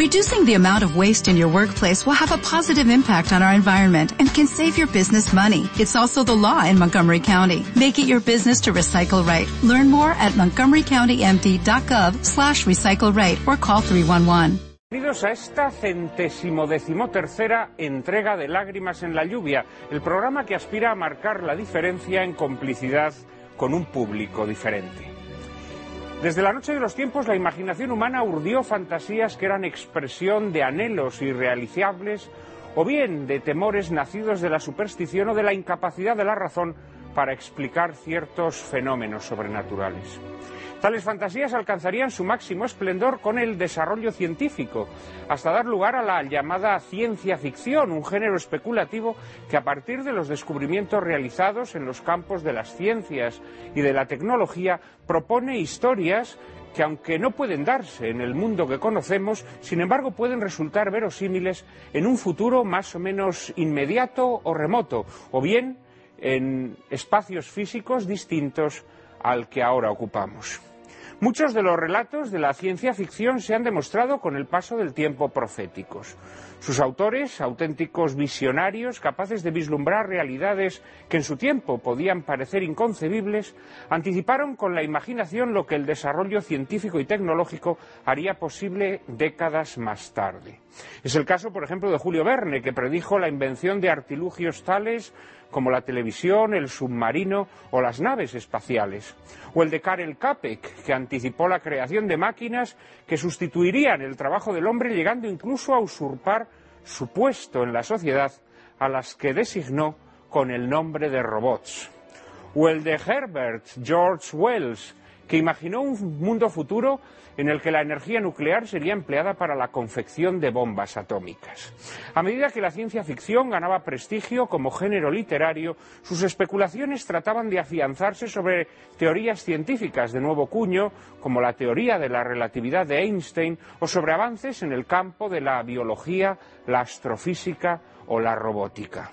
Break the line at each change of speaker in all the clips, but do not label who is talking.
Reducing the amount of waste in your workplace will have a positive impact on our environment and can save your business money. It's also the law in Montgomery County. Make it your business to recycle right. Learn more at montgomerycountymd.gov slash recycle right or call 311.
Bienvenidos a esta centésimo decimotercera entrega de Lágrimas en la Lluvia, el programa que aspira a marcar la diferencia en complicidad con un público diferente. Desde la noche de los tiempos, la imaginación humana urdió fantasías que eran expresión de anhelos irrealizables o bien de temores nacidos de la superstición o de la incapacidad de la razón para explicar ciertos fenómenos sobrenaturales. Tales fantasías alcanzarían su máximo esplendor con el desarrollo científico, hasta dar lugar a la llamada ciencia ficción, un género especulativo que a partir de los descubrimientos realizados en los campos de las ciencias y de la tecnología propone historias que aunque no pueden darse en el mundo que conocemos, sin embargo pueden resultar verosímiles en un futuro más o menos inmediato o remoto, o bien en espacios físicos distintos al que ahora ocupamos. Muchos de los relatos de la ciencia ficción se han demostrado con el paso del tiempo proféticos. Sus autores, auténticos visionarios, capaces de vislumbrar realidades que en su tiempo podían parecer inconcebibles, anticiparon con la imaginación lo que el desarrollo científico y tecnológico haría posible décadas más tarde. Es el caso, por ejemplo, de Julio Verne, que predijo la invención de artilugios tales como la televisión, el submarino o las naves espaciales, o el de Karel Capek, que anticipó la creación de máquinas que sustituirían el trabajo del hombre, llegando incluso a usurpar su puesto en la sociedad, a las que designó con el nombre de robots, o el de Herbert George Wells, que imaginó un mundo futuro en el que la energía nuclear sería empleada para la confección de bombas atómicas. A medida que la ciencia ficción ganaba prestigio como género literario, sus especulaciones trataban de afianzarse sobre teorías científicas de nuevo cuño, como la teoría de la relatividad de Einstein, o sobre avances en el campo de la biología, la astrofísica o la robótica.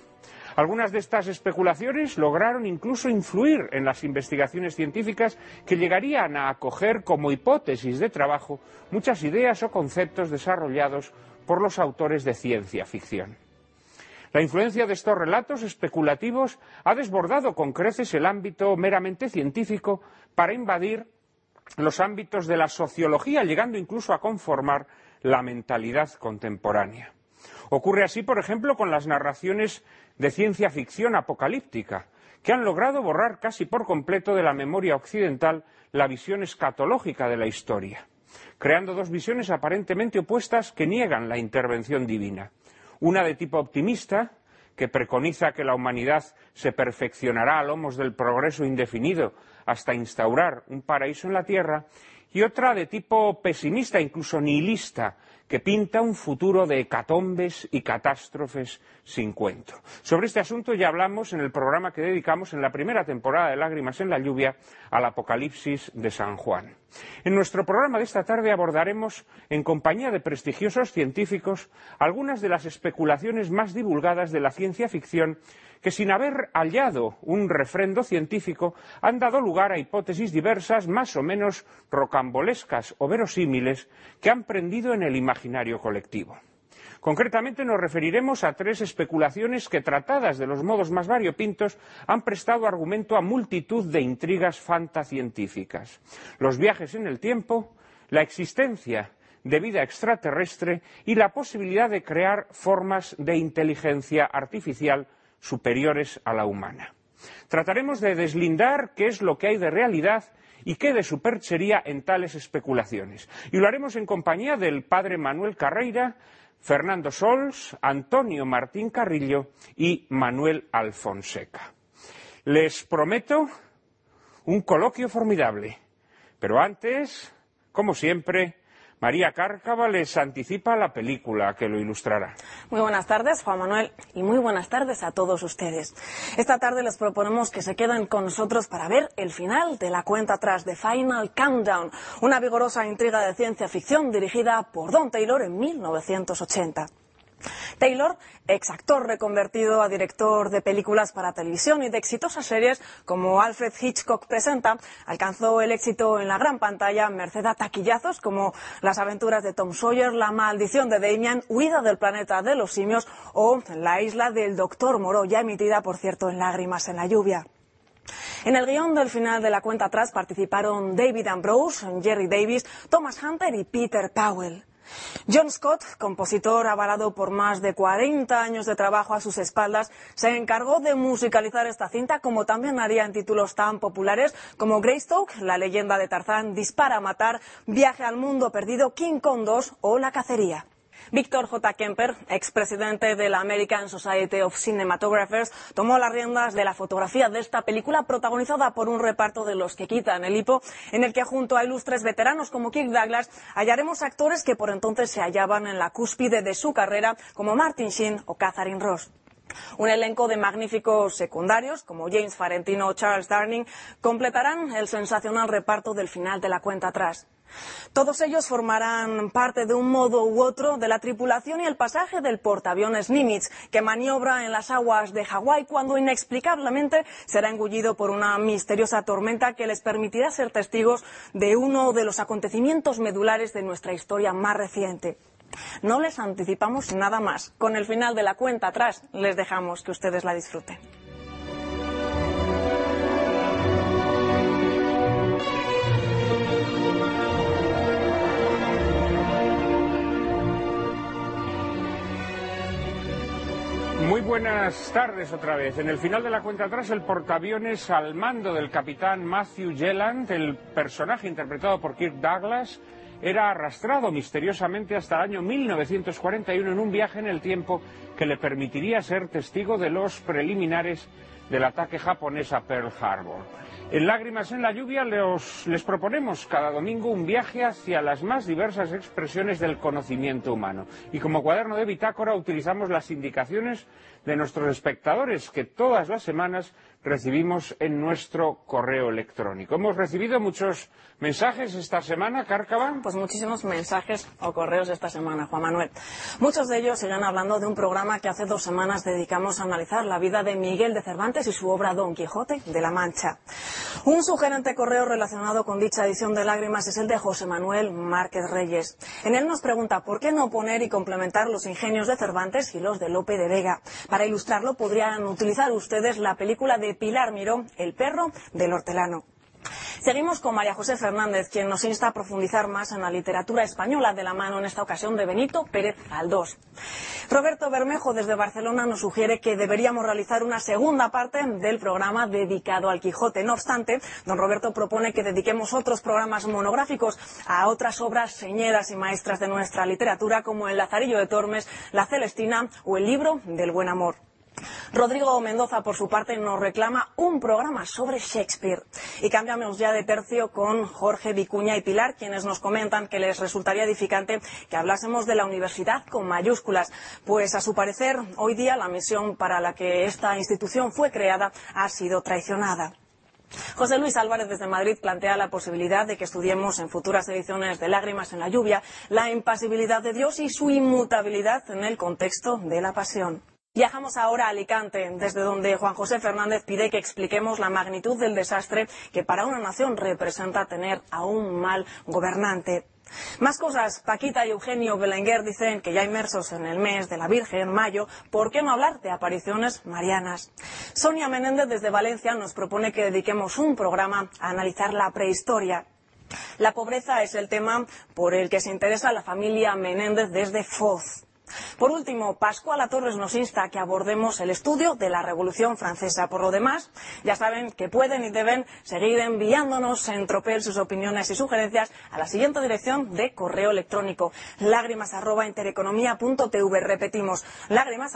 Algunas de estas especulaciones lograron incluso influir en las investigaciones científicas que llegarían a acoger como hipótesis de trabajo muchas ideas o conceptos desarrollados por los autores de ciencia ficción. La influencia de estos relatos especulativos ha desbordado con creces el ámbito meramente científico para invadir los ámbitos de la sociología, llegando incluso a conformar la mentalidad contemporánea. Ocurre así, por ejemplo, con las narraciones de ciencia ficción apocalíptica, que han logrado borrar casi por completo de la memoria occidental la visión escatológica de la historia, creando dos visiones aparentemente opuestas que niegan la intervención divina. Una de tipo optimista, que preconiza que la humanidad se perfeccionará a lomos del progreso indefinido hasta instaurar un paraíso en la tierra, y otra de tipo pesimista, incluso nihilista, que pinta un futuro de hecatombes y catástrofes sin cuento. Sobre este asunto ya hablamos en el programa que dedicamos en la primera temporada de Lágrimas en la Lluvia al Apocalipsis de San Juan. En nuestro programa de esta tarde abordaremos, en compañía de prestigiosos científicos, algunas de las especulaciones más divulgadas de la ciencia ficción que sin haber hallado un refrendo científico han dado lugar a hipótesis diversas más o menos rocambolescas o verosímiles que han prendido en el imaginario colectivo. Concretamente nos referiremos a tres especulaciones que, tratadas de los modos más variopintos, han prestado argumento a multitud de intrigas fantacientíficas. Los viajes en el tiempo, la existencia de vida extraterrestre y la posibilidad de crear formas de inteligencia artificial superiores a la humana. Trataremos de deslindar qué es lo que hay de realidad y qué de superchería en tales especulaciones. Y lo haremos en compañía del padre Manuel Carreira, Fernando Sols, Antonio Martín Carrillo y Manuel Alfonseca. Les prometo un coloquio formidable, pero antes, como siempre, María Cárcava les anticipa la película que lo ilustrará.
Muy buenas tardes, Juan Manuel, y muy buenas tardes a todos ustedes. Esta tarde les proponemos que se queden con nosotros para ver el final de la cuenta atrás de Final Countdown, una vigorosa intriga de ciencia ficción dirigida por Don Taylor en 1980. Taylor, ex actor reconvertido a director de películas para televisión y de exitosas series como Alfred Hitchcock presenta, alcanzó el éxito en la gran pantalla merced a taquillazos como Las aventuras de Tom Sawyer, La maldición de Damian, Huida del planeta de los simios o La isla del doctor Moro, ya emitida por cierto en lágrimas en la lluvia. En el guion del final de la cuenta atrás participaron David Ambrose, Jerry Davis, Thomas Hunter y Peter Powell. John Scott, compositor avalado por más de 40 años de trabajo a sus espaldas, se encargó de musicalizar esta cinta, como también haría en títulos tan populares como Greystoke, La leyenda de Tarzán, Dispara a matar, Viaje al mundo perdido, King Kong 2 o La cacería. Víctor J. Kemper, expresidente de la American Society of Cinematographers, tomó las riendas de la fotografía de esta película protagonizada por un reparto de los que quitan el hipo, en el que junto a ilustres veteranos como Kirk Douglas hallaremos actores que por entonces se hallaban en la cúspide de su carrera como Martin Sheen o Catherine Ross. Un elenco de magníficos secundarios, como James Farentino o Charles Darning, completarán el sensacional reparto del final de la cuenta atrás. Todos ellos formarán parte de un modo u otro de la tripulación y el pasaje del portaaviones Nimitz, que maniobra en las aguas de Hawái cuando inexplicablemente será engullido por una misteriosa tormenta que les permitirá ser testigos de uno de los acontecimientos medulares de nuestra historia más reciente. No les anticipamos nada más. Con el final de la cuenta atrás les dejamos que ustedes la disfruten.
Muy buenas tardes otra vez. En el final de la cuenta atrás, el portaaviones al mando del capitán Matthew Yelland, el personaje interpretado por Kirk Douglas, era arrastrado misteriosamente hasta el año 1941 en un viaje en el tiempo que le permitiría ser testigo de los preliminares del ataque japonés a Pearl Harbor. En Lágrimas en la Lluvia les proponemos cada domingo un viaje hacia las más diversas expresiones del conocimiento humano. Y como cuaderno de bitácora utilizamos las indicaciones de nuestros espectadores que todas las semanas recibimos en nuestro correo electrónico. Hemos recibido muchos mensajes esta semana, Cárcava.
Pues muchísimos mensajes o correos esta semana, Juan Manuel. Muchos de ellos siguen hablando de un programa que hace dos semanas dedicamos a analizar la vida de Miguel de Cervantes y su obra Don Quijote de la Mancha. Un sugerente correo relacionado con dicha edición de Lágrimas es el de José Manuel Márquez Reyes. En él nos pregunta por qué no poner y complementar los ingenios de Cervantes y los de Lope de Vega. Para ilustrarlo podrían utilizar ustedes la película de Pilar Miró, El perro del hortelano. Seguimos con María José Fernández, quien nos insta a profundizar más en la literatura española de la mano en esta ocasión de Benito Pérez Galdós. Roberto Bermejo desde Barcelona nos sugiere que deberíamos realizar una segunda parte del programa dedicado al Quijote. No obstante, don Roberto propone que dediquemos otros programas monográficos a otras obras señeras y maestras de nuestra literatura como El Lazarillo de Tormes, La Celestina o El libro del buen amor. Rodrigo Mendoza, por su parte, nos reclama un programa sobre Shakespeare. Y cambiamos ya de tercio con Jorge Vicuña y Pilar, quienes nos comentan que les resultaría edificante que hablásemos de la universidad con mayúsculas, pues a su parecer, hoy día la misión para la que esta institución fue creada ha sido traicionada. José Luis Álvarez desde Madrid plantea la posibilidad de que estudiemos en futuras ediciones de Lágrimas en la lluvia la impasibilidad de Dios y su inmutabilidad en el contexto de la pasión. Viajamos ahora a Alicante, desde donde Juan José Fernández pide que expliquemos la magnitud del desastre que para una nación representa tener a un mal gobernante. Más cosas, Paquita y Eugenio Belenguer dicen que ya inmersos en el mes de la Virgen, mayo, ¿por qué no hablar de apariciones marianas? Sonia Menéndez desde Valencia nos propone que dediquemos un programa a analizar la prehistoria. La pobreza es el tema por el que se interesa la familia Menéndez desde Foz. Por último, Pascuala Torres nos insta a que abordemos el estudio de la Revolución Francesa. Por lo demás, ya saben que pueden y deben seguir enviándonos en tropel sus opiniones y sugerencias a la siguiente dirección de correo electrónico lágrimas Repetimos, lágrimas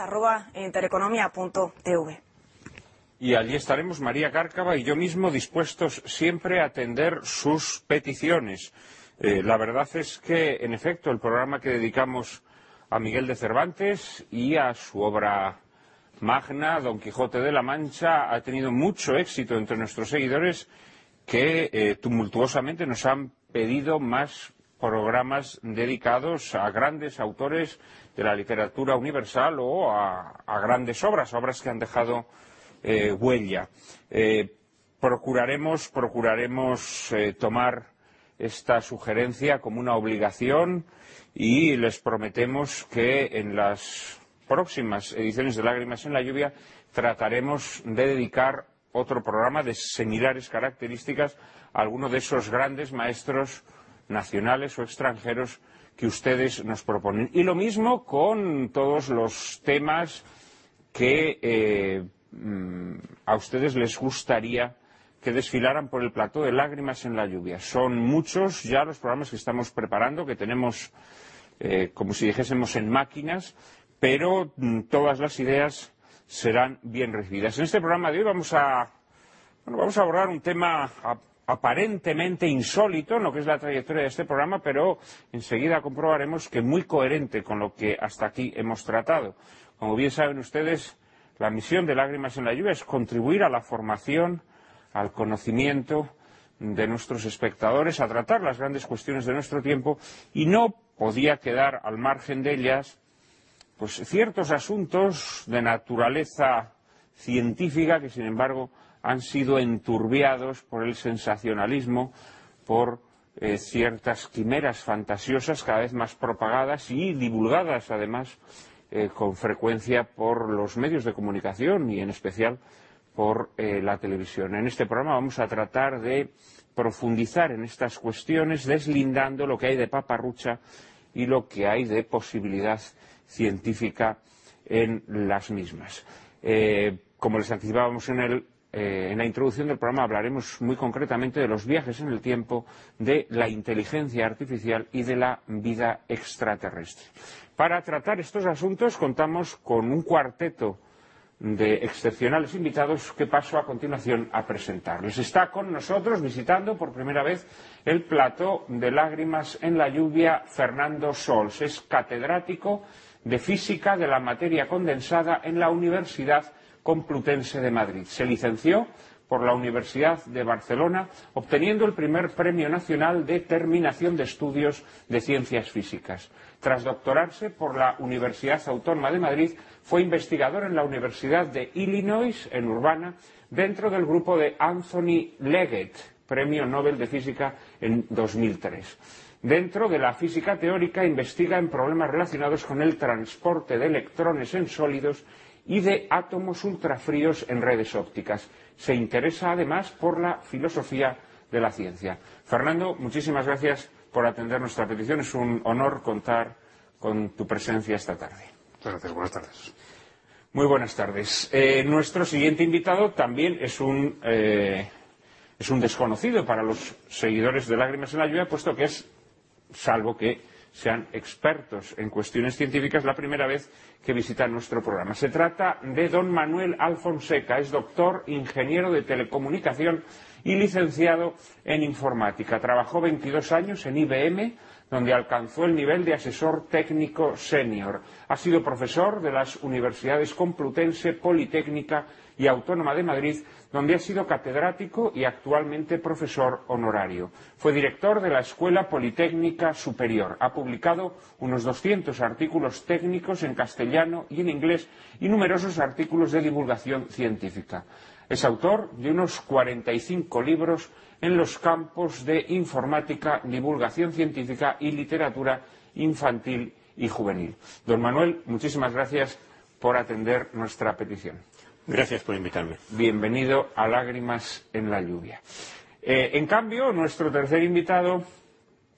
Y allí estaremos María Cárcava y yo mismo dispuestos siempre a atender sus peticiones. Eh, la verdad es que, en efecto, el programa que dedicamos a Miguel de Cervantes y a su obra magna, Don Quijote de la Mancha, ha tenido mucho éxito entre nuestros seguidores que eh, tumultuosamente nos han pedido más programas dedicados a grandes autores de la literatura universal o a, grandes obras, obras que han dejado eh, huella. Eh, procuraremos, procuraremos tomar esta sugerencia como una obligación y les prometemos que en las próximas ediciones de Lágrimas en la Lluvia trataremos de dedicar otro programa de similares características a alguno de esos grandes maestros nacionales o extranjeros que ustedes nos proponen. Y lo mismo con todos los temas que eh, mm, a ustedes les gustaría que desfilaran por el plató de lágrimas en la lluvia. Son muchos ya los programas que estamos preparando, que tenemos eh, como si dijésemos en máquinas, pero mm, todas las ideas serán bien recibidas. En este programa de hoy vamos a, vamos a abordar un tema aparentemente insólito en lo que es la trayectoria de este programa, pero enseguida comprobaremos que muy coherente con lo que hasta aquí hemos tratado. Como bien saben ustedes, la misión de Lágrimas en la Lluvia es contribuir a la formación, al conocimiento de nuestros espectadores, a tratar las grandes cuestiones de nuestro tiempo y no podía quedar al margen de ellas pues ciertos asuntos de naturaleza científica que sin embargo han sido enturbiados por el sensacionalismo, por eh, ciertas quimeras fantasiosas cada vez más propagadas y divulgadas además eh, con frecuencia por los medios de comunicación y en especial por eh, la televisión. En este programa vamos a tratar de profundizar en estas cuestiones deslindando lo que hay de paparrucha y lo que hay de posibilidad científica en las mismas. como les anticipábamos eh, en la introducción del programa hablaremos muy concretamente de los viajes en el tiempo, de la inteligencia artificial y de la vida extraterrestre. Para tratar estos asuntos contamos con un cuarteto de excepcionales invitados que paso a continuación a presentarles. Está con nosotros visitando por primera vez el plató de lágrimas en la lluvia Fernando Sols. Es catedrático de física de la materia condensada en la Universidad Complutense de Madrid. Se licenció por la Universidad de Barcelona, obteniendo el primer Premio Nacional de Terminación de Estudios de Ciencias Físicas. Tras doctorarse por la Universidad Autónoma de Madrid, fue investigador en la Universidad de Illinois, en Urbana, dentro del grupo de Anthony Leggett, Premio Nobel de Física en 2003. Dentro de la física teórica investiga en problemas relacionados con el transporte de electrones en sólidos y de átomos ultrafríos en redes ópticas. Se interesa además por la filosofía de la ciencia. Fernando, muchísimas gracias por atender nuestra petición. Es un honor contar con tu presencia esta tarde.
Muchas gracias. Buenas tardes.
Muy buenas tardes. Eh, nuestro siguiente invitado también es un, eh, es un desconocido para los seguidores de Lágrimas en la Lluvia, puesto que es, salvo que sean expertos en cuestiones científicas, la primera vez que visitan nuestro programa. Se trata de don Manuel Alfonseca, es doctor, ingeniero de telecomunicación y licenciado en informática. Trabajó 22 años en IBM, donde alcanzó el nivel de asesor técnico senior. Ha sido profesor de las universidades Complutense, Politécnica y Autónoma de Madrid, donde ha sido catedrático y actualmente profesor honorario. Fue director de la Escuela Politécnica Superior. Ha publicado unos 200 artículos técnicos en castellano y en inglés y numerosos artículos de divulgación científica. Es autor de unos 45 libros en los campos de informática, divulgación científica y literatura infantil y juvenil. Don Manuel, muchísimas gracias por atender nuestra petición.
Gracias por invitarme.
Bienvenido a Lágrimas en la Lluvia. Eh, en cambio, nuestro tercer invitado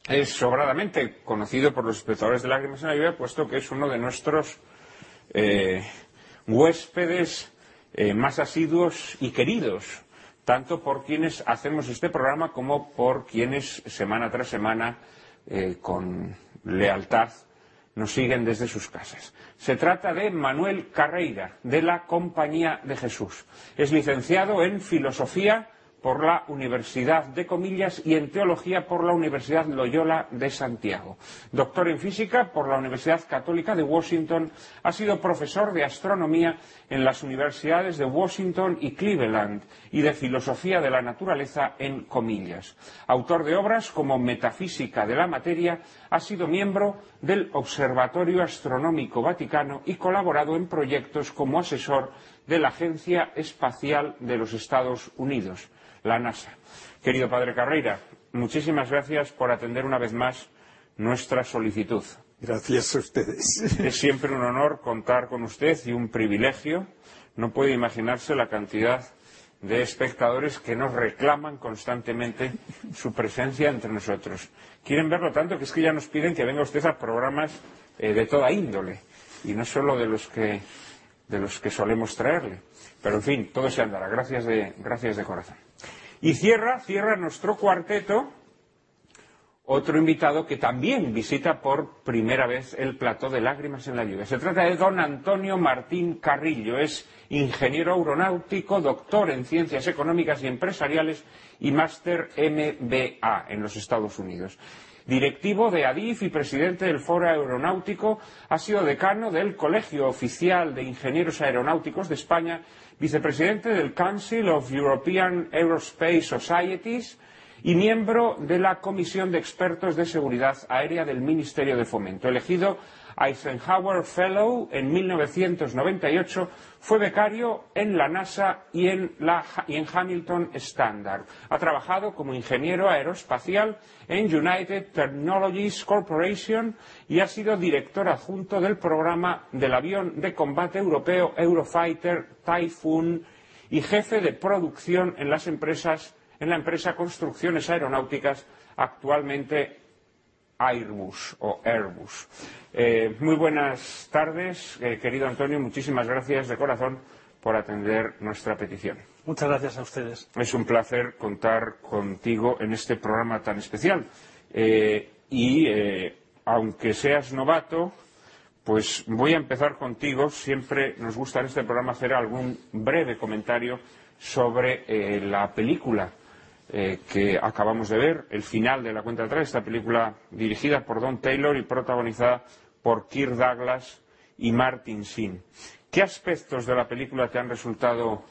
es sobradamente conocido por los espectadores de Lágrimas en la Lluvia, puesto que es uno de nuestros eh, huéspedes eh, más asiduos y queridos, tanto por quienes hacemos este programa como por quienes semana tras semana, con lealtad, nos siguen desde sus casas. Se trata de Manuel Carreira, de la Compañía de Jesús. Es licenciado en Filosofía por la Universidad de Comillas y en Teología por la Universidad Loyola de Santiago. Doctor en Física por la Universidad Católica de Washington, ha sido profesor de Astronomía en las universidades de Washington y Cleveland y de Filosofía de la Naturaleza en Comillas. Autor de obras como Metafísica de la Materia, ha sido miembro del Observatorio Astronómico Vaticano y colaborado en proyectos como asesor de la Agencia Espacial de los Estados Unidos la NASA. Querido padre Carreira, muchísimas gracias por atender una vez más nuestra solicitud.
Gracias a ustedes.
Es siempre un honor contar con usted y un privilegio. No puede imaginarse la cantidad de espectadores que nos reclaman constantemente su presencia entre nosotros. Quieren verlo tanto que es que ya nos piden que venga usted a programas eh, de toda índole y no solo de los que de los que solemos traerle. Pero en fin, todo se andará. Gracias de, gracias de corazón. Y cierra, cierra nuestro cuarteto otro invitado que también visita por primera vez el plató de lágrimas en la lluvia. Se trata de don Antonio Martín Carrillo. Es ingeniero aeronáutico, doctor en ciencias económicas y empresariales y máster MBA en los Estados Unidos. Directivo de ADIF y presidente del Foro Aeronáutico, ha sido decano del Colegio Oficial de Ingenieros Aeronáuticos de España vicepresidente del Council of European Aerospace Societies y miembro de la Comisión de Expertos de Seguridad Aérea del Ministerio de Fomento. Elegido Eisenhower Fellow en 1998, fue becario en la NASA y en, Hamilton Standard. Ha trabajado como ingeniero aeroespacial en United Technologies Corporation y ha sido director adjunto del programa del avión de combate europeo Eurofighter Typhoon y jefe de producción en las empresas en la empresa Construcciones Aeronáuticas, actualmente Airbus o Airbus. Eh, muy buenas tardes, eh, querido Antonio. Muchísimas gracias de corazón por atender nuestra petición.
Muchas gracias a ustedes.
Es un placer contar contigo en este programa tan especial. Eh, y aunque seas novato, pues voy a empezar contigo. Siempre nos gusta en este programa hacer algún breve comentario sobre la película eh, que acabamos de ver, el final de la cuenta atrás, esta película dirigida por Don Taylor y protagonizada por Kirk Douglas y Martin Sheen. ¿Qué aspectos de la película te han resultado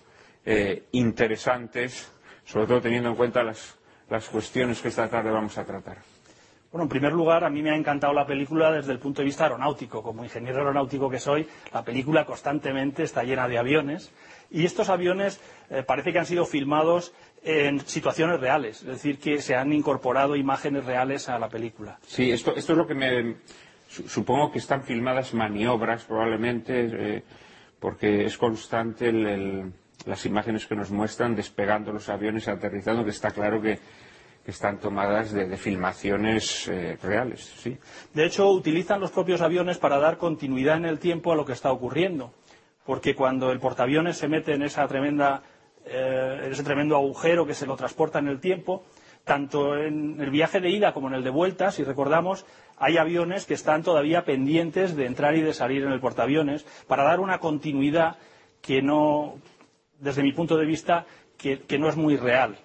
eh, interesantes, sobre todo teniendo en cuenta las, las cuestiones que esta tarde vamos a tratar?
Bueno, en primer lugar, a mí me ha encantado la película desde el punto de vista aeronáutico. Como ingeniero aeronáutico que soy, la película constantemente está llena de aviones y estos aviones eh, parece que han sido filmados en situaciones reales, es decir, que se han incorporado imágenes reales a la película.
Sí, esto, es lo que me. Supongo que están filmadas maniobras, probablemente, eh, porque es constante las imágenes que nos muestran despegando los aviones, aterrizando, que está claro que, están tomadas de, filmaciones eh, reales. ¿sí?
De hecho, utilizan los propios aviones para dar continuidad en el tiempo a lo que está ocurriendo, porque cuando el portaaviones se mete en esa tremenda eh, ese tremendo agujero que se lo transporta en el tiempo. Tanto en el viaje de ida como en el de vuelta, si recordamos, hay aviones que están todavía pendientes de entrar y de salir en el portaaviones para dar una continuidad que no, desde mi punto de vista, que, no es muy real.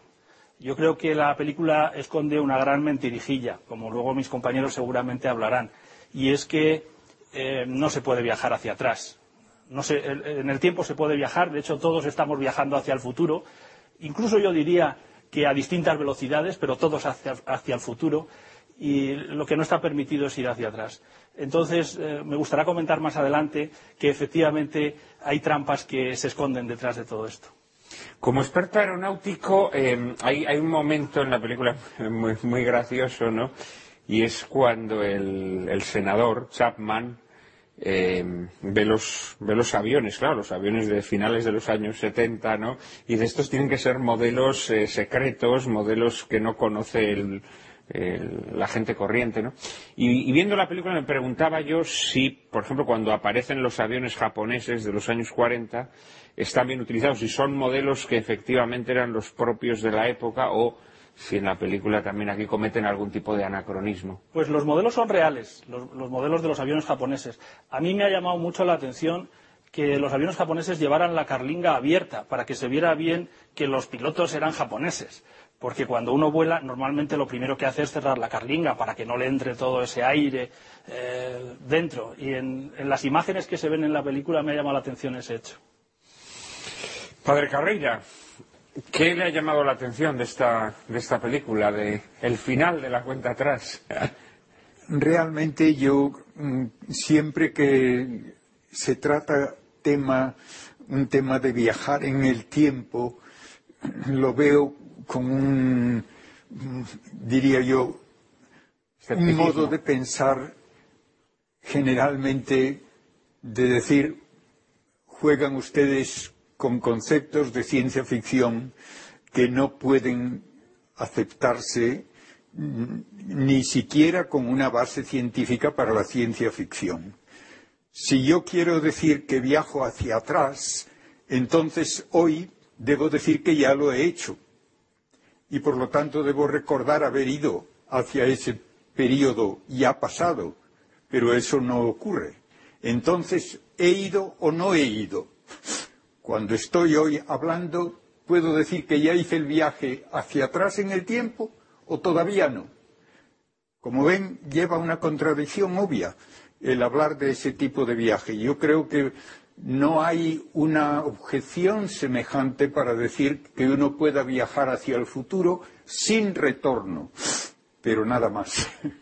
Yo creo que la película esconde una gran mentirijilla, como luego mis compañeros seguramente hablarán, y es que eh, no se puede viajar hacia atrás en el tiempo se puede viajar, de hecho todos estamos viajando hacia el futuro, incluso yo diría que a distintas velocidades, pero todos hacia, el futuro, y lo que no está permitido es ir hacia atrás. Entonces, eh, me gustaría comentar más adelante que efectivamente hay trampas que se esconden detrás de todo esto.
Como experto aeronáutico, eh, hay, un momento en la película muy, gracioso, ¿no? Y es cuando el senador Chapman eh, ve, los, ve los aviones, claro, los aviones de finales de los años 70, ¿no? Y de estos tienen que ser modelos eh, secretos, modelos que no conoce la gente corriente, ¿no? Y, viendo la película me preguntaba yo si, por ejemplo, cuando aparecen los aviones japoneses de los años 40, están bien utilizados, si son modelos que efectivamente eran los propios de la época o si en la película también aquí cometen algún tipo de anacronismo.
Pues los modelos son reales, los, modelos de los aviones japoneses. A mí me ha llamado mucho la atención que los aviones japoneses llevaran la carlinga abierta para que se viera bien que los pilotos eran japoneses. Porque cuando uno vuela, normalmente lo primero que hace es cerrar la carlinga para que no le entre todo ese aire eh, dentro. Y en, en las imágenes que se ven en la película me ha llamado la atención ese hecho.
Padre Carreira, ¿qué le ha llamado la atención de esta, de esta película, de el final de la cuenta atrás?
Realmente yo mm, siempre que se trata tema, un tema de viajar en el tiempo, lo veo con un, mm, diría yo, un modo de pensar generalmente de decir, juegan ustedes con conceptos de ciencia ficción que no pueden aceptarse ni siquiera con una base científica para la ciencia ficción. Si yo quiero decir que viajo hacia atrás, entonces hoy debo decir que ya lo he hecho. Y por lo tanto debo recordar haber ido hacia ese periodo ya pasado. Pero eso no ocurre. Entonces, ¿he ido o no he ido? Cuando estoy hoy hablando, ¿puedo decir que ya hice el viaje hacia atrás en el tiempo o todavía no? Como ven, lleva una contradicción obvia el hablar de ese tipo de viaje. Yo creo que no hay una objeción semejante para decir que uno pueda viajar hacia el futuro sin retorno, pero nada más.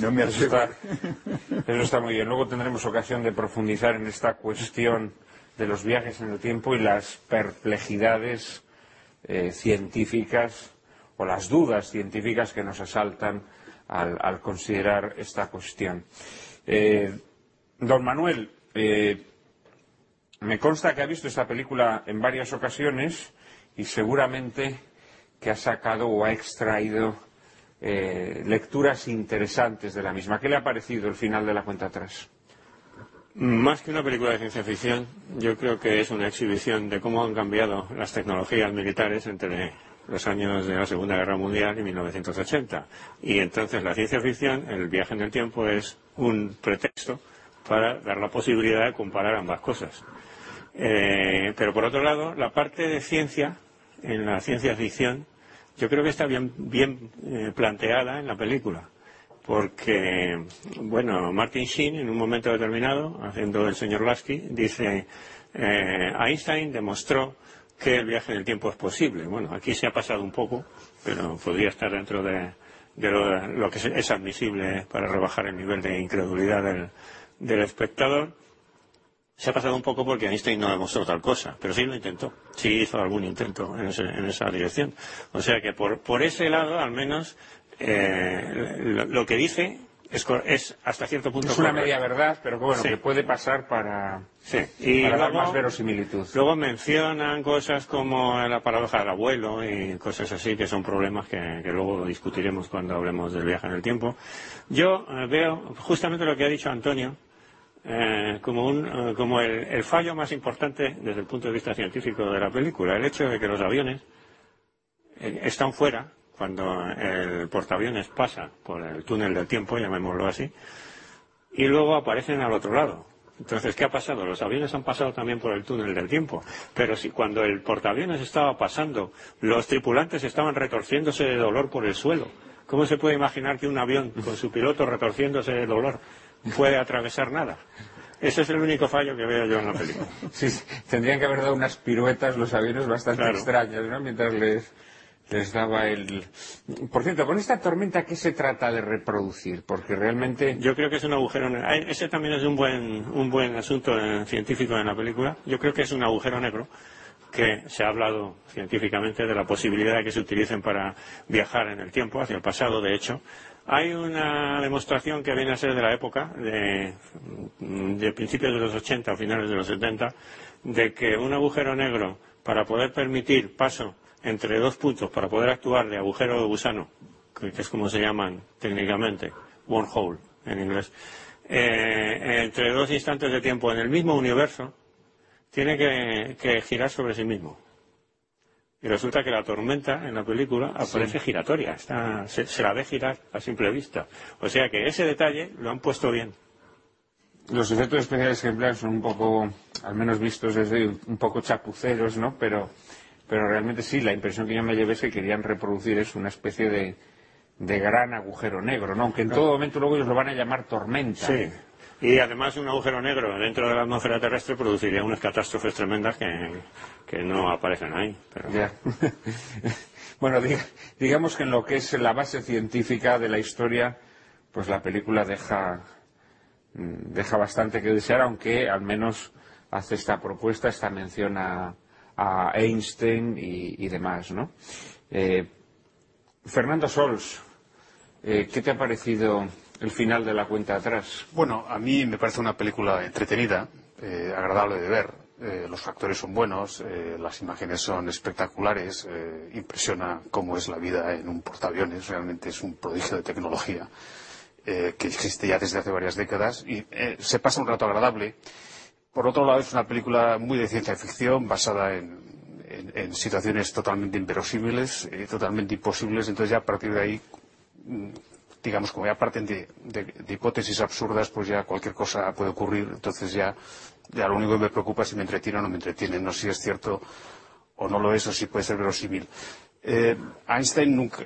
No me
Eso está, eso está muy bien. Luego tendremos ocasión de profundizar en esta cuestión de los viajes en el tiempo y las perplejidades eh, científicas o las dudas científicas que nos asaltan al, considerar esta cuestión. Eh, don Manuel, eh, me consta que ha visto esta película en varias ocasiones y seguramente que ha sacado o ha extraído lecturas interesantes de la misma. ¿Qué le ha parecido el final de la cuenta atrás?
Más que una película de ciencia ficción, yo creo que es una exhibición de cómo han cambiado las tecnologías militares entre los años de la Segunda Guerra Mundial y 1980. Y entonces la ciencia ficción, el viaje en el tiempo, es un pretexto para dar la posibilidad de comparar ambas cosas. Eh, pero por otro lado, la parte de ciencia, en la ciencia ficción, yo creo que está bien, eh, planteada en la película. Porque, bueno, Martin Sheen, en un momento determinado, haciendo el señor Lasky, dice, eh, Einstein demostró que el viaje en el tiempo es posible. Bueno, aquí se ha pasado un poco, pero podría estar dentro de, lo que es admisible para rebajar el nivel de incredulidad del, del espectador. Se ha pasado un poco porque Einstein no demostró tal cosa, pero sí lo intentó, sí hizo algún intento en, ese- en esa dirección. O sea que por, por ese lado, al menos, eh, lo, lo que dice es, es hasta cierto punto
Es una
correcto.
media verdad, pero que, bueno,
Sí.
que puede pasar para,
Sí, y
para dar más verosimilitud.
Luego mencionan cosas como la paradoja del abuelo y cosas así que son problemas que, que luego discutiremos cuando hablemos del viaje en el tiempo. Yo eh, veo justamente lo que ha dicho Antonio eh, como, un, eh, como el, el fallo más importante desde el punto de vista científico de la película, el hecho de que los aviones eh, están fuera cuando el portaaviones pasa por el túnel del tiempo, llamémoslo así, y luego aparecen al otro lado. Entonces, ¿qué ha pasado? Los aviones han pasado también por el túnel del tiempo. Pero si cuando el portaaviones estaba pasando, los tripulantes estaban retorciéndose de dolor por el suelo, ¿cómo se puede imaginar que un avión con su piloto retorciéndose de dolor puede atravesar nada? Ese es el único fallo que veo yo en la película.
Sí, sí, tendrían que haber dado unas piruetas los aviones bastante
Claro.
extrañas, ¿no? Mientras les, les daba el... Por cierto, con esta tormenta, ¿qué se trata de reproducir? Porque realmente...
Yo creo que es un agujero negro. Ese también es un buen, un buen asunto eh, científico en la película. Yo creo que es un agujero negro que se ha hablado científicamente de la posibilidad de que se utilicen para viajar en el tiempo, hacia el pasado, de hecho. Hay una demostración que viene a ser de la época, de, de principios de los 80 o finales de los 70, de que un agujero negro, para poder permitir paso entre dos puntos, para poder actuar de agujero de gusano, que que es como se llaman técnicamente, wormhole en inglés, eh, entre dos instantes de tiempo en el mismo universo, tiene que, que girar sobre sí mismo. Y resulta que la tormenta en la película aparece giratoria, está- se, se la ve girar a simple vista. O sea que ese detalle lo han puesto bien.
los efectos especiales que emplean son un poco, al menos vistos desde un poco chapuceros, ¿no? Pero, pero realmente sí, la impresión que yo me llevé es que querían reproducir es una especie de, de gran agujero negro, ¿no? Aunque en todo momento luego ellos lo van a llamar tormenta.
Sí. Y además un agujero negro dentro de la atmósfera terrestre produciría unas catástrofes tremendas que, que no aparecen ahí. Pero...
Ya. bueno, diga- digamos que en lo que es la base científica de la historia, pues la película deja, mm, deja bastante que desear, aunque al menos hace esta propuesta, esta mención a, a Einstein y, demás, ¿no? Eh, Fernando Sols, eh, ¿qué te ha parecido el final de la cuenta atrás?
Bueno, a mí me parece una película entretenida, eh, agradable de ver. Los actores son buenos, las imágenes son espectaculares, impresiona cómo es la vida en un portaaviones, realmente es un prodigio de tecnología que existe ya desde hace varias décadas y se pasa un rato agradable. Por otro lado, es una película muy de ciencia ficción, basada en, situaciones totalmente inverosímiles y totalmente imposibles, entonces ya a partir de ahí mm, digamos, como ya parten de hipótesis absurdas, pues ya cualquier cosa puede ocurrir. Entonces ya, ya lo único que me preocupa es si me entretiene o no me entretiene, no si es cierto o no lo es o si puede ser verosímil. Eh, Einstein nunca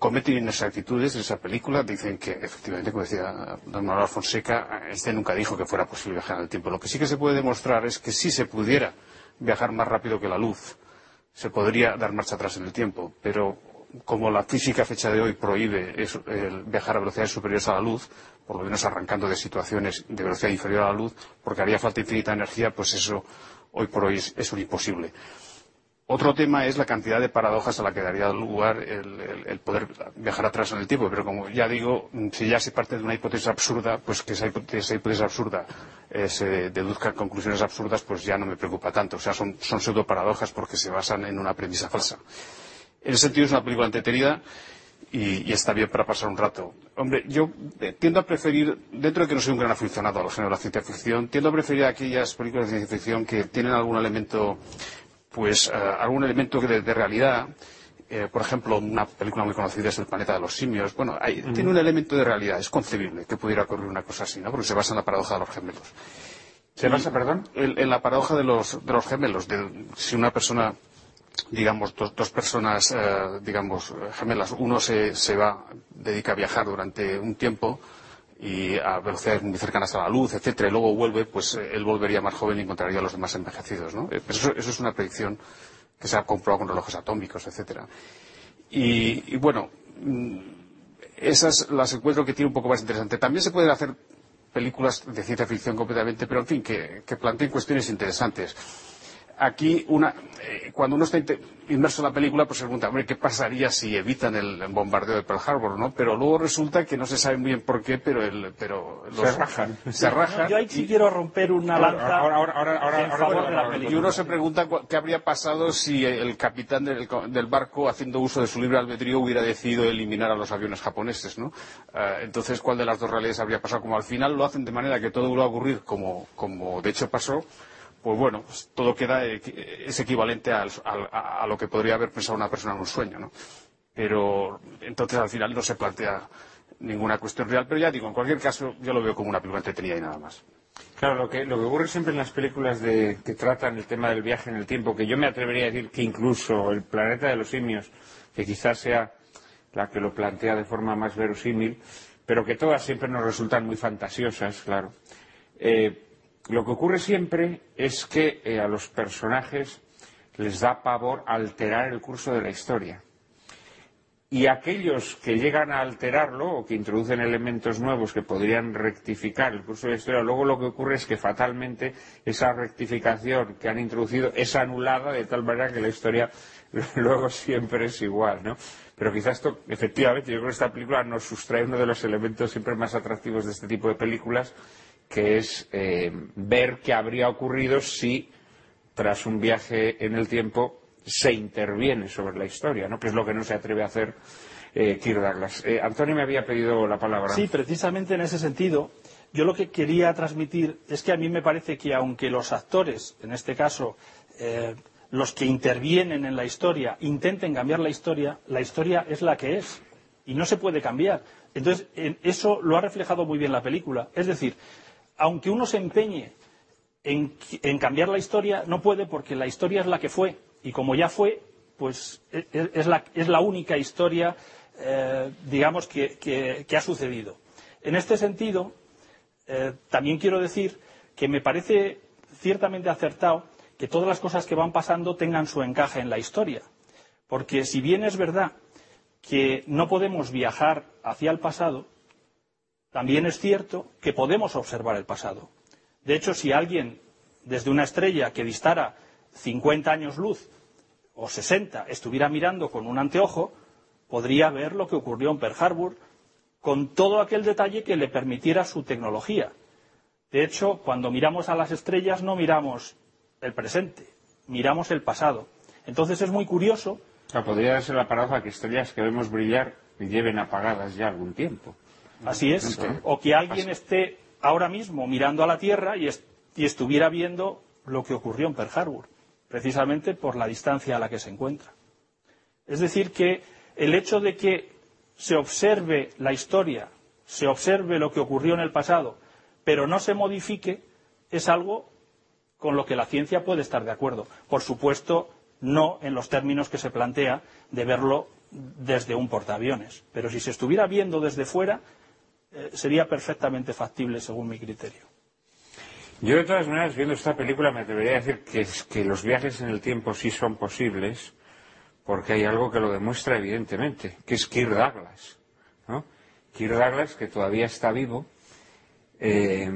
comete inexactitudes en esa película. Dicen que, efectivamente, como decía don Manuel Fonseca, Einstein nunca dijo que fuera posible viajar en el tiempo. Lo que sí que se puede demostrar es que si se pudiera viajar más rápido que la luz, se podría dar marcha atrás en el tiempo, pero como la física fecha de hoy prohíbe viajar a velocidades superiores a la luz, por lo menos arrancando de situaciones de velocidad inferior a la luz, porque haría falta infinita energía, pues eso hoy por hoy es un imposible. Otro tema es la cantidad de paradojas a la que daría lugar el, poder viajar atrás en el tiempo, pero como ya digo, si ya se parte de una hipótesis absurda, pues que esa hipótesis, absurda eh, se deduzcan conclusiones absurdas, pues ya no me preocupa tanto. O sea, son, son pseudo paradojas porque se basan en una premisa falsa. En ese sentido es una película entretenida y, está bien para pasar un rato. Hombre, yo eh, tiendo a preferir, dentro de que no soy un gran aficionado al género de la ciencia ficción, tiendo a preferir aquellas películas de ciencia ficción que tienen algún elemento, pues, eh, algún elemento de, de realidad. Eh, por ejemplo, una película muy conocida es El planeta de los simios. Bueno, hay- tiene un elemento de realidad, es concebible que pudiera ocurrir una cosa así, ¿no? Porque se basa en la paradoja de los gemelos.
¿Se basa, perdón?
En, en la paradoja de los, de los gemelos, de si una persona digamos, dos, dos personas, eh, digamos, gemelas, uno se, se va, dedica a viajar durante un tiempo y a velocidades muy cercanas a la luz, etcétera, y luego vuelve, pues eh, él volvería más joven y encontraría a los demás envejecidos, ¿no? Eh, eso, eso es una predicción que se ha comprobado con relojes atómicos, etcétera. Y, y bueno, mm, esas las encuentro que tiene un poco más interesante. También se pueden hacer películas de ciencia ficción completamente, pero en fin, que, que planteen cuestiones interesantes aquí una, eh, cuando uno está inmerso en la película, pues se pregunta, hombre, ¿qué pasaría si evitan el bombardeo de Pearl Harbor, no? Pero luego resulta que no se sabe muy bien por qué, pero, el, pero los-
Se rajan.
Se rajan.
Yo ahí sí
y-
quiero romper una lanza
Ahora, ahora, ahora, ahora,
en
ahora-
favor
ahora-
de la
ahora-
película.
y uno se pregunta qué habría pasado si el capitán del, del barco, haciendo uso de su libre albedrío, hubiera decidido eliminar a los aviones japoneses, ¿no? Eh, entonces, ¿cuál de las dos realidades habría pasado? Como al final lo hacen de manera que todo va a ocurrir como, como de hecho pasó, pues bueno, pues todo queda, eh, es equivalente al- al- a, lo que podría haber pensado una persona en un sueño, ¿no? Pero entonces al final no se plantea ninguna cuestión real. Pero ya digo, en cualquier caso, yo lo veo como una película entretenida y nada más.
Claro, lo que, ocurre siempre en las películas que tratan el tema del viaje en el tiempo, que yo me atrevería a decir que incluso el planeta de los simios, que quizás sea la que lo plantea de forma más verosímil, pero que todas siempre nos resultan muy fantasiosas, claro. Eh, lo que ocurre siempre es que eh, a los personajes les da pavor alterar el curso de la historia. Y aquellos que llegan a alterarlo o que introducen elementos nuevos que podrían rectificar el curso de la historia, luego lo que ocurre es que fatalmente esa rectificación que han introducido es anulada de tal manera que la historia luego siempre es igual, ¿no? Pero quizás esto, efectivamente, yo creo que esta película nos sustrae uno de los elementos siempre más atractivos de este tipo de películas, que es eh, ver qué habría ocurrido si tras un viaje en el tiempo se interviene sobre la historia, ¿no? que es lo que no se atreve a hacer eh, Kirk Douglas. Eh, Antonio me había pedido la palabra.
Sí, precisamente en ese sentido, yo lo que quería transmitir es que a mí me parece que aunque los actores, en este caso, eh, los que intervienen en la historia, intenten cambiar la historia, la historia es la que es y no se puede cambiar. Entonces, en- eso lo ha reflejado muy bien la película. Es decir, aunque uno se empeñe en, cambiar la historia, no puede porque la historia es la que fue. Y como ya fue, pues e, e, es la, única historia, eh, digamos, que, ha sucedido. En este sentido, eh, también quiero decir que me parece ciertamente acertado que todas las cosas que van pasando tengan su encaje en la historia. Porque si bien es verdad que no podemos viajar hacia el pasado, también es cierto que podemos observar el pasado. De hecho, si alguien desde una estrella que distara 50 años luz o 60 estuviera mirando con un anteojo, podría ver lo que ocurrió en Pearl Harbor con todo aquel detalle que le permitiera su tecnología. De hecho, cuando miramos a las estrellas no miramos el presente, miramos el pasado. Entonces es muy curioso.
podría ser la paradoja que estrellas que vemos brillar lleven apagadas ya algún tiempo.
Así es. O que alguien esté ahora mismo mirando a la Tierra y, y estuviera viendo lo que ocurrió en Pearl Harbor, precisamente por la distancia a la que se encuentra. Es decir, que el hecho de que se observe la historia, se observe lo que ocurrió en el pasado, pero no se modifique, es algo con lo que la ciencia puede estar de acuerdo. Por supuesto, no en los términos que se plantea de verlo desde un portaaviones. Pero si se estuviera viendo desde fuera, eh, sería perfectamente factible según mi criterio.
Yo, de todas maneras, viendo esta película, me debería decir que, los viajes en el tiempo sí son posibles, porque hay algo que lo demuestra evidentemente, que es Kirk Douglas. ¿no? Kirk Douglas, que todavía está vivo, eh,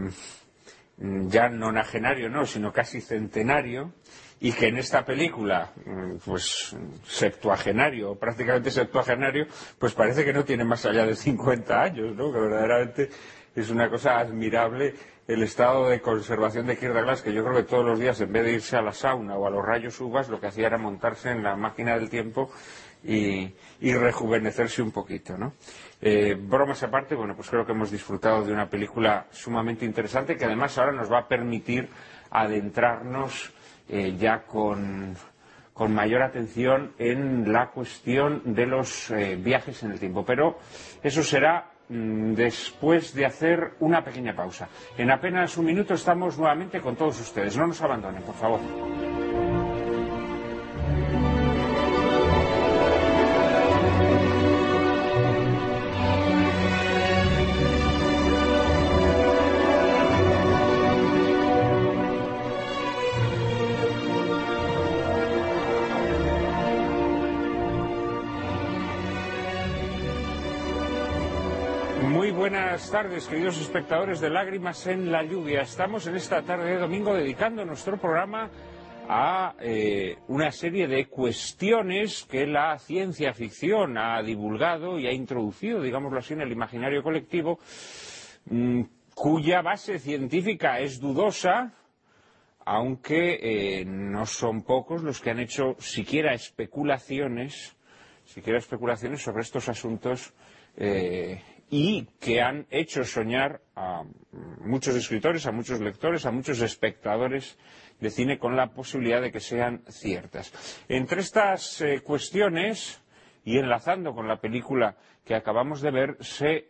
ya nonagenario no, sino casi centenario, y que en esta película, mm, pues septuagenario, prácticamente septuagenario, pues parece que no tiene más allá de 50 años, ¿no? Que verdaderamente es una cosa admirable el estado de conservación de Kirk Douglas, que yo creo que todos los días, en vez de irse a la sauna o a los rayos uvas, lo que hacía era montarse en la máquina del tiempo y, rejuvenecerse un poquito, ¿no? Eh, bromas aparte, bueno, pues creo que hemos disfrutado de una película sumamente interesante que además ahora nos va a permitir adentrarnos eh, ya con, mayor atención en la cuestión de los eh, viajes en el tiempo. Pero eso será mm, después de hacer una pequeña pausa. En apenas un minuto estamos nuevamente con todos ustedes. No nos abandonen, por favor. Buenas tardes, queridos espectadores de Lágrimas en la Lluvia. Estamos en esta tarde de domingo dedicando nuestro programa a eh, una serie de cuestiones que la ciencia ficción ha divulgado y ha introducido, digámoslo así, en el imaginario colectivo, mm, cuya base científica es dudosa, aunque eh, no son pocos los que han hecho siquiera especulaciones, siquiera especulaciones sobre estos asuntos eh, y que han hecho soñar a muchos escritores, a muchos lectores, a muchos espectadores de cine con la posibilidad de que sean ciertas. Entre estas eh, cuestiones, y enlazando con la película que acabamos de ver, se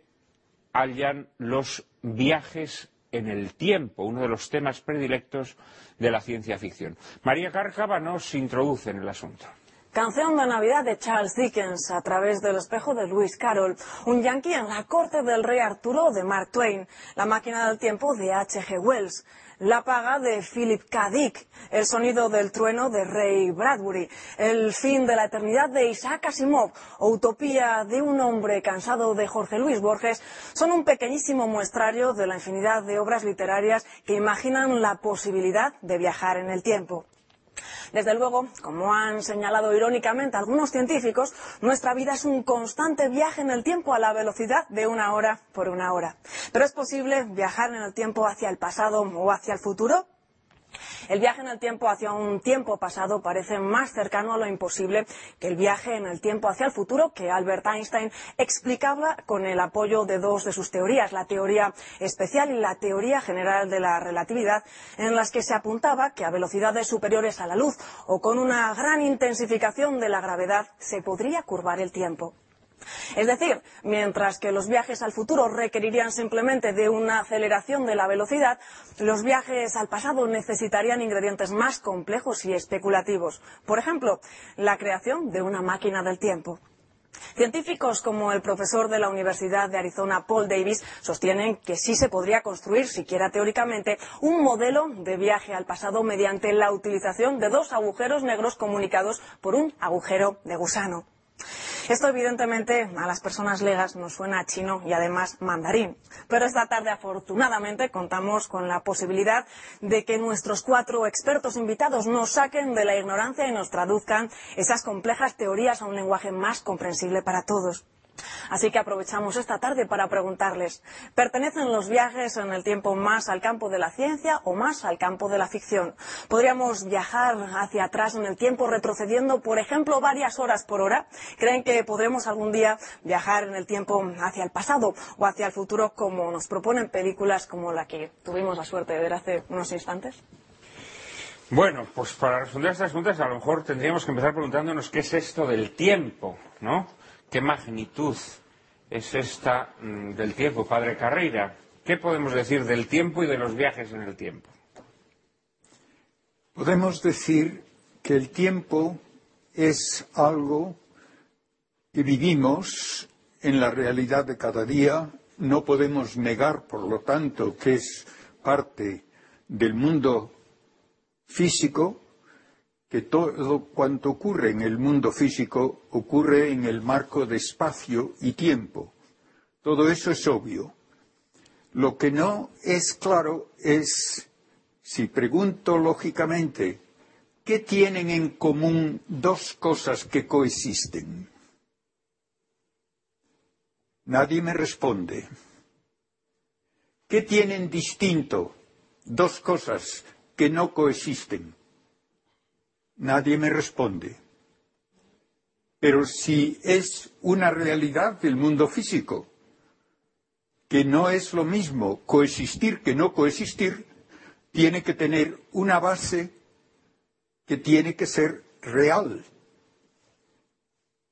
hallan los viajes en el tiempo, uno de los temas predilectos de la ciencia ficción. María Cárcava nos introduce en el asunto.
Canción de Navidad de Charles Dickens a través del espejo de Lewis Carroll, un yankee en la corte del rey Arturo de Mark Twain, La máquina del tiempo de H.G. Wells, La paga de Philip K. Dick, El sonido del trueno de Ray Bradbury, El fin de la eternidad de Isaac Asimov o Utopía de un hombre cansado de Jorge Luis Borges son un pequeñísimo muestrario de la infinidad de obras literarias que imaginan la posibilidad de viajar en el tiempo. Desde luego, como han señalado irónicamente algunos científicos, nuestra vida es un constante viaje en el tiempo a la velocidad de una hora por una hora. Pero es posible viajar en el tiempo hacia el pasado o hacia el futuro. El viaje en el tiempo hacia un tiempo pasado parece más cercano a lo imposible que el viaje en el tiempo hacia el futuro que Albert Einstein explicaba con el apoyo de dos de sus teorías, la teoría especial y la teoría general de la relatividad, en las que se apuntaba que a velocidades superiores a la luz o con una gran intensificación de la gravedad se podría curvar el tiempo. Es decir, mientras que los viajes al futuro requerirían simplemente de una aceleración de la velocidad, los viajes al pasado necesitarían ingredientes más complejos y especulativos. Por ejemplo, la creación de una máquina del tiempo. Científicos como el profesor de la Universidad de Arizona, Paul Davis, sostienen que sí se podría construir, siquiera teóricamente, un modelo de viaje al pasado mediante la utilización de dos agujeros negros comunicados por un agujero de gusano. Esto evidentemente a las personas legas nos suena chino y además mandarín. Pero esta tarde afortunadamente contamos con la posibilidad de que nuestros cuatro expertos invitados nos saquen de la ignorancia y nos traduzcan esas complejas teorías a un lenguaje más comprensible para todos. Así que aprovechamos esta tarde para preguntarles, ¿pertenecen los viajes en el tiempo más al campo de la ciencia o más al campo de la ficción? ¿Podríamos viajar hacia atrás en el tiempo retrocediendo, por ejemplo, varias horas por hora? ¿Creen que podremos algún día viajar en el tiempo hacia el pasado o hacia el futuro como nos proponen películas como la que tuvimos la suerte de ver hace unos instantes?
Bueno, pues para responder a estas preguntas a lo mejor tendríamos que empezar preguntándonos qué es esto del tiempo, ¿no? ¿Qué magnitud es esta mm, del tiempo, padre Carreira? ¿Qué podemos decir del tiempo y de los viajes en el tiempo?
Podemos decir que el tiempo es algo que vivimos en la realidad de cada día. No podemos negar, por lo tanto, que es parte del mundo físico, que todo cuanto ocurre en el mundo físico ocurre en el marco de espacio y tiempo. Todo eso es obvio. Lo que no es claro es, si pregunto lógicamente, ¿qué tienen en común dos cosas que coexisten? Nadie me responde. ¿Qué tienen distinto dos cosas que no coexisten? Nadie me responde. Pero si es una realidad del mundo físico, que no es lo mismo coexistir que no coexistir, tiene que tener una base que tiene que ser real.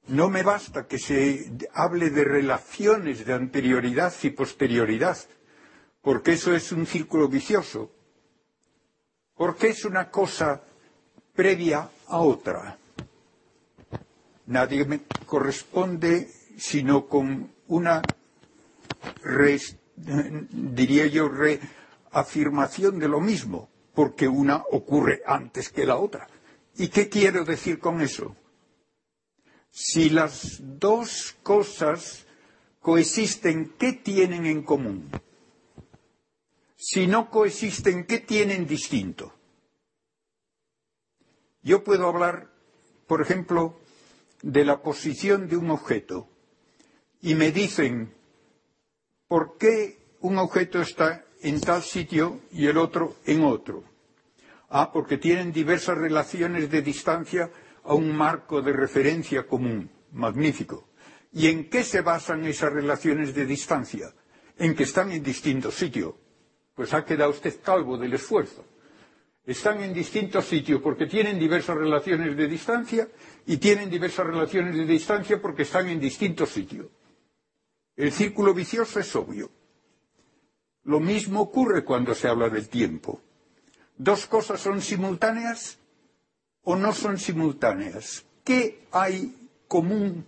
No me basta que se hable de relaciones de anterioridad y posterioridad, porque eso es un círculo vicioso, porque es una cosa previa a otra. Nadie me corresponde sino con una, diría yo, reafirmación de lo mismo, porque una ocurre antes que la otra. ¿Y qué quiero decir con eso? Si las dos cosas coexisten, ¿qué tienen en común? Si no coexisten, ¿qué tienen distinto? Yo puedo hablar, por ejemplo, de la posición de un objeto y me dicen por qué un objeto está en tal sitio y el otro en otro. Ah, porque tienen diversas relaciones de distancia a un marco de referencia común. Magnífico. ¿Y en qué se basan esas relaciones de distancia? En que están en distintos sitios. Pues ha quedado usted calvo del esfuerzo están en distintos sitios porque tienen diversas relaciones de distancia y tienen diversas relaciones de distancia porque están en distintos sitios. El círculo vicioso es obvio. Lo mismo ocurre cuando se habla del tiempo. Dos cosas son simultáneas o no son simultáneas. ¿Qué hay común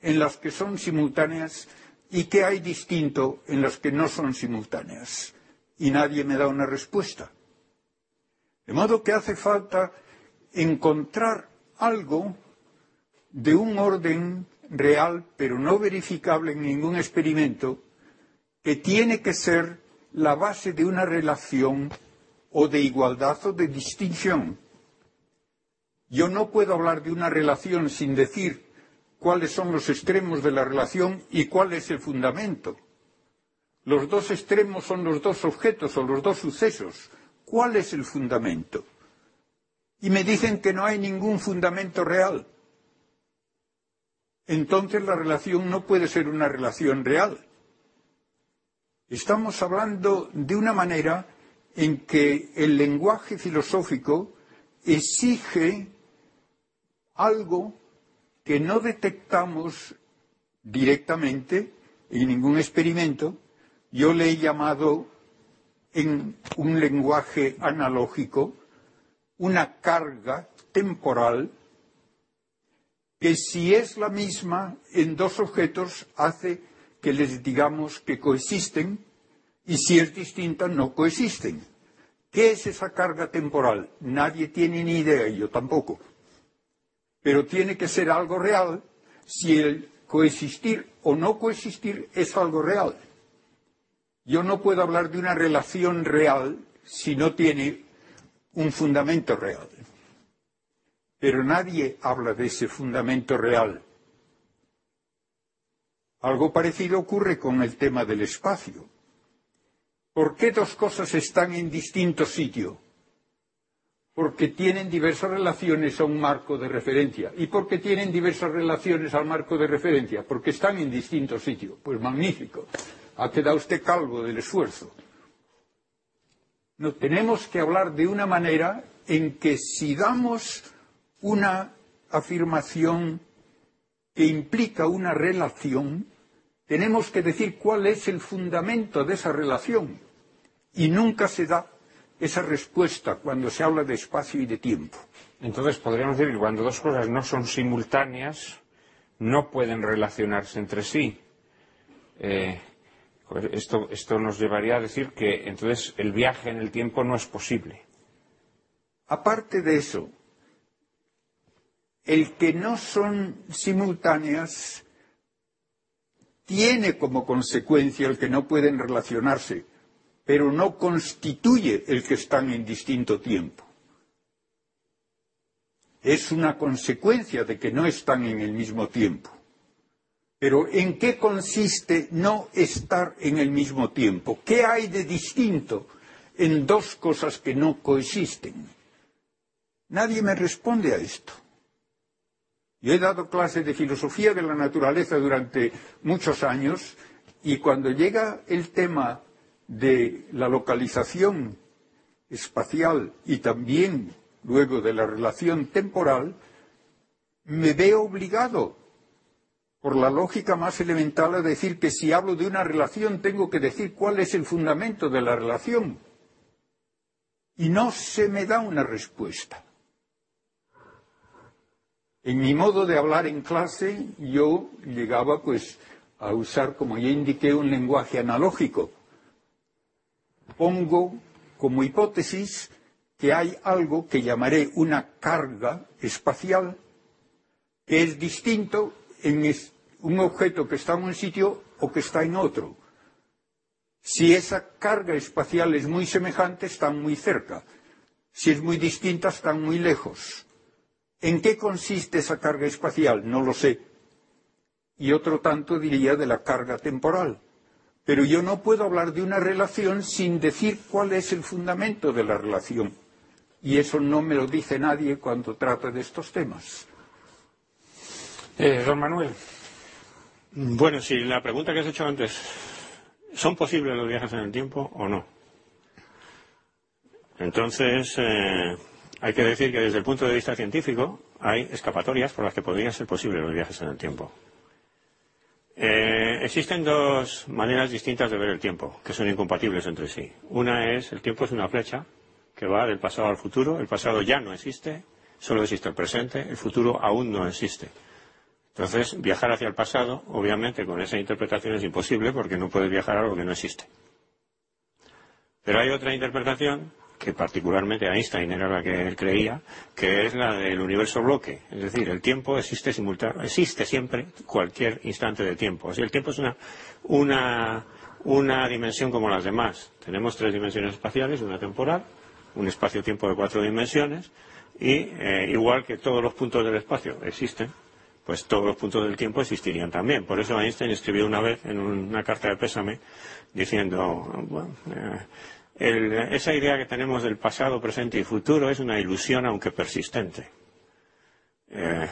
en las que son simultáneas y qué hay distinto en las que no son simultáneas? Y nadie me da una respuesta. De modo que hace falta encontrar algo de un orden real, pero no verificable en ningún experimento, que tiene que ser la base de una relación o de igualdad o de distinción. Yo no puedo hablar de una relación sin decir cuáles son los extremos de la relación y cuál es el fundamento. Los dos extremos son los dos objetos o los dos sucesos ¿Cuál es el fundamento? Y me dicen que no hay ningún fundamento real. Entonces la relación no puede ser una relación real. Estamos hablando de una manera en que el lenguaje filosófico exige algo que no detectamos directamente en ningún experimento. Yo le he llamado en un lenguaje analógico una carga temporal que si es la misma en dos objetos hace que les digamos que coexisten y si es distinta no coexisten. ¿Qué es esa carga temporal? Nadie tiene ni idea, y yo tampoco. Pero tiene que ser algo real si el coexistir o no coexistir es algo real. Yo no puedo hablar de una relación real si no tiene un fundamento real. Pero nadie habla de ese fundamento real. Algo parecido ocurre con el tema del espacio. ¿Por qué dos cosas están en distinto sitio? Porque tienen diversas relaciones a un marco de referencia. ¿Y por qué tienen diversas relaciones al marco de referencia? Porque están en distintos sitios. Pues magnífico. Ha quedado usted calvo del esfuerzo. No, tenemos que hablar de una manera en que si damos una afirmación que implica una relación, tenemos que decir cuál es el fundamento de esa relación. Y nunca se da esa respuesta cuando se habla de espacio y de tiempo.
Entonces podríamos decir que cuando dos cosas no son simultáneas, no pueden relacionarse entre sí. Eh, pues esto, esto nos llevaría a decir que entonces el viaje en el tiempo no es posible.
Aparte de eso, el que no son simultáneas tiene como consecuencia el que no pueden relacionarse, pero no constituye el que están en distinto tiempo. Es una consecuencia de que no están en el mismo tiempo. Pero ¿en qué consiste no estar en el mismo tiempo? ¿Qué hay de distinto en dos cosas que no coexisten? Nadie me responde a esto. Yo he dado clases de filosofía de la naturaleza durante muchos años y cuando llega el tema de la localización espacial y también luego de la relación temporal, me veo obligado por la lógica más elemental a decir que si hablo de una relación tengo que decir cuál es el fundamento de la relación. Y no se me da una respuesta. En mi modo de hablar en clase, yo llegaba pues a usar, como ya indiqué, un lenguaje analógico. Pongo como hipótesis que hay algo que llamaré una carga espacial que es distinto en un objeto que está en un sitio o que está en otro. Si esa carga espacial es muy semejante, están muy cerca. Si es muy distinta, están muy lejos. ¿En qué consiste esa carga espacial? No lo sé. Y otro tanto diría de la carga temporal. Pero yo no puedo hablar de una relación sin decir cuál es el fundamento de la relación. Y eso no me lo dice nadie cuando trata de estos temas.
Eh, don Manuel.
Bueno, si la pregunta que has hecho antes, ¿son posibles los viajes en el tiempo o no? Entonces, eh, hay que decir que desde el punto de vista científico hay escapatorias por las que podrían ser posibles los viajes en el tiempo. Eh, existen dos maneras distintas de ver el tiempo, que son incompatibles entre sí. Una es, el tiempo es una flecha que va del pasado al futuro. El pasado ya no existe, solo existe el presente. El futuro aún no existe. Entonces, viajar hacia el pasado, obviamente, con esa interpretación es imposible porque no puedes viajar a algo que no existe. Pero hay otra interpretación que particularmente Einstein era la que él creía, que es la del universo bloque. Es decir, el tiempo existe, existe siempre cualquier instante de tiempo. Así, el tiempo es una dimensión como las demás. Tenemos tres dimensiones espaciales, una temporal, un espacio-tiempo de cuatro dimensiones, y eh, igual que todos los puntos del espacio existen, pues todos los puntos del tiempo existirían también. Por eso Einstein escribió una vez en una carta de pésame diciendo, bueno, eh, esa idea que tenemos del pasado, presente y futuro es una ilusión, aunque persistente. Eh,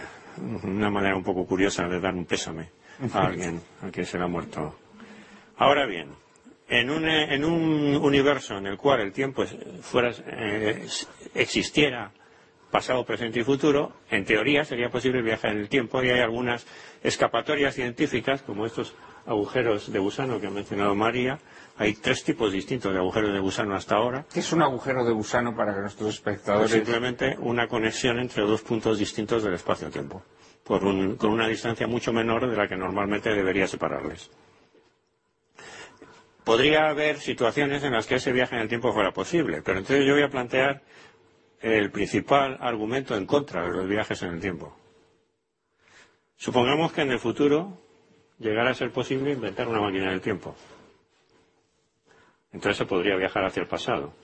una manera un poco curiosa de dar un pésame a alguien a quien se le ha muerto. Ahora bien, en un, en un universo en el cual el tiempo fuera, eh, existiera pasado, presente y futuro, en teoría sería posible viajar en el tiempo y hay algunas escapatorias científicas, como estos agujeros de gusano que ha mencionado María. Hay tres tipos distintos de agujeros de gusano hasta ahora.
¿Qué es un agujero de gusano para que nuestros espectadores...
Pues simplemente una conexión entre dos puntos distintos del espacio-tiempo, con una distancia mucho menor de la que normalmente debería separarles. Podría haber situaciones en las que ese viaje en el tiempo fuera posible, pero entonces yo voy a plantear el principal argumento en contra de los viajes en el tiempo. Supongamos que en el futuro llegara a ser posible inventar una máquina del tiempo. Entonces se podría viajar hacia el pasado.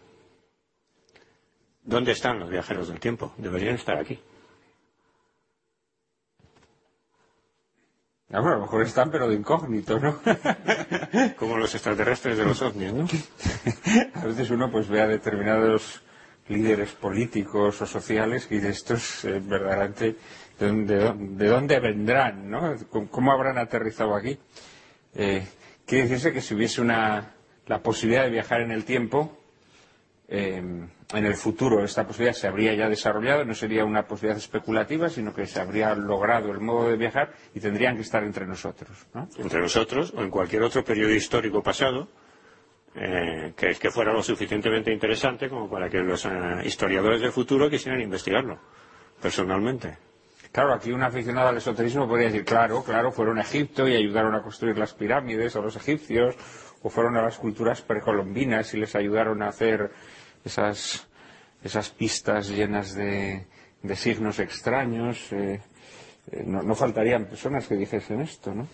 ¿Dónde están los viajeros del tiempo? Deberían estar aquí.
a lo mejor están, pero de incógnito, ¿no?
Como los extraterrestres de los ovnis, ¿no?
a veces uno pues ve a determinados líderes políticos o sociales y de estos eh, verdaderamente de, dónde vendrán, ¿no? ¿Cómo habrán aterrizado aquí? Eh, quiere decirse que si hubiese una, la posibilidad de viajar en el tiempo, eh, en el futuro esta posibilidad se habría ya desarrollado, no sería una posibilidad especulativa, sino que se habría logrado el modo de viajar y tendrían que estar entre nosotros. ¿no?
Entre nosotros o en cualquier otro periodo histórico pasado eh, que, que, fuera lo suficientemente interesante como para que los eh, historiadores del futuro quisieran investigarlo personalmente.
Claro, aquí un aficionado al esoterismo podría decir, claro, claro, fueron a Egipto y ayudaron a construir las pirámides a los egipcios, o fueron a las culturas precolombinas y les ayudaron a hacer esas, esas pistas llenas de, de signos extraños. Eh, no, no, faltarían personas que dijesen esto, ¿no?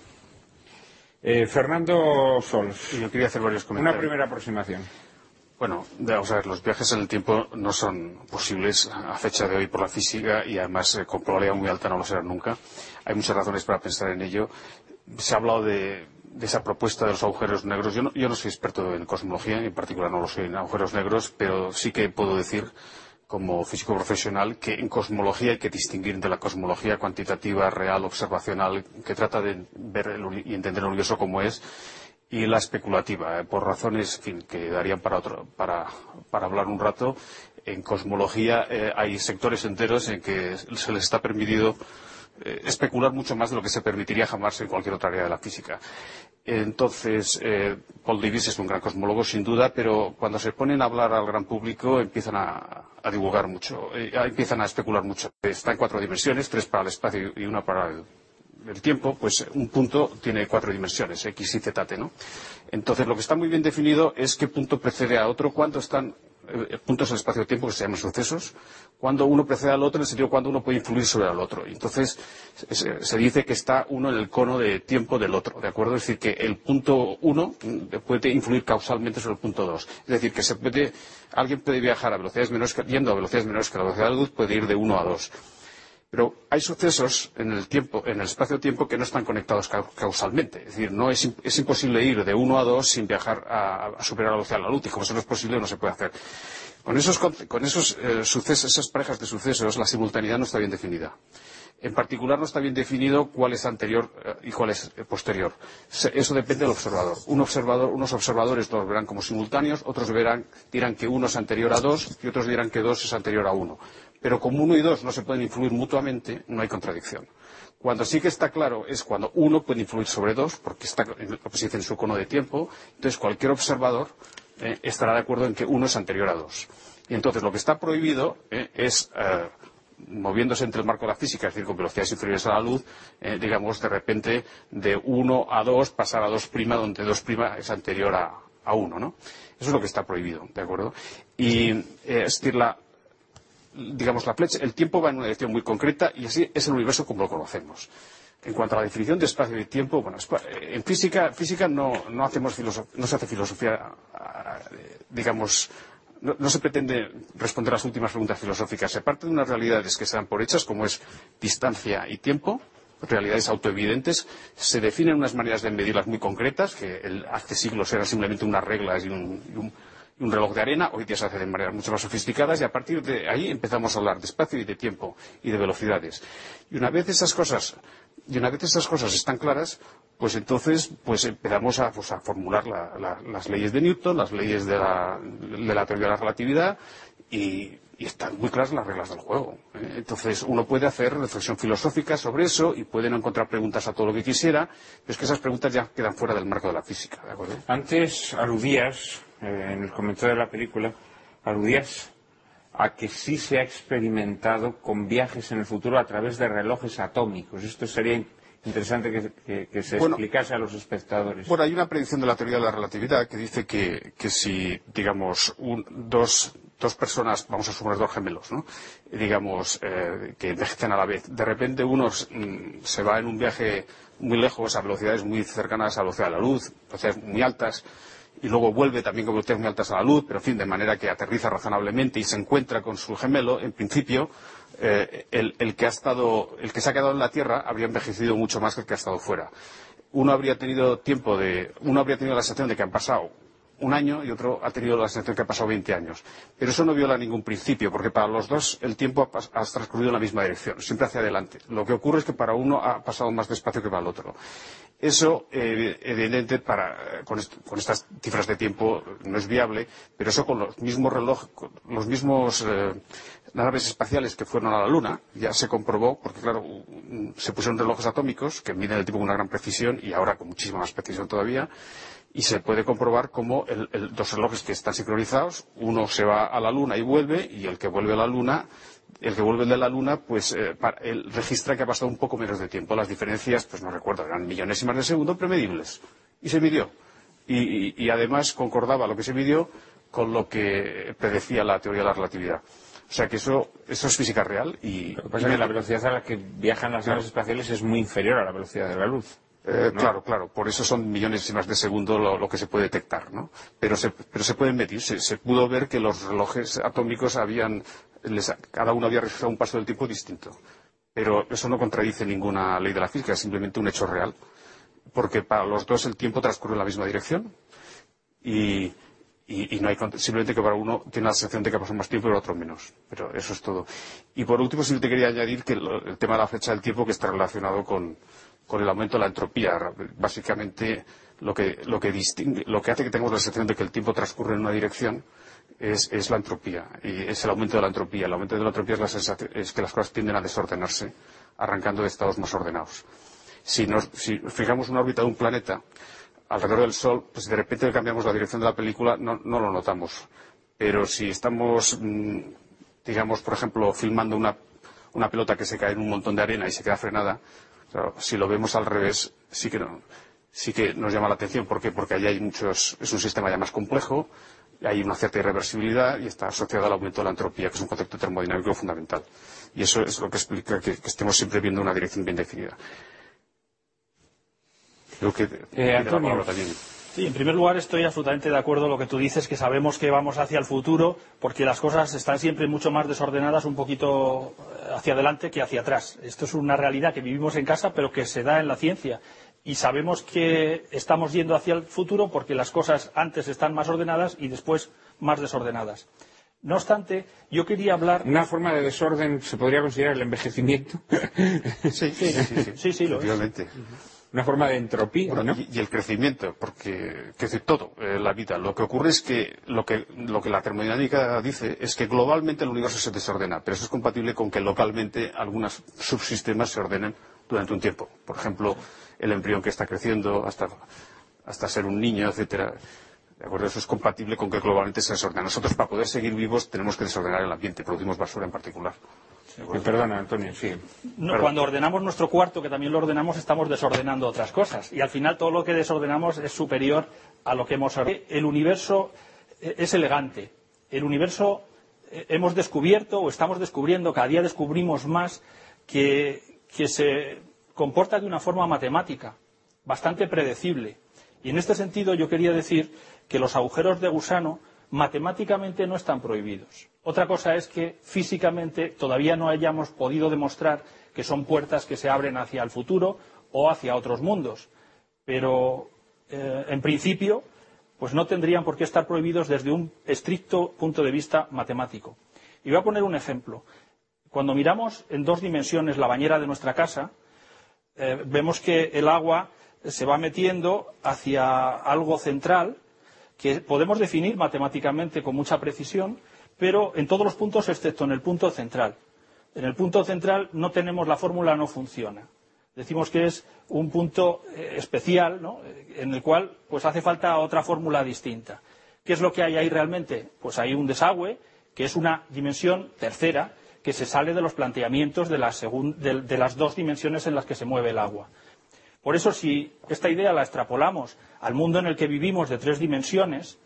Eh, Fernando Sols.
Yo quería hacer varios comentarios.
Una primera aproximación.
Bueno, vamos a ver, los viajes en el tiempo no son posibles a fecha de hoy por la física y además con probabilidad muy alta no lo serán nunca. Hay muchas razones para pensar en ello. Se ha hablado de de esa propuesta de los agujeros negros. Yo no, yo no soy experto en cosmología, en particular no lo soy en agujeros negros, pero sí que puedo decir, como físico profesional, que en cosmología hay que distinguir entre la cosmología cuantitativa, real, observacional, que trata de ver y entender el universo como es, y la especulativa, eh, por razones que darían para, otro, para, hablar un rato. En cosmología eh, hay sectores enteros en que se les está permitido eh, especular mucho más de lo que se permitiría jamás en cualquier otra área de la física. Entonces, eh, Paul Davies es un gran cosmólogo, sin duda, pero cuando se ponen a hablar al gran público empiezan a, divulgar mucho, eh, empiezan a especular mucho. Está en cuatro dimensiones, tres para el espacio y una para el, tiempo, pues un punto tiene cuatro dimensiones, x, y, z, ¿no? Entonces, lo que está muy bien definido es qué punto precede a otro, cuánto están eh, puntos en el espacio-tiempo que se llaman sucesos, cuando uno precede al otro, en el sentido cuando uno puede influir sobre el otro. Entonces, se, dice que está uno en el cono de tiempo del otro, ¿de acuerdo? Es decir, que el punto uno puede influir causalmente sobre el punto dos. Es decir, que se puede, alguien puede viajar a velocidades menores, yendo a velocidades menores que la velocidad de la luz, puede ir de uno a dos. Pero hay sucesos en el tiempo, en el espacio-tiempo que no están conectados causalmente. Es decir, no es, imposible ir de uno a dos sin viajar a, superar la velocidad de la luz. Y como eso no es posible, no se puede hacer. Con esos, eh, sucesos, esas parejas de sucesos, la simultaneidad no está bien definida. En particular, no está bien definido cuál es anterior eh, y cuál es eh, posterior. eso depende del observador. Un observador. Unos observadores los verán como simultáneos, otros verán, dirán que uno es anterior a dos y otros dirán que dos es anterior a uno. Pero como uno y dos no se pueden influir mutuamente, no hay contradicción. Cuando sí que está claro es cuando uno puede influir sobre dos, porque está lo que se dice en su cono de tiempo, entonces cualquier observador eh, estará de acuerdo en que uno es anterior a dos. Y entonces lo que está prohibido eh, es, eh, moviéndose entre el marco de la física, es decir, con velocidades inferiores a la luz, digamos, de repente de uno a dos pasar a dos prima, donde dos prima es anterior a, a uno, ¿no? Eso es lo que está prohibido, ¿de acuerdo? Y, es decir, la, digamos, la flecha, el tiempo va en una dirección muy concreta y así es el universo como lo conocemos. En cuanto a la definición de espacio y tiempo, bueno, eh, en física, física no, no, hacemos no se hace filosofía, eh, digamos, no, se pretende responder las últimas preguntas filosóficas. Se parte de unas realidades que se dan por hechas, como es distancia y tiempo, realidades autoevidentes, se definen unas maneras de medirlas muy concretas, que hace siglos eran simplemente unas reglas y un reloj de arena, hoy día se hace de maneras mucho más sofisticadas y a partir de ahí empezamos a hablar de espacio y de tiempo y de velocidades. Y una vez esas cosas, una vez esas cosas están claras, pues entonces pues empezamos a, pues, formular las leyes de Newton, las leyes de la, teoría de la relatividad y, están muy claras las reglas del juego. ¿eh? Entonces, uno puede hacer reflexión filosófica sobre eso y puede encontrar preguntas a todo lo que quisiera, pero es que esas preguntas ya quedan fuera del marco de la física. ¿de acuerdo?
Antes aludías, eh, en el comentario de la película, aludías a que sí se ha experimentado con viajes en el futuro a través de relojes atómicos. Esto sería interesante que, que- que se
Bueno,
explicase a los espectadores.
Bueno, hay una predicción de la teoría de la relatividad que dice que, que si, digamos, un- dos, dos personas, vamos a suponer dos gemelos, ¿no? Digamos, eh, que envejecen a la vez, de repente uno mm, se va en un viaje muy lejos, a velocidades muy cercanas a la velocidad de la luz, velocidades muy altas, y luego vuelve también con velocidades muy altas a la luz, pero en fin, de manera que aterriza razonablemente y se encuentra con su gemelo, en principio, eh, el, el que ha estado, el que se ha quedado en la Tierra habría envejecido mucho más que el que ha estado fuera. Uno habría tenido tiempo de, uno habría tenido la sensación de que han pasado un año y otro ha tenido la sensación que han pasado 20 años. Pero eso no viola ningún principio, porque para los dos el tiempo ha, ha transcurrido en la misma dirección, siempre hacia adelante. Lo que ocurre es que para uno ha pasado más despacio que para el otro. Eso, eh, evidentemente, para- con, est- con estas cifras de tiempo no es viable, pero eso con los mismos relojes, con los mismos eh, naves espaciales que fueron a la Luna, ya se comprobó, porque claro, se pusieron relojes atómicos que miden el tiempo con una gran precisión y ahora con muchísima más precisión todavía, y se puede comprobar cómo el- el- dos relojes que están sincronizados, uno se va a la Luna y vuelve, y el que vuelve a la Luna, el que vuelve de la Luna, pues eh, él registra que ha pasado un poco menos de tiempo. Las diferencias, pues no recuerdo, eran millonésimas de segundo, pero medibles. Y se midió. Y, y- y además concordaba lo que se midió con lo que predecía la teoría de la relatividad. O sea que eso, eso es física real y,
Lo que pasa
y
es que la velocidad a la que viajan las naves espaciales es muy inferior a la velocidad de la luz.
Eh,
¿no?
Claro, claro. Por eso son millonésimas de segundo lo, lo que se puede detectar, ¿no? Pero se, pero se pueden medir. Se, se pudo ver que los relojes atómicos habían, les- cada uno había registrado un paso del tiempo distinto. Pero eso no contradice ninguna ley de la física, es simplemente un hecho real. Porque para los dos el tiempo transcurre en la misma dirección y, y- y no hay simplemente que para uno tiene la sensación de que ha pasado más tiempo y para otro menos. Pero eso es todo. Y por último, sí te quería añadir que el tema de la fecha del tiempo que está relacionado con, con el aumento de la entropía. Básicamente, lo que, distingue, lo que hace que tengamos la sensación de que el tiempo transcurre en una dirección es, la entropía. Y es el aumento de la entropía. El aumento de la entropía es, la sensación- es que las cosas tienden a desordenarse, arrancando de estados más ordenados. Si, nos, fijamos una órbita de un planeta alrededor del Sol, pues de repente cambiamos la dirección de la película, no, lo notamos. Pero si estamos, mm, digamos, por ejemplo, filmando una pelota que se cae en un montón de arena y se queda frenada, claro, si lo vemos al revés, sí que, no- sí que nos llama la atención. ¿Por qué? Porque allí hay muchos, es un sistema ya más complejo, hay una cierta irreversibilidad y está asociado al aumento de la entropía, que es un concepto termodinámico fundamental. Y eso es lo que explica que, que estemos siempre viendo una dirección bien definida. Creo que la
Antonio.
palabra también.
Sí, en primer lugar estoy absolutamente de acuerdo con lo que tú dices, que sabemos que vamos hacia el futuro, porque las cosas están siempre mucho más desordenadas un poquito eh, hacia adelante que hacia atrás. Esto es una realidad que vivimos en casa, pero que se da en la ciencia. Y sabemos que estamos yendo hacia el futuro porque las cosas antes están más ordenadas y después más desordenadas. No obstante, yo quería hablar.
Una forma de desorden se podría considerar el envejecimiento.
Sí, sí, sí,
Sí, sí, lo es.
Una forma de entropía,
Bueno,
¿no?
y, y el crecimiento, porque, que decir, todo, eh, la vida. Lo que ocurre es que lo, que lo que la termodinámica dice es que globalmente el universo se desordena, pero eso es compatible con que localmente algunos subsistemas se ordenen durante un tiempo. Por ejemplo, el embrión que está creciendo hasta, hasta ser un niño, etcétera. ¿De acuerdo? Eso es compatible con que globalmente se desordena. Nosotros, para poder seguir vivos, tenemos que desordenar el ambiente, producimos basura en particular.
Eh, Perdona, Antonio, sí.
No, cuando ordenamos nuestro cuarto, que también lo ordenamos, estamos desordenando otras cosas. Y al final todo lo que desordenamos es superior a lo que hemos ordenado. El universo eh, es elegante. El universo eh, hemos descubierto o estamos descubriendo, cada día descubrimos más, que, que se comporta de una forma matemática, bastante predecible. Y en este sentido yo quería decir que los agujeros de gusano matemáticamente no están prohibidos. Otra cosa es que físicamente todavía no hayamos podido demostrar que son puertas que se abren hacia el futuro o hacia otros mundos. Pero eh, en principio, pues no tendrían por qué estar prohibidos desde un estricto punto de vista matemático. Y voy a poner un ejemplo. Cuando miramos en dos dimensiones la bañera de nuestra casa, eh, vemos que el agua se va metiendo hacia algo central que podemos definir matemáticamente con mucha precisión, pero en todos los puntos excepto en el punto central. En el punto central no tenemos la fórmula no funciona. Decimos que es un punto eh, especial en el cual pues hace falta otra fórmula distinta. ¿Qué es lo que hay ahí realmente? Pues hay un desagüe que es una dimensión tercera que se sale de los planteamientos de, de las dos dimensiones en las que se mueve el agua. Por eso, si esta idea la extrapolamos al mundo en el que vivimos de tres dimensiones,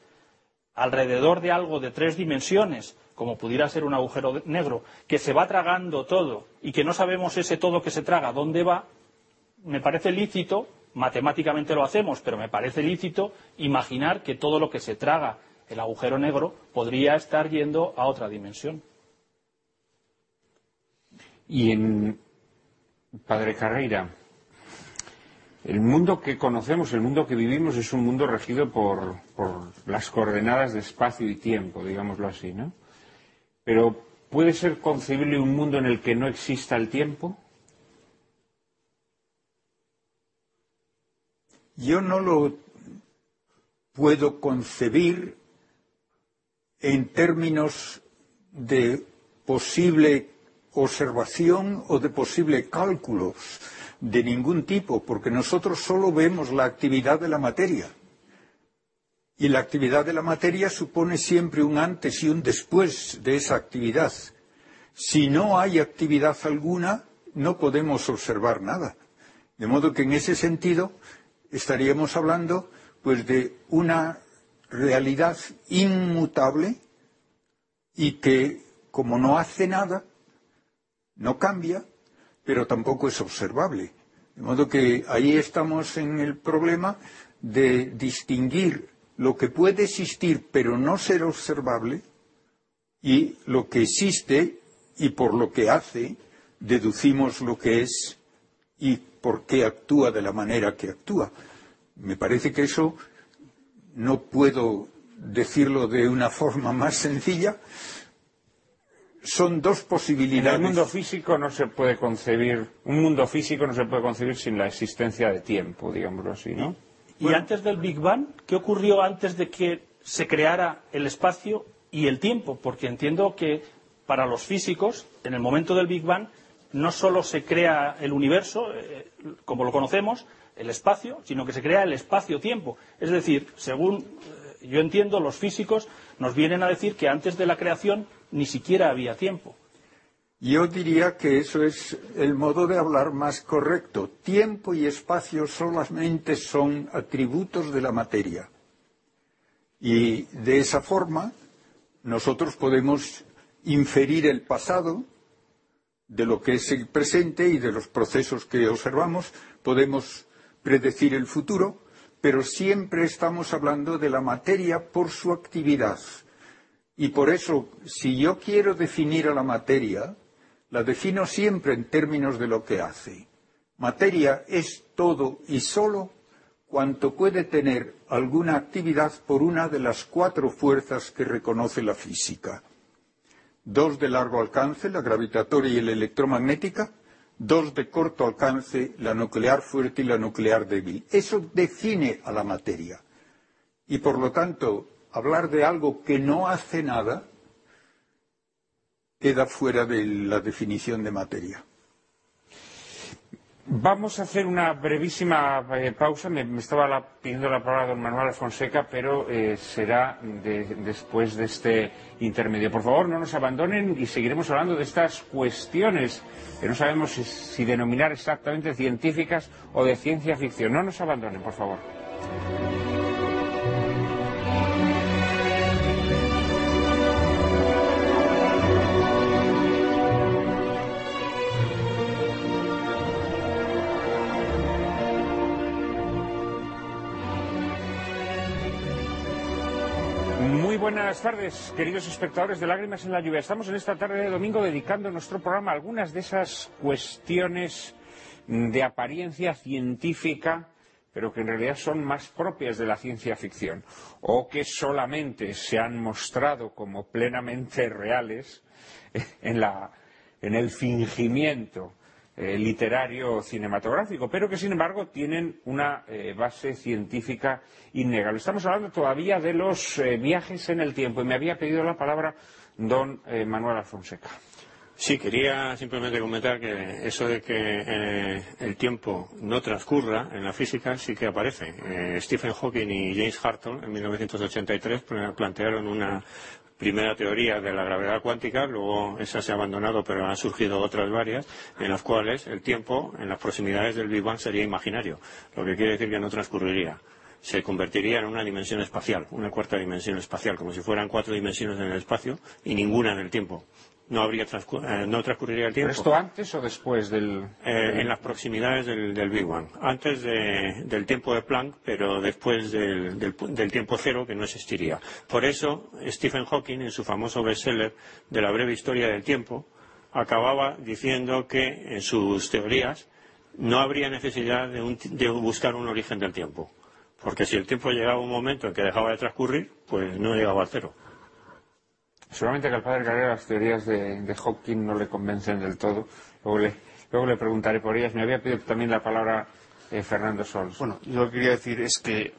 alrededor de algo de tres dimensiones, como pudiera ser un agujero negro, que se va tragando todo y que no sabemos ese todo que se traga dónde va, me parece lícito, matemáticamente lo hacemos, pero me parece lícito imaginar que todo lo que se traga el agujero negro podría estar yendo a otra dimensión.
Y en Padre Carreira, el mundo que conocemos, el mundo que vivimos, es un mundo regido por, las coordenadas de espacio y tiempo, digámoslo así, ¿no? Pero ¿puede ser concebible un mundo en el que no exista el tiempo?
Yo no lo puedo concebir en términos de posible observación o de posible cálculo de ningún tipo, porque nosotros solo vemos la actividad de la materia. Y la actividad de la materia supone siempre un antes y un después de esa actividad. Si no hay actividad alguna, no podemos observar nada. De modo que en ese sentido estaríamos hablando pues de una realidad inmutable y que como no hace nada, no cambia, pero tampoco es observable. De modo que ahí estamos en el problema de distinguir lo que puede existir pero no ser observable y lo que existe y por lo que hace deducimos lo que es y por qué actúa de la manera que actúa. Me parece que eso no puedo decirlo de una forma más sencilla, son dos posibilidades.
En el mundo físico no se puede concebir, un mundo físico no se puede concebir sin la existencia de tiempo, digámoslo así, ¿no?
Y, antes del Big Bang, ¿qué ocurrió antes de que se creara el espacio y el tiempo? Porque entiendo que para los físicos, en el momento del Big Bang, no solo se crea el universo, eh, como lo conocemos, el espacio, sino que se crea el espacio-tiempo. Es decir, según eh, yo entiendo, los físicos nos vienen a decir que antes de la creación ni siquiera había tiempo.
Yo diría que eso es el modo de hablar más correcto. Tiempo y espacio solamente son atributos de la materia. Y de esa forma nosotros podemos inferir el pasado de lo que es el presente y de los procesos que observamos, podemos predecir el futuro, pero siempre estamos hablando de la materia por su actividad. Y por eso, si yo quiero definir a la materia, la defino siempre en términos de lo que hace. Materia es todo y solo cuanto puede tener alguna actividad por una de las cuatro fuerzas que reconoce la física. Dos de largo alcance, la gravitatoria y la electromagnética, dos de corto alcance, la nuclear fuerte y la nuclear débil. Eso define a la materia. Y por lo tanto, hablar de algo que no hace nada queda fuera de la definición de materia.
Vamos a hacer una brevísima eh, pausa. Me, estaba pidiendo la palabra don Manuel Fonseca, pero eh, será después de este intermedio. Por favor, no nos abandonen y seguiremos hablando de estas cuestiones que no sabemos si denominar exactamente científicas o de ciencia ficción. No nos abandonen, por favor. Buenas tardes, queridos espectadores de Lágrimas en la Lluvia. Estamos en esta tarde de domingo dedicando nuestro programa a algunas de esas cuestiones de apariencia científica, pero que en realidad son más propias de la ciencia ficción, o que solamente se han mostrado como plenamente reales en, en el fingimiento eh, literario cinematográfico, pero que sin embargo tienen una eh, base científica innegable. Estamos hablando todavía de los eh, viajes en el tiempo y me había pedido la palabra don Manuel Alfonseca.
Sí, quería simplemente comentar que eso de que el tiempo no transcurra en la física sí que aparece. Stephen Hawking y James Hartle en 1983 plantearon una primera teoría de la gravedad cuántica, luego esa se ha abandonado, pero han surgido otras varias, en las cuales el tiempo en las proximidades del Big Bang sería imaginario, lo que quiere decir que no transcurriría. Se convertiría en una dimensión espacial, una cuarta dimensión espacial, como si fueran cuatro dimensiones en el espacio y ninguna en el tiempo no habría eh, no transcurriría el tiempo.
¿Esto antes o después del...?
Eh, en las proximidades del, Big Bang. Antes del tiempo de Planck, pero después del, tiempo cero, que no existiría. Por eso, Stephen Hawking, en su famoso bestseller de la breve historia del tiempo, acababa diciendo que en sus teorías no habría necesidad de buscar un origen del tiempo. Porque si el tiempo llegaba a un momento en que dejaba de transcurrir, pues no llegaba al cero.
Seguramente que al padre Carrera las teorías de, Hawking no le convencen del todo. Luego le, preguntaré por ellas. Me había pedido también la palabra eh, Fernando Sols.
Bueno, yo quería decir es que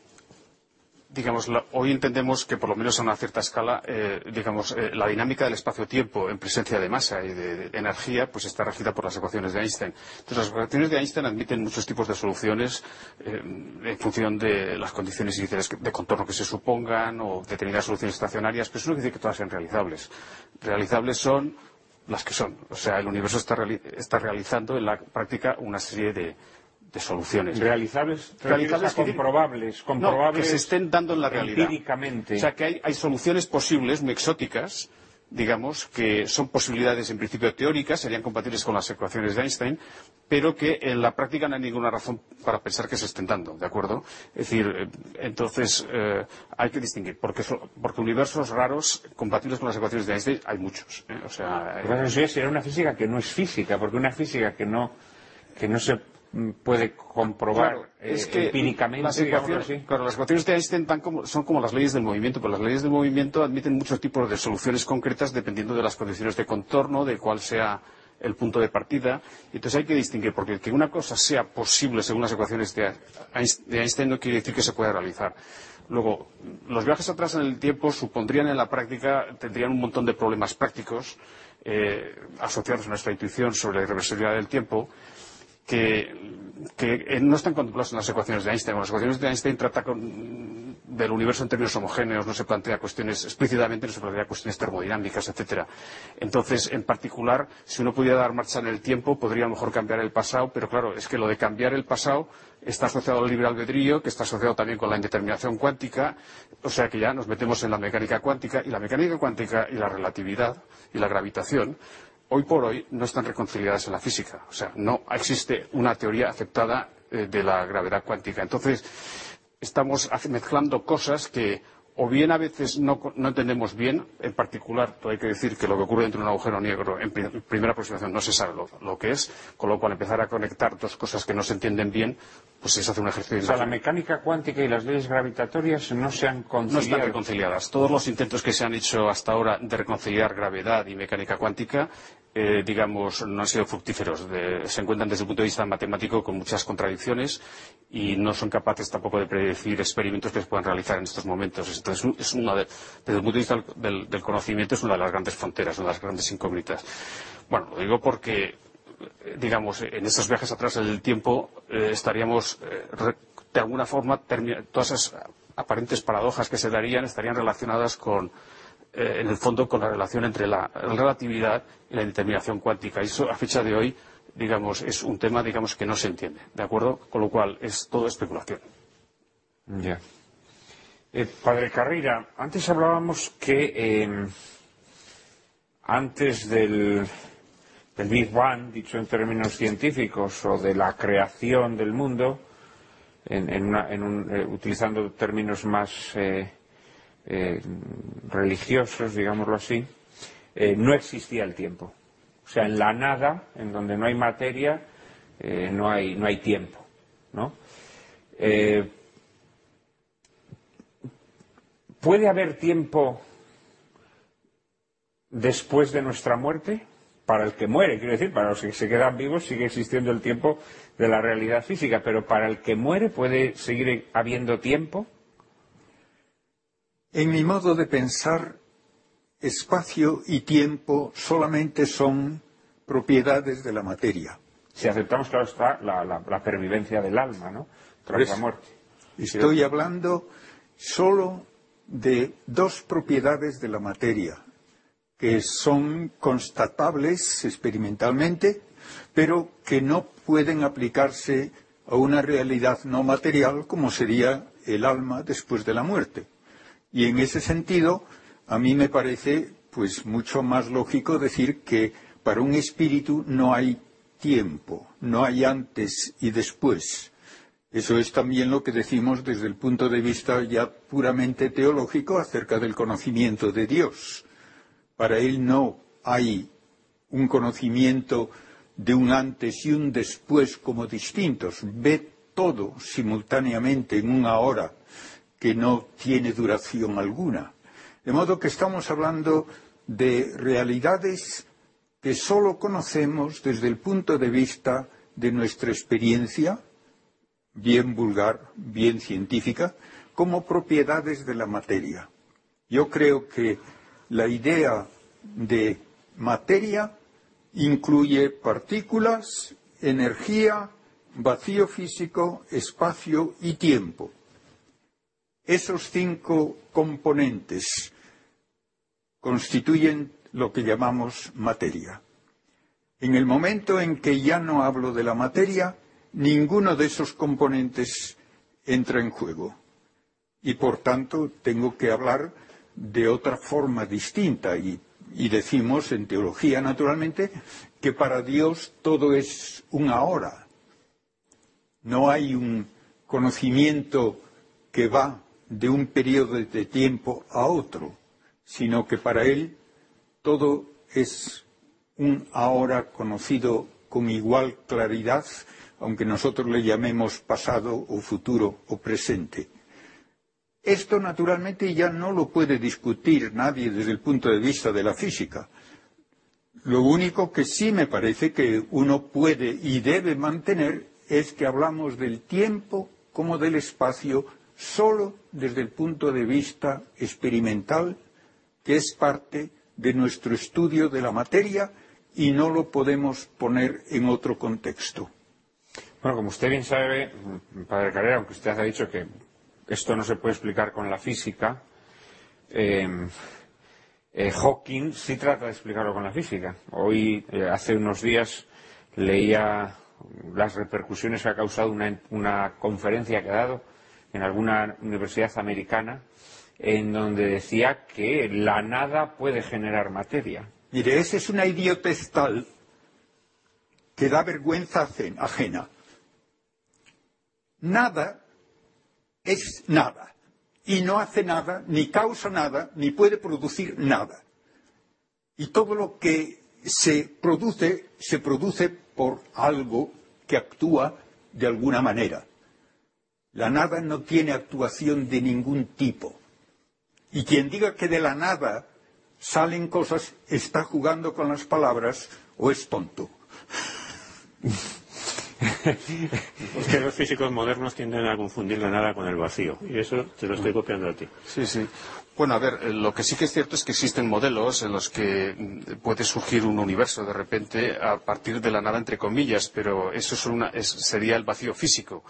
digamos, hoy entendemos que por lo menos a una cierta escala, eh, digamos, eh, la dinámica del espacio-tiempo en presencia de masa y de, energía, pues está regida por las ecuaciones de Einstein. Entonces, las ecuaciones de Einstein admiten muchos tipos de soluciones eh, en función de las condiciones iniciales de contorno que se supongan o determinadas soluciones estacionarias, pero eso no quiere decir que todas sean realizables. Realizables son las que son. O sea, el universo está, está realizando en la práctica una serie de, de soluciones.
Realizables, realizables comprobables, comprobables
que se estén dando en la realidad.
Empíricamente.
O sea, que hay, hay soluciones posibles, muy exóticas, digamos, que son posibilidades en principio teóricas, serían compatibles con las ecuaciones de Einstein, pero que en la práctica no hay ninguna razón para pensar que se estén dando, ¿de acuerdo? Es decir, eh, entonces eh, hay que distinguir, porque, porque universos raros compatibles con las ecuaciones de Einstein hay muchos. ¿eh? O sea,
eso sería una física que no es física, porque una física que no, que no se puede comprobar
es eh, que
empíricamente.
Las ecuaciones, claro, las ecuaciones de Einstein son como las leyes del movimiento, pero las leyes del movimiento admiten muchos tipos de soluciones concretas dependiendo de las condiciones de contorno, de cuál sea el punto de partida. Entonces hay que distinguir, porque que una cosa sea posible según las ecuaciones de Einstein no quiere decir que se pueda realizar. Luego, los viajes atrás en el tiempo supondrían en la práctica, tendrían un montón de problemas prácticos eh, asociados a nuestra intuición sobre la irreversibilidad del tiempo que, eh, no están contemplados en las ecuaciones de Einstein. las ecuaciones de Einstein trata del universo en términos homogéneos, no se plantea cuestiones explícitamente, no se plantea cuestiones termodinámicas, etcétera. Entonces, en particular, si uno pudiera dar marcha en el tiempo, podría a lo mejor cambiar el pasado, pero claro, es que lo de cambiar el pasado está asociado al libre albedrío, que está asociado también con la indeterminación cuántica, o sea que ya nos metemos en la mecánica cuántica, y la mecánica cuántica y la relatividad y la gravitación hoy por hoy no están reconciliadas en la física. O sea, no existe una teoría aceptada eh, de la gravedad cuántica. Entonces, estamos mezclando cosas que o bien a veces no, entendemos bien, en particular, hay que decir que lo que ocurre dentro de un agujero negro en primera aproximación no se sabe lo, que es, con lo cual empezar a conectar dos cosas que no se entienden bien, pues es hacer un ejercicio.
O sea, la mecánica cuántica y las leyes gravitatorias no se han conciliado.
No están reconciliadas. Todos los intentos que se han hecho hasta ahora de reconciliar gravedad y mecánica cuántica eh, digamos, no han sido fructíferos. se encuentran desde el punto de vista matemático con muchas contradicciones y no son capaces tampoco de predecir experimentos que se puedan realizar en estos momentos. Entonces, es una desde el punto de vista del, conocimiento, es una de las grandes fronteras, una de las grandes incógnitas. Bueno, lo digo porque, digamos, en estos viajes atrás del tiempo eh, estaríamos, de alguna forma, todas esas aparentes paradojas que se darían estarían relacionadas con eh, en el fondo con la relación entre la relatividad y la indeterminación cuántica. Y eso, a fecha de hoy, digamos, es un tema, digamos, que no se entiende, ¿de acuerdo? Con lo cual, es todo especulación.
Ya. Eh, padre Carrera, antes hablábamos que em, antes del, Big Bang, dicho en términos científicos, o de la creación del mundo, en, eh, utilizando términos más eh, religiosos, digámoslo así, eh, no existía el tiempo. O sea, en la nada, en donde no hay materia, eh, no, hay, tiempo. ¿Puede haber tiempo después de nuestra muerte? Para el que muere, quiero decir, para los que se quedan vivos sigue existiendo el tiempo de la realidad física, pero para el que muere puede seguir habiendo tiempo.
En mi modo de pensar, espacio y tiempo solamente son propiedades de la materia.
Si aceptamos, claro está, la, la- la pervivencia del alma, ¿no? Tras
Pues,
la muerte.
Estoy hablando solo de dos propiedades de la materia que son constatables experimentalmente, pero que no pueden aplicarse a una realidad no material como sería el alma después de la muerte. Y en ese sentido, a mí me parece pues mucho más lógico decir que para un espíritu no hay tiempo, no hay antes y después. Eso es también lo que decimos desde el punto de vista ya puramente teológico acerca del conocimiento de Dios. Para él no hay un conocimiento de un antes y un después como distintos. Ve todo simultáneamente en una hora que no tiene duración alguna. De modo que estamos hablando de realidades que sólo conocemos desde el punto de vista de nuestra experiencia, bien vulgar, bien científica, como propiedades de la materia. Yo creo que la idea de materia incluye partículas, energía, vacío físico, espacio y tiempo. Esos cinco componentes constituyen lo que llamamos materia. En el momento en que ya no hablo de la materia, ninguno de esos componentes entra en juego. Y por tanto tengo que hablar de otra forma distinta. Y, decimos en teología, naturalmente, que para Dios todo es un ahora. No hay un conocimiento que va de un periodo de tiempo a otro, sino que para Él todo es un ahora conocido con igual claridad, aunque nosotros le llamemos pasado o futuro o presente. Esto naturalmente ya no lo puede discutir nadie desde el punto de vista de la física. Lo único que sí me parece que uno puede y debe mantener es que hablamos del tiempo como del espacio solo desde el punto de vista experimental, que es parte de nuestro estudio de la materia y no lo podemos poner en otro contexto.
Bueno, como usted bien sabe, padre Carrera, aunque usted ha dicho que esto no se puede explicar con la física, eh, eh, Hawking sí trata de explicarlo con la física. Hoy, eh, hace unos días, leía las repercusiones que ha causado una, conferencia que ha dado en alguna universidad americana en donde decía que la nada puede generar materia.
Mire, esa es una idiotez tal que da vergüenza ajen- ajena. Nada es nada. Y no hace nada, ni causa nada, ni puede producir nada. Y todo lo que se produce, se produce por algo que actúa de alguna manera. La nada no tiene actuación de ningún tipo. Y quien diga que de la nada salen cosas está jugando con las palabras o es tonto.
Es que los físicos modernos tienden a confundir la nada con el vacío. Y eso te lo estoy copiando a ti.
Sí, sí. Bueno, a ver, eh, lo que sí que es cierto es que existen modelos en los que mm, puede surgir un universo de repente a partir de la nada, entre comillas, pero eso es sería el vacío físico.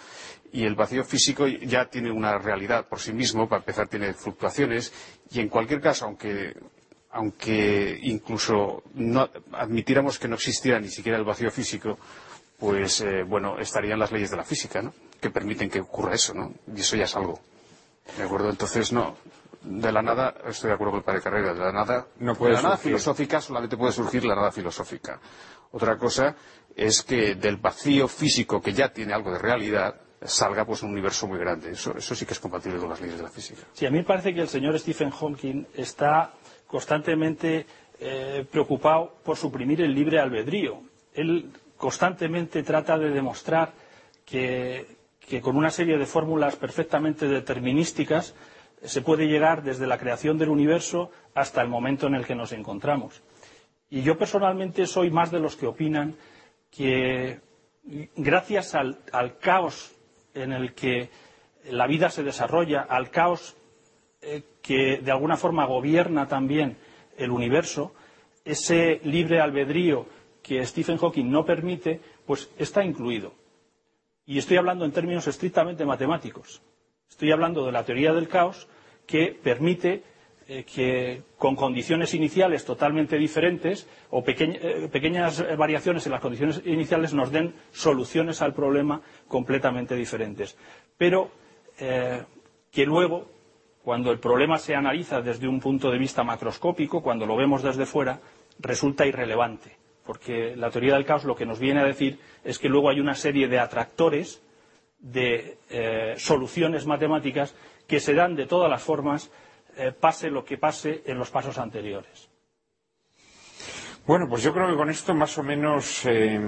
Y el vacío físico ya tiene una realidad por sí mismo, para empezar tiene fluctuaciones, y en cualquier caso, aunque, aunque incluso no admitiéramos que no existiera ni siquiera el vacío físico, pues eh, bueno, estarían las leyes de la física, ¿no? Que permiten que ocurra eso, ¿no? Y eso ya es algo. ¿De acuerdo? Entonces, no. De la nada, estoy de acuerdo con el padre Carrera, de la nada,
No puede
de la nada filosófica solamente puede surgir la nada filosófica. Otra cosa es que del vacío físico que ya tiene algo de realidad salga pues un universo muy grande. Eso, eso sí que es compatible con las leyes de la física.
Sí, a mí me parece que el señor Stephen Hawking está constantemente eh, preocupado por suprimir el libre albedrío. Él constantemente trata de demostrar que, con una serie de fórmulas perfectamente determinísticas se puede llegar desde la creación del universo hasta el momento en el que nos encontramos. Y yo personalmente soy más de los que opinan que gracias al, al caos en el que la vida se desarrolla, al caos eh, que de alguna forma gobierna también el universo, ese libre albedrío que Stephen Hawking no permite, pues está incluido. Y estoy hablando en términos estrictamente matemáticos. Estoy hablando de la teoría del caos que permite eh, que con condiciones iniciales totalmente diferentes o eh, pequeñas variaciones en las condiciones iniciales nos den soluciones al problema completamente diferentes. Pero eh, que luego, cuando el problema se analiza desde un punto de vista macroscópico, cuando lo vemos desde fuera, resulta irrelevante. Porque la teoría del caos lo que nos viene a decir es que luego hay una serie de atractores de eh, soluciones matemáticas que se dan de todas las formas, eh, pase lo que pase en los pasos anteriores.
Bueno, pues yo creo que con esto más o menos eh,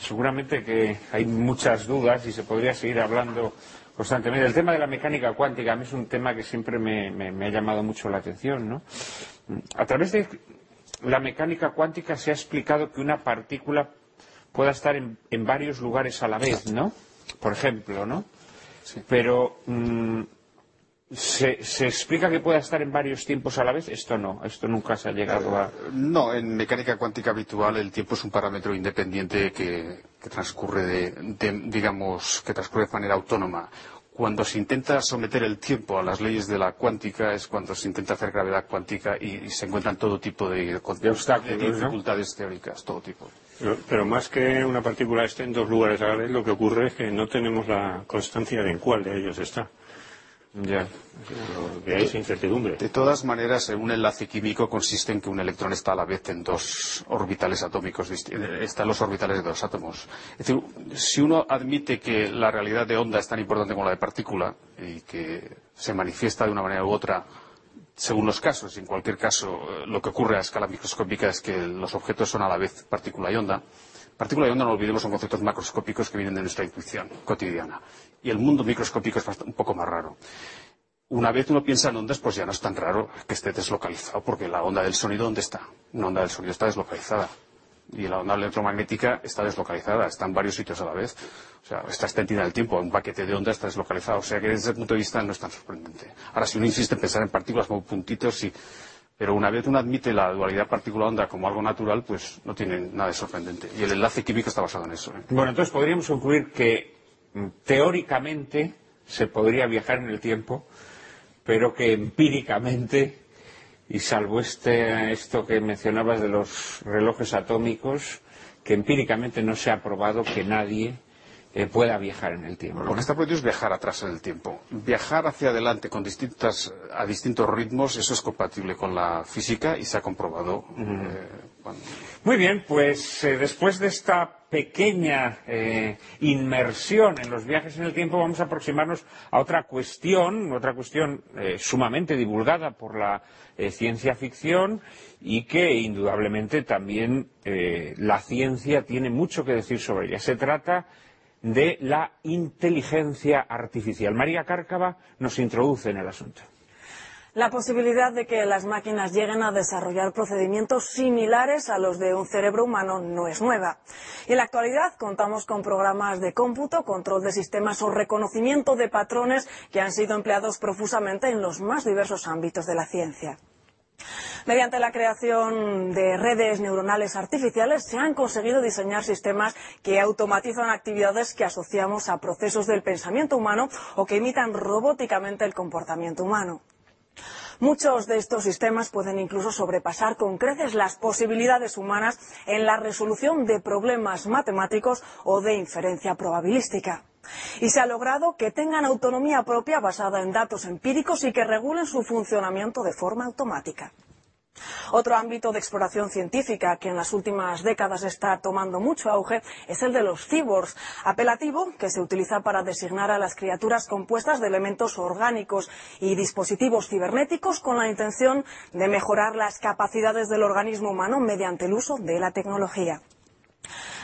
seguramente que hay muchas dudas y se podría seguir hablando constantemente. El tema de la mecánica cuántica a mí es un tema que siempre me, ha llamado mucho la atención. ¿no? A través de la mecánica cuántica se ha explicado que una partícula pueda estar en, varios lugares a la vez, ¿no? Por ejemplo, ¿no? Pero mm, ¿Se, explica que pueda estar en varios tiempos a la vez? Esto no, esto nunca se ha llegado a.
No, en mecánica cuántica habitual el tiempo es un parámetro independiente que, transcurre de, digamos, que transcurre de manera autónoma. Cuando se intenta someter el tiempo a las leyes de la cuántica es cuando se intenta hacer gravedad cuántica y, se encuentran todo tipo de, obstáculos, de dificultades teóricas, todo tipo.
Pero, más que una partícula esté en dos lugares a la vez, lo que ocurre es que no tenemos la constancia de en cuál de ellos está.
Ya. incertidumbre. De todas maneras, un enlace químico consiste en que un electrón está a la vez en dos orbitales atómicos, está en los orbitales de dos átomos. Es decir, si uno admite que la realidad de onda es tan importante como la de partícula y que se manifiesta de una manera u otra según los casos, y en cualquier caso, lo que ocurre a escala microscópica es que los objetos son a la vez partícula y onda, Partícula y onda, no olvidemos, son conceptos macroscópicos que vienen de nuestra intuición cotidiana. Y el mundo microscópico es un poco más raro. Una vez uno piensa en ondas, pues ya no es tan raro que esté deslocalizado, porque la onda del sonido, ¿dónde está? Una onda del sonido está deslocalizada. Y la onda electromagnética está deslocalizada, está en varios sitios a la vez. O sea, está extendida en el tiempo, un paquete de ondas está deslocalizado. O sea que desde ese punto de vista no es tan sorprendente. Ahora, si uno insiste en pensar en partículas como puntitos, y pero una vez uno admite la dualidad partícula-onda como algo natural, pues no tiene nada de sorprendente. Y el enlace químico está basado en eso. ¿eh?
Bueno, entonces podríamos concluir que teóricamente se podría viajar en el tiempo, pero que empíricamente, y salvo este, esto que mencionabas de los relojes atómicos, que empíricamente no se ha probado que nadie eh, pueda viajar en el tiempo.
Lo que está prohibido es viajar atrás en el tiempo. Viajar hacia adelante con distintas, a distintos ritmos, eso es compatible con la física y se ha comprobado. Eh,
Muy bien, pues eh, después de esta pequeña inmersión en los viajes en el tiempo, vamos a aproximarnos a otra cuestión, otra cuestión sumamente divulgada por la ciencia ficción y que indudablemente también la ciencia tiene mucho que decir sobre ella. Se trata de la inteligencia artificial. María Cárcava nos introduce en el asunto.
La posibilidad de que las máquinas lleguen a desarrollar procedimientos similares a los de un cerebro humano no es nueva. Y en la actualidad contamos con programas de cómputo, control de sistemas o reconocimiento de patrones que han sido empleados profusamente en los más diversos ámbitos de la ciencia. Mediante la creación de redes neuronales artificiales se han conseguido diseñar sistemas que automatizan actividades que asociamos a procesos del pensamiento humano o que imitan robóticamente el comportamiento humano. Muchos de estos sistemas pueden incluso sobrepasar con creces las posibilidades humanas en la resolución de problemas matemáticos o de inferencia probabilística. Y se ha logrado que tengan autonomía propia basada en datos empíricos y que regulen su funcionamiento de forma automática. Otro ámbito de exploración científica que en las últimas décadas está tomando mucho auge es el de los cyborgs, apelativo que se utiliza para designar a las criaturas compuestas de elementos orgánicos y dispositivos cibernéticos con la intención de mejorar las capacidades del organismo humano mediante el uso de la tecnología.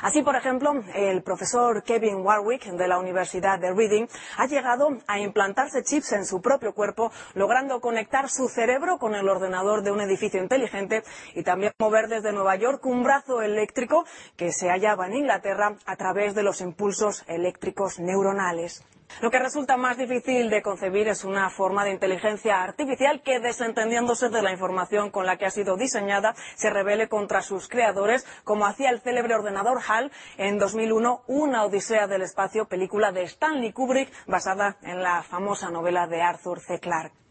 Así, por ejemplo, el profesor Kevin Warwick de la Universidad de Reading ha llegado a implantarse chips en su propio cuerpo, logrando conectar su cerebro con el ordenador de un edificio inteligente y también mover desde Nueva York un brazo eléctrico que se hallaba en Inglaterra a través de los impulsos eléctricos neuronales. Lo que resulta más difícil de concebir es una forma de inteligencia artificial que, desentendiéndose de la información con la que ha sido diseñada, se revele contra sus creadores, como hacía el célebre ordenador HAL en 2001, Una Odisea del Espacio, película de Stanley Kubrick basada en la famosa novela de Arthur C. Clarke.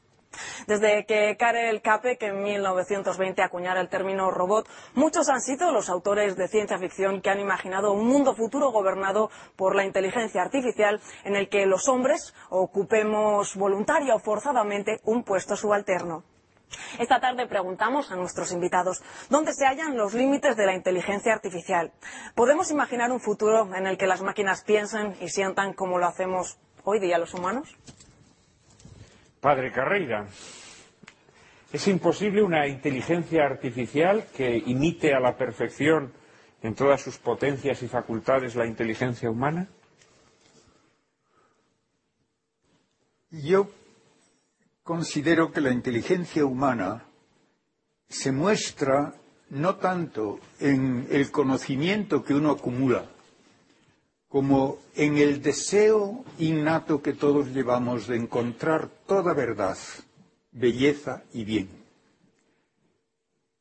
Desde que Karel Capek en 1920 acuñara el término robot, muchos han sido los autores de ciencia ficción que han imaginado un mundo futuro gobernado por la inteligencia artificial en el que los hombres ocupemos voluntaria o forzadamente un puesto subalterno. Esta tarde preguntamos a nuestros invitados dónde se hallan los límites de la inteligencia artificial. ¿Podemos imaginar un futuro en el que las máquinas piensen y sientan como lo hacemos hoy día los humanos?
Padre Carreira, ¿es imposible una inteligencia artificial que imite a la perfección en todas sus potencias y facultades la inteligencia humana?
Yo considero que la inteligencia humana se muestra no tanto en el conocimiento que uno acumula, como en el deseo innato que todos llevamos de encontrar toda verdad, belleza y bien.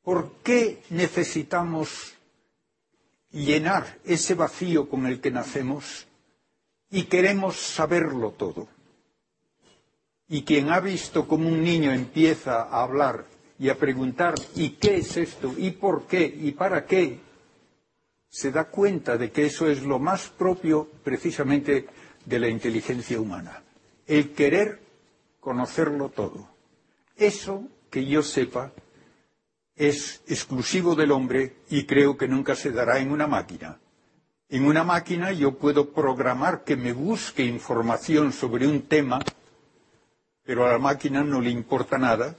¿Por qué necesitamos llenar ese vacío con el que nacemos y queremos saberlo todo? Y quien ha visto cómo un niño empieza a hablar y a preguntar ¿y qué es esto? ¿y por qué? ¿y para qué? Se da cuenta de que eso es lo más propio precisamente de la inteligencia humana, el querer conocerlo todo. Eso, que yo sepa, es exclusivo del hombre y creo que nunca se dará en una máquina. En una máquina yo puedo programar que me busque información sobre un tema, pero a la máquina no le importa nada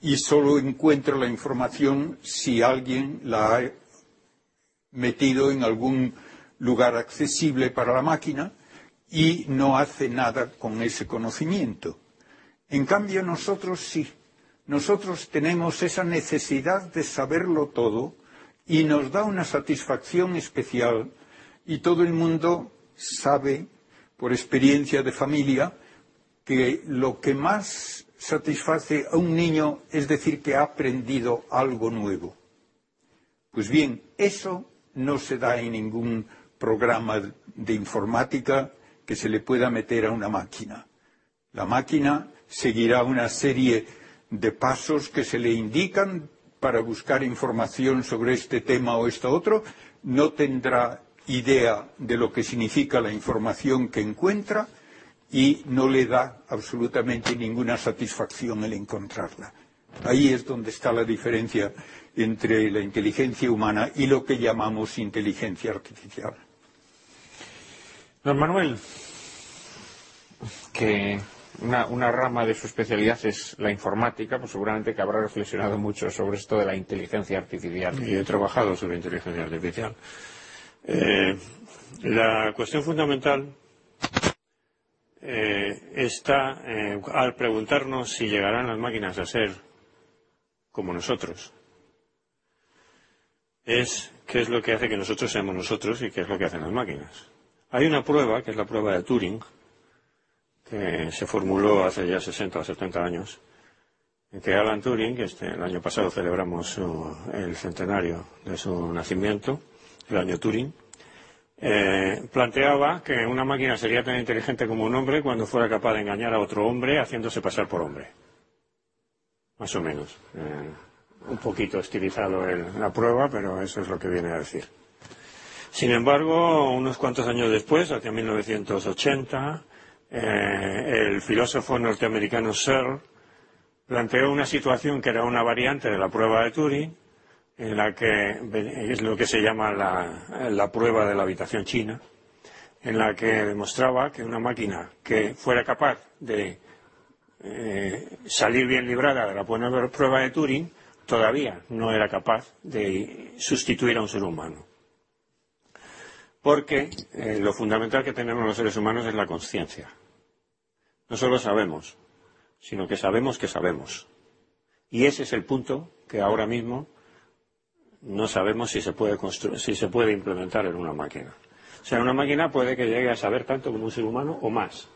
y solo encuentra la información si alguien la ha metido en algún lugar accesible para la máquina y no hace nada con ese conocimiento. En cambio, nosotros sí. Nosotros tenemos esa necesidad de saberlo todo y nos da una satisfacción especial y todo el mundo sabe, por experiencia de familia, que lo que más satisface a un niño es decir que ha aprendido algo nuevo. Pues bien, eso no se da en ningún programa de informática que se le pueda meter a una máquina. La máquina seguirá una serie de pasos que se le indican para buscar información sobre este tema o esto otro, no tendrá idea de lo que significa la información que encuentra y no le da absolutamente ninguna satisfacción el encontrarla. Ahí es donde está la diferencia entre la inteligencia humana y lo que llamamos inteligencia artificial.
Don Manuel, que una, rama de su especialidad es la informática, pues seguramente que habrá reflexionado mucho sobre esto de la inteligencia artificial.
Y he trabajado sobre inteligencia artificial. Eh, la cuestión fundamental eh, está eh, al preguntarnos si llegarán las máquinas a ser como nosotros es qué es lo que hace que nosotros seamos nosotros y qué es lo que hacen las máquinas. Hay una prueba, que es la prueba de Turing, que se formuló hace ya 60 o 70 años, en que Alan Turing, que este, el año pasado celebramos el centenario de su nacimiento, el año Turing, eh, planteaba que una máquina sería tan inteligente como un hombre cuando fuera capaz de engañar a otro hombre haciéndose pasar por hombre. Más o menos. Eh, un poquito estilizado en la prueba, pero eso es lo que viene a decir. Sin embargo, unos cuantos años después, hacia 1980, eh, el filósofo norteamericano Searle planteó una situación que era una variante de la prueba de Turing, en la que es lo que se llama la, prueba de la habitación china, en la que demostraba que una máquina que fuera capaz de eh, salir bien librada de la prueba de Turing todavía no era capaz de sustituir a un ser humano. Porque eh, lo fundamental que tenemos los seres humanos es la conciencia. No solo sabemos, sino que sabemos que sabemos. Y ese es el punto que ahora mismo no sabemos si se puede, si se puede implementar en una máquina. O sea, una máquina puede que llegue a saber tanto como un ser humano o más.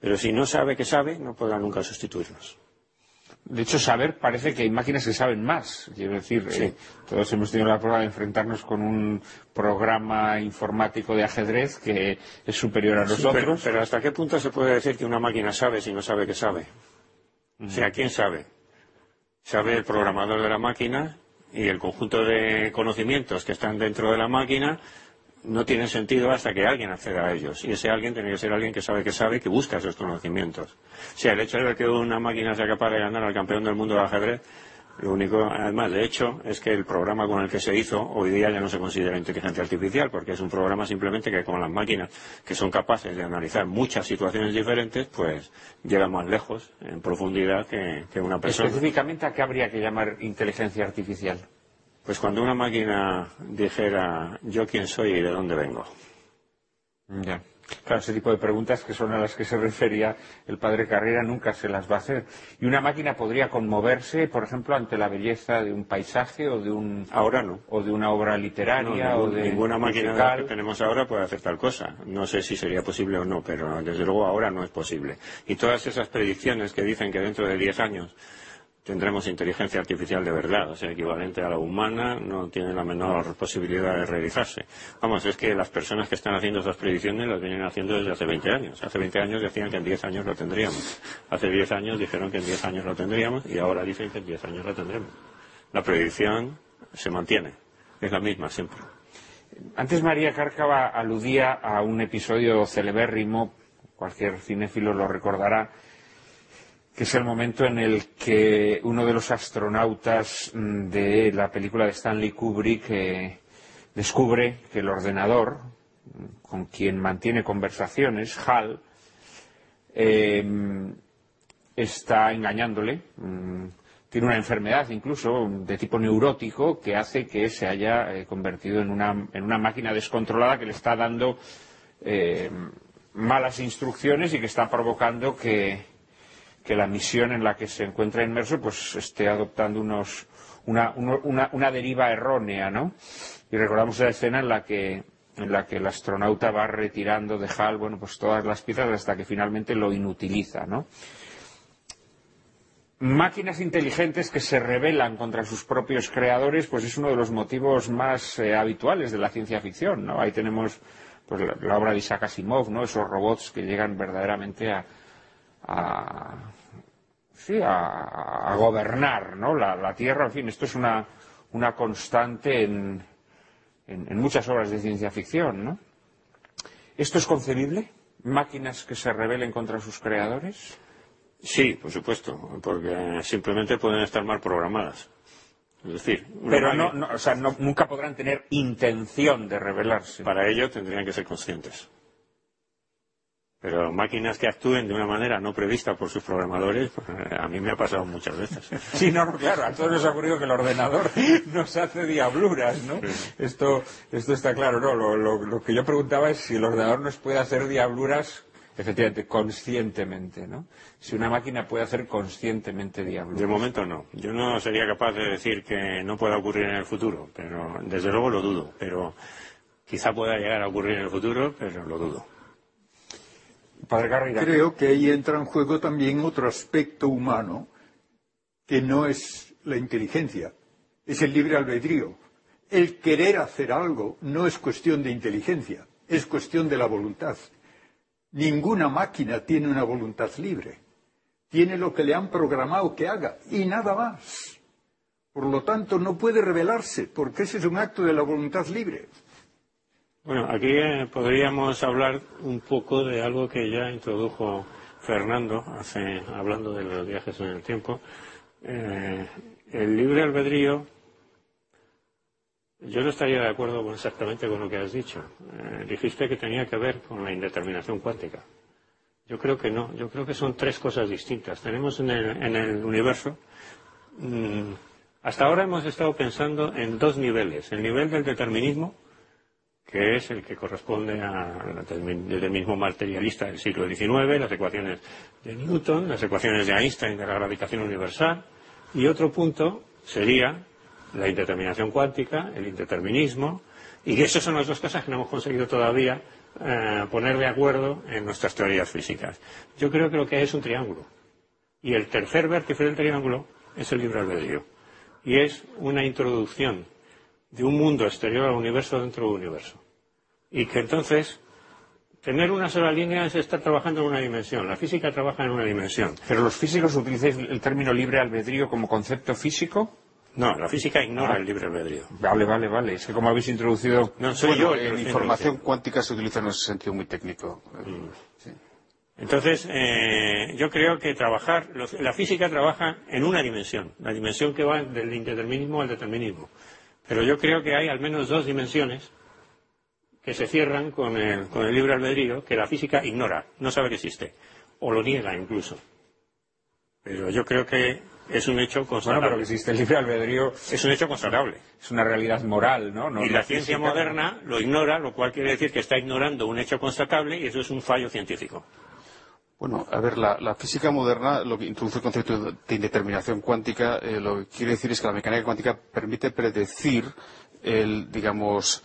Pero si no sabe que sabe, no podrá nunca sustituirnos.
De hecho, saber parece que hay máquinas que saben más. Quiero decir, eh, todos hemos tenido la prueba de enfrentarnos con un programa informático de ajedrez que es superior a
Sí,
nosotros.
pero, pero ¿hasta qué punto se puede decir que una máquina sabe si no sabe que sabe? O sea, ¿quién sabe? Sabe el programador de la máquina y el conjunto de conocimientos que están dentro de la máquina no tienen sentido hasta que alguien acceda a ellos. Y ese alguien tiene que ser alguien que sabe que sabe que busca esos conocimientos. O sea, el hecho de que una máquina sea capaz de ganar al campeón del mundo de ajedrez, lo único, además, de hecho, es que el programa con el que se hizo hoy día ya no se considera inteligencia artificial, porque es un programa simplemente que con las máquinas que son capaces de analizar muchas situaciones diferentes, pues llega más lejos en profundidad que, que una persona.
Específicamente, ¿a qué habría que llamar inteligencia artificial?
Pues cuando una máquina dijera yo quién soy y de dónde vengo.
Ya. Claro, ese tipo de preguntas que son a las que se refería el padre Carrera nunca se las va a hacer. Y una máquina podría conmoverse, por ejemplo, ante la belleza de un paisaje o de un
Ahora no.
o de una obra literaria
No,
o de
ninguna máquina
musical.
que tenemos ahora puede hacer tal cosa. No sé si sería posible o no, pero desde luego ahora no es posible. Y todas esas predicciones que dicen que dentro de 10 años tendremos inteligencia artificial de verdad, o sea, equivalente a la humana, no tiene la menor posibilidad de realizarse. Vamos, es que las personas que están haciendo esas predicciones las vienen haciendo desde hace 20 años. Hace 20 años decían que en 10 años lo tendríamos. Hace 10 años dijeron que en 10 años lo tendríamos y ahora dicen que en 10 años lo tendremos. La predicción se mantiene. Es la misma siempre.
Antes María Cárcava aludía a un episodio celebérrimo, cualquier cinéfilo lo recordará, que es el momento en el que uno de los astronautas mm, de la película de Stanley Kubrick eh, descubre que el ordenador mm, con quien mantiene conversaciones, HAL, eh, está engañándole. mm, tiene una enfermedad incluso de tipo neurótico que hace que se haya eh, convertido en una, en una máquina descontrolada que le está dando eh, malas instrucciones y que está provocando que, que la misión en la que se encuentra inmerso pues esté adoptando una, deriva errónea, ¿no? Y recordamos la escena en la que en la que el astronauta va retirando de HAL, bueno, pues todas las piezas hasta que finalmente lo inutiliza. Máquinas inteligentes que se rebelan contra sus propios creadores, pues es uno de los motivos más eh, habituales de la ciencia ficción, ¿no? Ahí tenemos pues, la, la obra de Isaac Asimov, ¿no? Esos robots que llegan verdaderamente a, a- sí, a, a gobernar, ¿no? La, la Tierra, en fin, esto es una, una constante en, en, en muchas obras de ciencia ficción, ¿no? ¿Esto es concebible? ¿Máquinas que se rebelen contra sus creadores?
Sí, por supuesto, porque simplemente pueden estar mal programadas. Es decir,
Pero no, no, o sea, no- nunca podrán tener intención de rebelarse.
Para ello tendrían que ser conscientes. Pero máquinas que actúen de una manera no prevista por sus programadores, pues, a mí me ha pasado muchas veces.
Sí, no, claro, a todos nos ha ocurrido que el ordenador nos hace diabluras, ¿no? Esto, esto está claro, ¿no? Lo, lo- lo que yo preguntaba es si el ordenador nos puede hacer diabluras, efectivamente, conscientemente, ¿no? Si una máquina puede hacer conscientemente
De
diabluras.
momento no. Yo no sería capaz de decir que no pueda ocurrir en el futuro, pero desde luego lo dudo. Pero quizá pueda llegar a ocurrir en el futuro, pero lo dudo.
Creo que ahí entra en juego también otro aspecto humano que no es la inteligencia, es el libre albedrío. El querer hacer algo no es cuestión de inteligencia, es cuestión de la voluntad. Ninguna máquina tiene una voluntad libre. Tiene lo que le han programado que haga y nada más. Por lo tanto, no puede rebelarse, porque ese es un acto de la voluntad libre.
Bueno, aquí eh, podríamos hablar un poco de algo que ya introdujo Fernando, hace, hablando de los viajes en el tiempo. Eh, el libre albedrío, yo no estaría de acuerdo exactamente con lo que has dicho. Eh, dijiste que tenía que ver con la indeterminación cuántica. Yo creo que no, yo creo que son tres cosas distintas. Tenemos en el, en el universo mm, hasta ahora hemos estado pensando en dos niveles. El nivel del determinismo, que es el que corresponde al determinismo materialista del siglo XIX, las ecuaciones de Newton, las ecuaciones de Einstein de la gravitación universal, y otro punto sería la indeterminación cuántica, el indeterminismo, y esas son las dos cosas que no hemos conseguido todavía eh, poner de acuerdo en nuestras teorías físicas. Yo creo que lo que hay es un triángulo. Y el tercer vértice del triángulo es el libre albedrío. Y es una introducción de un mundo exterior al universo dentro del universo. Y que entonces tener una sola línea es estar trabajando en una dimensión. La física trabaja en una dimensión.
¿Pero los físicos utilizáis el término libre albedrío como concepto físico?
No, la física ignora
Ah.
el libre albedrío.
Vale, vale, vale. Es que como habéis introducido...
No soy
Bueno,
yo el
en
estoy
información cuántica se utiliza en ese sentido muy técnico. Sí.
Entonces, eh, yo creo que trabajar, la física trabaja en una dimensión, la dimensión que va del indeterminismo al determinismo. Pero yo creo que hay al menos dos dimensiones que se cierran con el, con el libre albedrío que la física ignora, no sabe que existe, o lo niega incluso. Pero yo creo que es un hecho
Bueno,
constatable.
pero que existe el libre albedrío
Es un hecho constatable.
es una realidad moral, ¿no? No-
y la ciencia
física.
moderna lo ignora, lo cual quiere decir que está ignorando un hecho constatable y eso es un fallo científico.
Bueno, a ver, la, física moderna lo que introduce el concepto de de indeterminación cuántica, eh, lo que quiere decir es que la mecánica cuántica permite predecir digamos,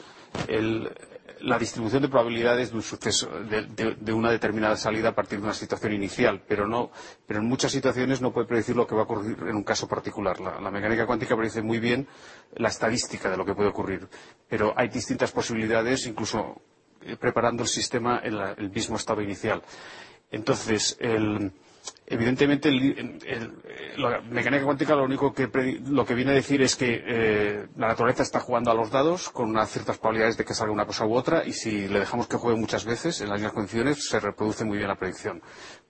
la distribución de probabilidades de un suceso, de, una determinada salida a partir de una situación inicial, pero no, pero en muchas situaciones no puede predecir lo que va a ocurrir en un caso particular. La, mecánica cuántica predice muy bien la estadística de lo que puede ocurrir, pero hay distintas posibilidades, incluso eh, preparando el sistema en el mismo estado inicial. Entonces, evidentemente, la mecánica cuántica lo único que, lo que viene a decir es que eh, la naturaleza está jugando a los dados con unas ciertas probabilidades de que salga una cosa u otra y si le dejamos que juegue muchas veces en las mismas condiciones se reproduce muy bien la predicción.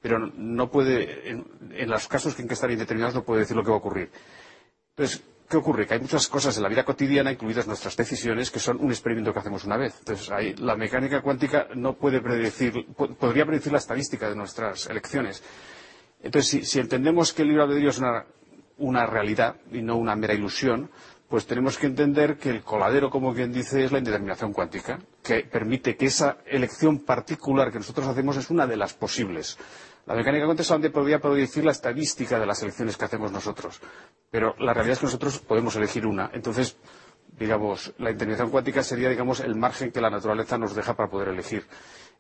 Pero no puede, en, en los casos en que están indeterminados, no puede decir lo que va a ocurrir. Entonces, ¿qué ocurre? Que hay muchas cosas en la vida cotidiana, incluidas nuestras decisiones, que son un experimento que hacemos una vez. Entonces, ahí, la mecánica cuántica no puede predecir, po- podría predecir la estadística de nuestras elecciones. Entonces, si, si entendemos que el libre albedrío es una, una realidad y no una mera ilusión, pues tenemos que entender que el coladero, como quien dice, es la indeterminación cuántica, que permite que esa elección particular que nosotros hacemos es una de las posibles. La mecánica cuántica solamente podría predecir la estadística de las elecciones que hacemos nosotros, pero la realidad es que nosotros podemos elegir una. Entonces, digamos, la indeterminación cuántica sería, digamos, el margen que la naturaleza nos deja para poder elegir.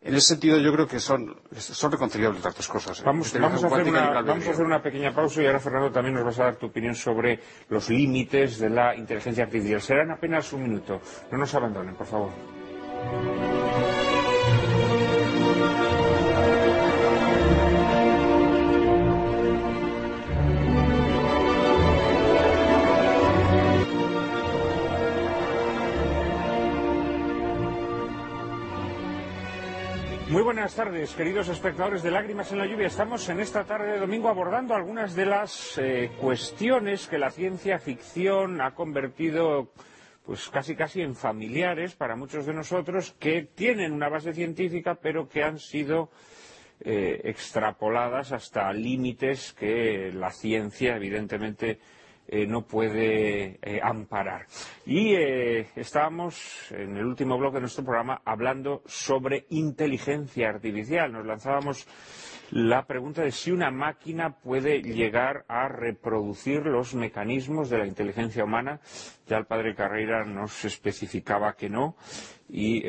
En ese sentido, yo creo que son, son reconciliables las dos cosas. ¿eh?
Vamos, a hacer una, vamos a hacer una pequeña pausa y ahora, Fernando, también nos vas a dar tu opinión sobre los límites de la inteligencia artificial. Serán apenas un minuto. No nos abandonen, por favor. Buenas tardes, queridos espectadores de Lágrimas en la Lluvia. Estamos en esta tarde de domingo abordando algunas de las eh, cuestiones que la ciencia ficción ha convertido pues casi casi en familiares para muchos de nosotros que tienen una base científica pero que han sido eh, extrapoladas hasta límites que la ciencia evidentemente eh, no puede eh, amparar. Y eh, estábamos en el último bloque de nuestro programa hablando sobre inteligencia artificial. Nos lanzábamos la pregunta de si una máquina puede llegar a reproducir los mecanismos de la inteligencia humana. Ya el padre Carreira nos especificaba que no y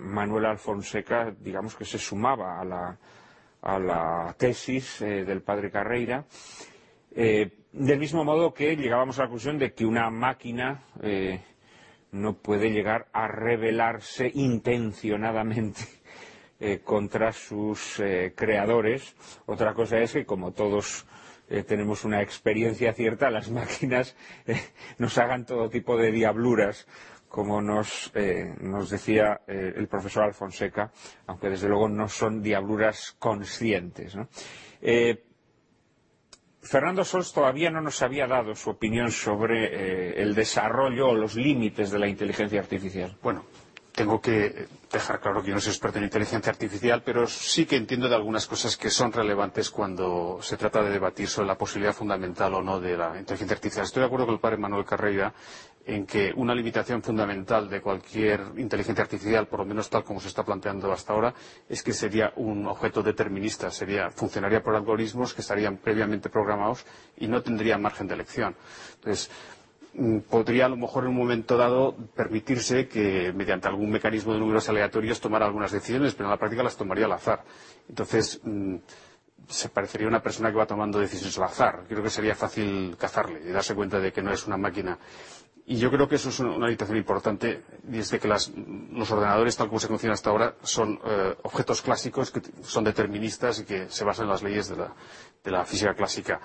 Manuel Alfonseca, digamos que se sumaba a la, tesis del padre Carreira. Del mismo modo que llegábamos a la conclusión de que una máquina eh, no puede llegar a rebelarse intencionadamente eh, contra sus eh, creadores. Otra cosa es que, como todos tenemos una experiencia cierta, las máquinas nos hagan todo tipo de diabluras, como nos, nos decía el profesor Alfonseca, aunque desde luego no son diabluras conscientes. ¿no? Fernando Sols todavía no nos había dado su opinión sobre eh, el desarrollo o los límites de la inteligencia artificial.
Bueno, tengo que dejar claro que no soy experto en inteligencia artificial, pero sí que entiendo de algunas cosas que son relevantes cuando se trata de debatir sobre la posibilidad fundamental o no de la inteligencia artificial. Estoy de acuerdo con el padre Manuel Carreira en que una limitación fundamental de cualquier inteligencia artificial, por lo menos tal como se está planteando hasta ahora, es que sería un objeto determinista, funcionaría por algoritmos que estarían previamente programados y no tendría margen de elección. Entonces, mm, podría a lo mejor en un momento dado permitirse que mediante algún mecanismo de números aleatorios tomara algunas decisiones, pero en la práctica las tomaría al azar. Entonces, mm, se parecería a una persona que va tomando decisiones al azar. Creo que sería fácil cazarle y darse cuenta de que no es una máquina. Y yo creo que eso es una limitación importante, y es de que los ordenadores, tal como se conocen hasta ahora, son eh, objetos clásicos que son deterministas y que se basan en las leyes de la, física clásica.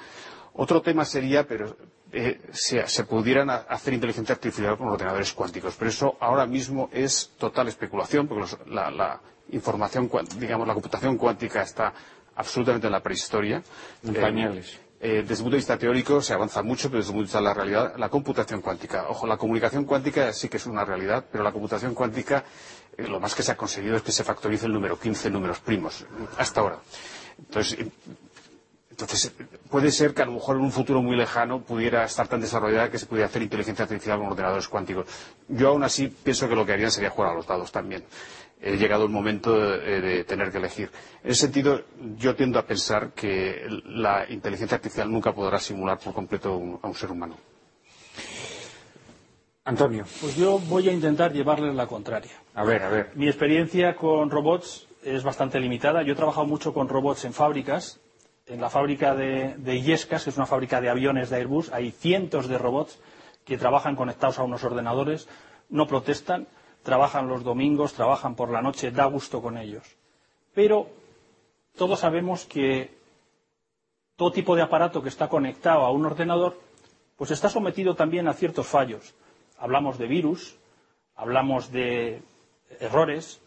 Otro tema sería, pero eh, se, pudieran hacer inteligencia artificial con ordenadores cuánticos, pero eso ahora mismo es total especulación, porque la, información, digamos, la computación cuántica está absolutamente en la prehistoria.
En
desde el punto de vista teórico se avanza mucho, pero desde el punto de vista de la realidad, la computación cuántica. Ojo, la comunicación cuántica sí que es una realidad, pero la computación cuántica, eh, lo más que se ha conseguido es que se factorice el número 15 en números primos, hasta ahora. Entonces, entonces, puede ser que a lo mejor en un futuro muy lejano pudiera estar tan desarrollada que se pudiera hacer inteligencia artificial con ordenadores cuánticos. Yo aún así pienso que lo que harían sería jugar a los dados también. He llegado el momento de, de tener que elegir. En ese sentido, yo tiendo a pensar que la inteligencia artificial nunca podrá simular por completo un, a un ser humano.
Antonio.
Pues yo voy a intentar llevarles la contraria.
A ver, a ver.
Mi experiencia con robots es bastante limitada. Yo he trabajado mucho con robots en fábricas en la fábrica de, de Illescas, que es una fábrica de aviones de Airbus, hay cientos de robots que trabajan conectados a unos ordenadores, no protestan, trabajan los domingos, trabajan por la noche, da gusto con ellos. Pero todos sabemos que todo tipo de aparato que está conectado a un ordenador, pues está sometido también a ciertos fallos. Hablamos de virus, hablamos de errores,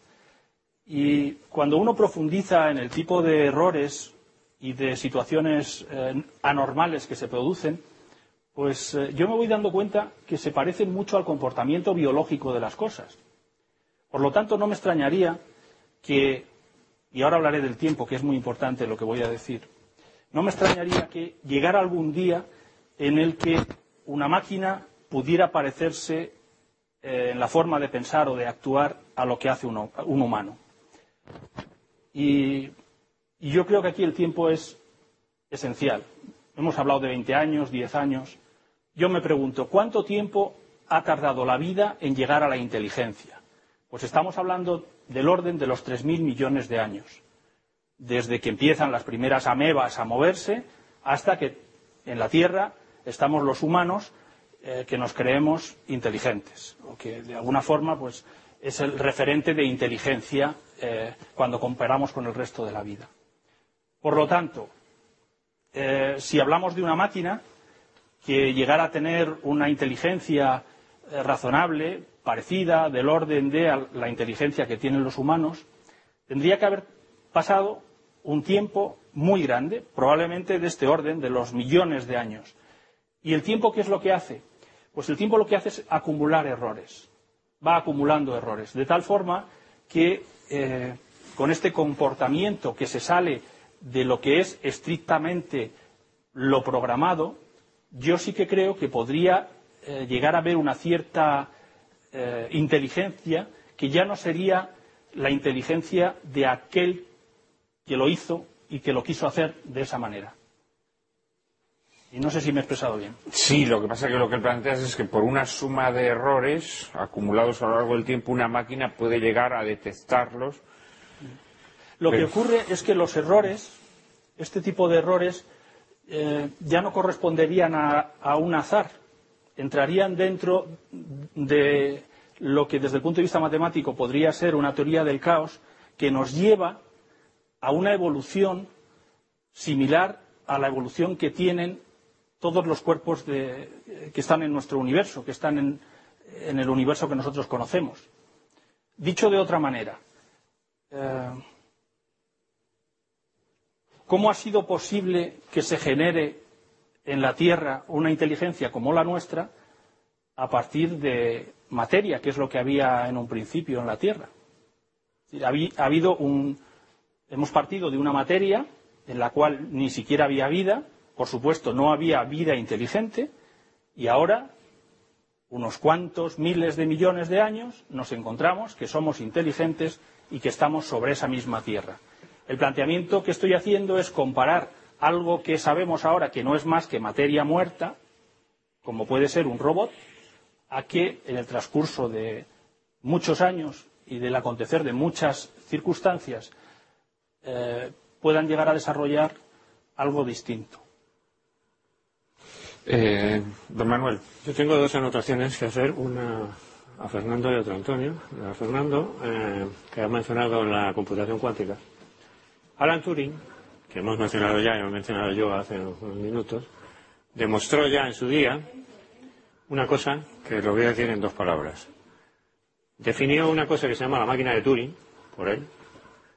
y cuando uno profundiza en el tipo de errores y de situaciones eh, anormales que se producen, pues eh, yo me voy dando cuenta que se parecen mucho al comportamiento biológico de las cosas. Por lo tanto, no me extrañaría que, y ahora hablaré del tiempo, que es muy importante lo que voy a decir, no me extrañaría que llegara algún día en el que una máquina pudiera parecerse eh, en la forma de pensar o de actuar a lo que hace un humano. Y y yo creo que aquí el tiempo es esencial. Hemos hablado de 20 años, 10 años. Yo me pregunto, ¿cuánto tiempo ha tardado la vida en llegar a la inteligencia? Pues estamos hablando del orden de los 3.000 millones de años. Desde que empiezan las primeras amebas a moverse hasta que en la Tierra estamos los humanos eh, que nos creemos inteligentes, o que de alguna forma pues, es el referente de inteligencia eh, cuando comparamos con el resto de la vida. Por lo tanto, eh, si hablamos de una máquina que llegara a tener una inteligencia razonable, parecida, del orden de la inteligencia que tienen los humanos, tendría que haber pasado un tiempo muy grande, probablemente de este orden, de los millones de años. ¿Y el tiempo qué es lo que hace? Pues el tiempo lo que hace es acumular errores. Va acumulando errores. De tal forma que eh, con este comportamiento que se sale de lo que es estrictamente lo programado, yo sí que creo que podría eh, llegar a haber una cierta eh, inteligencia que ya no sería la inteligencia de aquel que lo hizo y que lo quiso hacer de esa manera. Y no sé si me he expresado bien.
Sí, lo que pasa es que lo que planteas es que por una suma de errores acumulados a lo largo del tiempo, una máquina puede llegar a detectarlos
lo que ocurre es que los errores, este tipo de errores, eh, ya no corresponderían a, a, un azar, entrarían dentro de lo que desde el punto de vista matemático podría ser una teoría del caos que nos lleva a una evolución similar a la evolución que tienen todos los cuerpos de, que están en nuestro universo, que están en, en, el universo que nosotros conocemos. Dicho de otra manera, eh, ¿Cómo ha sido posible que se genere en la Tierra una inteligencia como la nuestra a partir de materia, que es lo que había en un principio en la Tierra? Ha habido un, hemos partido de una materia en la cual ni siquiera había vida, por supuesto no había vida inteligente, y ahora, unos cuantos miles de millones de años, nos encontramos que somos inteligentes y que estamos sobre esa misma Tierra. El planteamiento que estoy haciendo es comparar algo que sabemos ahora que no es más que materia muerta, como puede ser un robot, a que en el transcurso de muchos años y del acontecer de muchas circunstancias eh, puedan llegar a desarrollar algo distinto.
Eh, don Manuel, yo tengo dos anotaciones que hacer, una a Fernando y otra a Antonio. A Fernando, eh, que ha mencionado la computación cuántica. Alan Turing, que hemos mencionado ya y hemos mencionado yo hace unos minutos, demostró ya en su día una cosa que lo voy a decir en dos palabras. Definió una cosa que se llama la máquina de Turing, por él,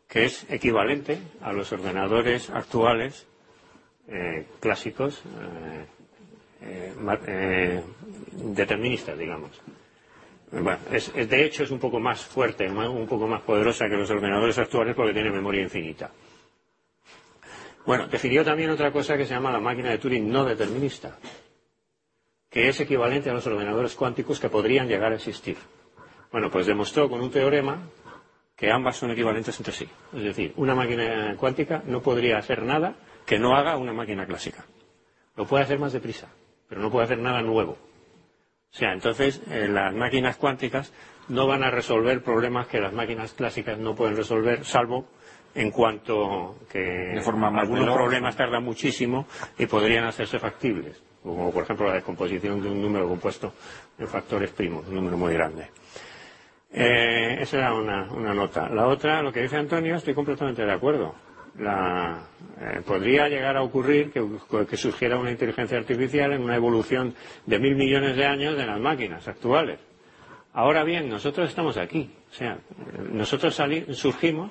que es equivalente a los ordenadores actuales eh, clásicos eh, eh, deterministas, digamos. Bueno, de hecho es un poco más fuerte, un poco más poderosa que los ordenadores actuales porque tiene memoria infinita. Bueno, definió también otra cosa que se llama la máquina de Turing no determinista, que es equivalente a los ordenadores cuánticos que podrían llegar a existir. Bueno, pues demostró con un teorema que ambas son equivalentes entre sí. Es decir, una máquina cuántica no podría hacer nada que no haga una máquina clásica. Lo puede hacer más deprisa, pero no puede hacer nada nuevo. O sea, entonces eh, las máquinas cuánticas no van a resolver problemas que las máquinas clásicas no pueden resolver, salvo en cuanto que algunos problemas tardan muchísimo y podrían hacerse factibles, como por ejemplo la descomposición de un número compuesto en factores primos, un número muy grande. Eh, esa era una, nota. La otra, lo que dice Antonio, estoy completamente de acuerdo. Eh, podría llegar a ocurrir que, que, surgiera una inteligencia artificial en una evolución de mil millones de años de las máquinas actuales. Ahora bien, nosotros estamos aquí. O sea, nosotros surgimos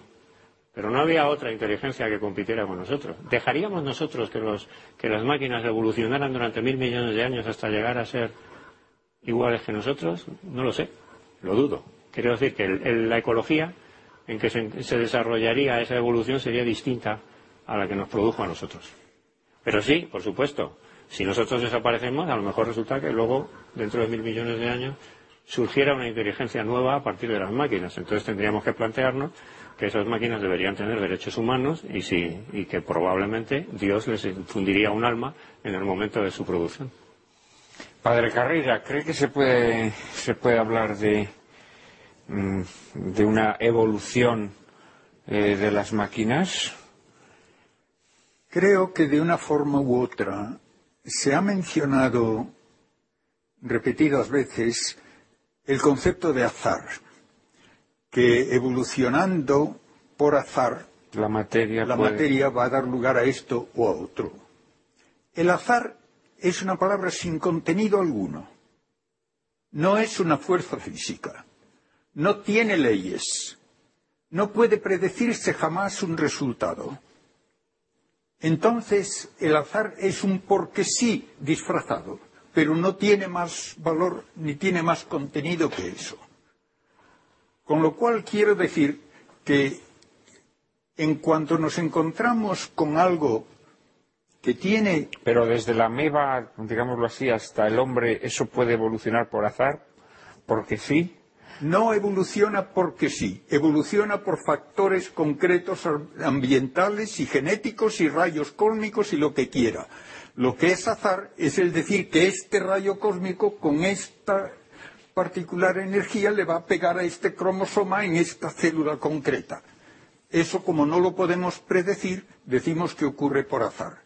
pero no había otra inteligencia que compitiera con nosotros. ¿Dejaríamos nosotros que, los, que las máquinas evolucionaran durante mil millones de años hasta llegar a ser iguales que nosotros? No lo sé, lo dudo. Quiero decir que la ecología en que se, desarrollaría esa evolución sería distinta a la que nos produjo a nosotros. Pero sí, por supuesto, si nosotros desaparecemos, a lo mejor resulta que luego, dentro de mil millones de años, surgiera una inteligencia nueva a partir de las máquinas. Entonces tendríamos que plantearnos que esas máquinas deberían tener derechos humanos y, y que probablemente Dios les infundiría un alma en el momento de su producción.
Padre Carrera, ¿cree que se puede, se puede hablar de, mm, de una evolución eh, de las máquinas?
Creo que de una forma u otra se ha mencionado repetidas veces el concepto de azar que evolucionando por azar,
la materia,
va a dar lugar a esto o a otro. El azar es una palabra sin contenido alguno. No es una fuerza física. No tiene leyes. No puede predecirse jamás un resultado. Entonces, el azar es un porque sí disfrazado, pero no tiene más valor ni tiene más contenido que eso. Con lo cual quiero decir que en cuanto nos encontramos con algo que tiene.
Pero desde la meba, digámoslo así, hasta el hombre, ¿eso puede evolucionar por azar? ¿Porque sí?
No evoluciona porque sí, evoluciona por factores concretos ambientales y genéticos y rayos cósmicos y lo que quiera. Lo que es azar es el decir que este rayo cósmico con esta particular energía le va a pegar a este cromosoma en esta célula concreta. Eso, como no lo podemos predecir, decimos que ocurre por azar.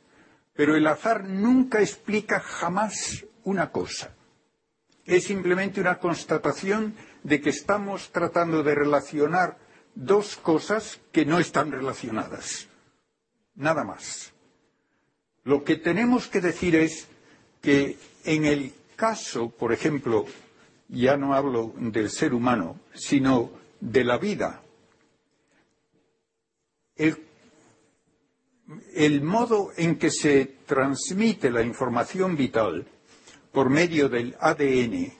Pero el azar nunca explica jamás una cosa. Es simplemente una constatación de que estamos tratando de relacionar dos cosas que no están relacionadas. Nada más. Lo que tenemos que decir es que en el caso, por ejemplo, ya no hablo del ser humano, sino de la vida. El, modo en que se transmite la información vital por medio del ADN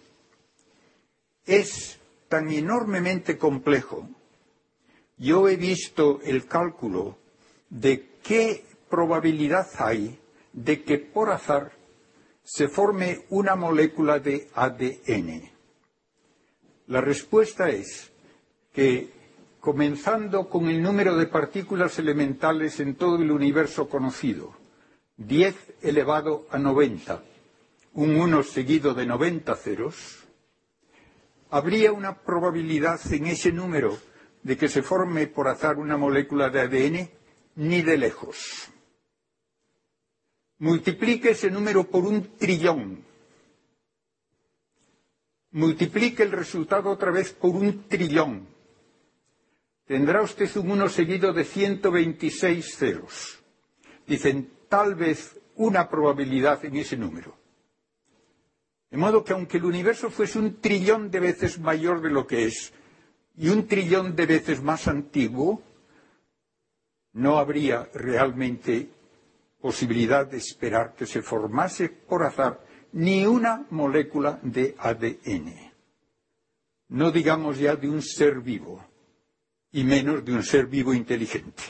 es tan enormemente complejo. Yo he visto el cálculo de qué probabilidad hay de que por azar se forme una molécula de ADN. La respuesta es que, comenzando con el número de partículas elementales en todo el universo conocido, 10 elevado a 90, un 1 seguido de 90 ceros, habría una probabilidad en ese número de que se forme por azar una molécula de ADN ni de lejos. Multiplique ese número por un trillón. Multiplique el resultado otra vez por un trillón. Tendrá usted un 1 seguido de 126 ceros. Dicen, tal vez una probabilidad en ese número. De modo que aunque el universo fuese un trillón de veces mayor de lo que es y un trillón de veces más antiguo, no habría realmente posibilidad de esperar que se formase por azar ni una molécula de ADN. No digamos ya de un ser vivo, y menos de un ser vivo inteligente.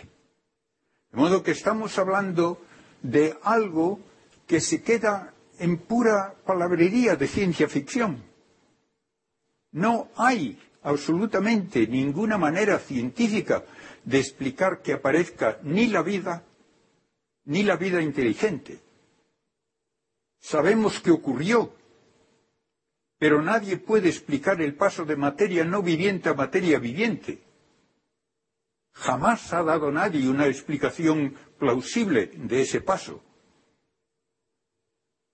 De modo que estamos hablando de algo que se queda en pura palabrería de ciencia ficción. No hay absolutamente ninguna manera científica de explicar que aparezca ni la vida ni la vida inteligente. Sabemos que ocurrió, pero nadie puede explicar el paso de materia no viviente a materia viviente. Jamás ha dado nadie una explicación plausible de ese paso.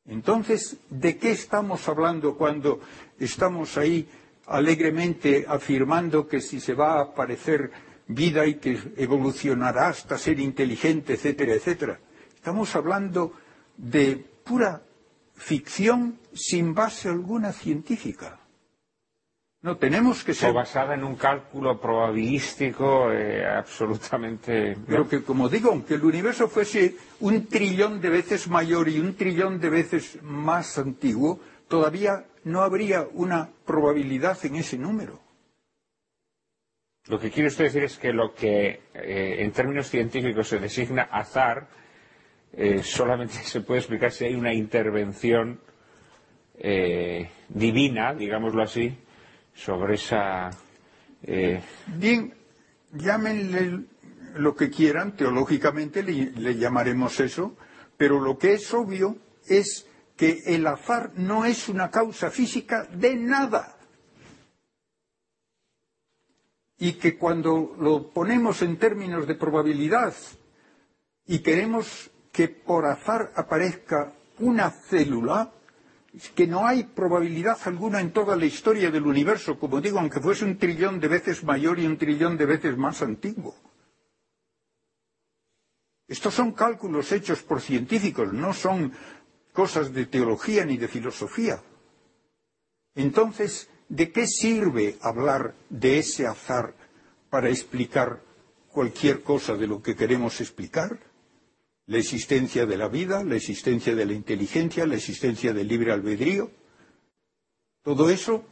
Entonces, ¿de qué estamos hablando cuando estamos ahí alegremente afirmando que si se va a aparecer vida y que evolucionará hasta ser inteligente, etcétera, etcétera? Estamos hablando de pura ficción sin base alguna científica. No, tenemos que ser.
O basada en un cálculo probabilístico eh, absolutamente.
Pero que, como digo, aunque el universo fuese un trillón de veces mayor y un trillón de veces más antiguo, todavía no habría una probabilidad en ese número.
Lo que quiere usted decir es que lo que eh, en términos científicos se designa azar eh, solamente se puede explicar si hay una intervención divina, digámoslo así, sobre esa.
Eh... Bien, llámenle lo que quieran, teológicamente le llamaremos eso, pero lo que es obvio es que el azar no es una causa física de nada. Y que cuando lo ponemos en términos de probabilidad y queremos que por azar aparezca una célula, que no hay probabilidad alguna en toda la historia del universo, como digo, aunque fuese un trillón de veces mayor y un trillón de veces más antiguo. Estos son cálculos hechos por científicos, no son cosas de teología ni de filosofía. Entonces, ¿de qué sirve hablar de ese azar para explicar cualquier cosa de lo que queremos explicar? La existencia de la vida, la existencia de la inteligencia, la existencia del libre albedrío. Todo eso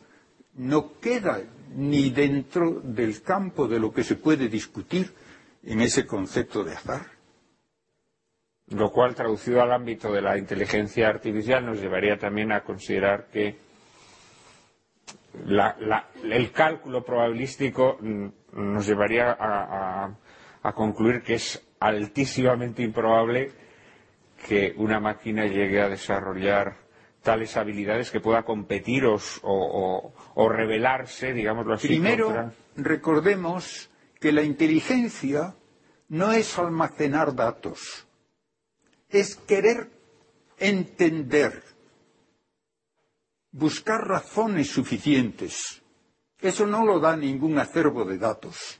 no queda ni dentro del campo de lo que se puede discutir en ese concepto de azar.
Lo cual, traducido al ámbito de la inteligencia artificial, nos llevaría también a considerar que el cálculo probabilístico mm, nos llevaría a concluir que es altísimamente improbable que una máquina llegue a desarrollar tales habilidades que pueda competir o, revelarse, digámoslo así.
Primero, recordemos que la inteligencia no es almacenar datos, es querer entender, buscar razones suficientes. Eso no lo da ningún acervo de datos.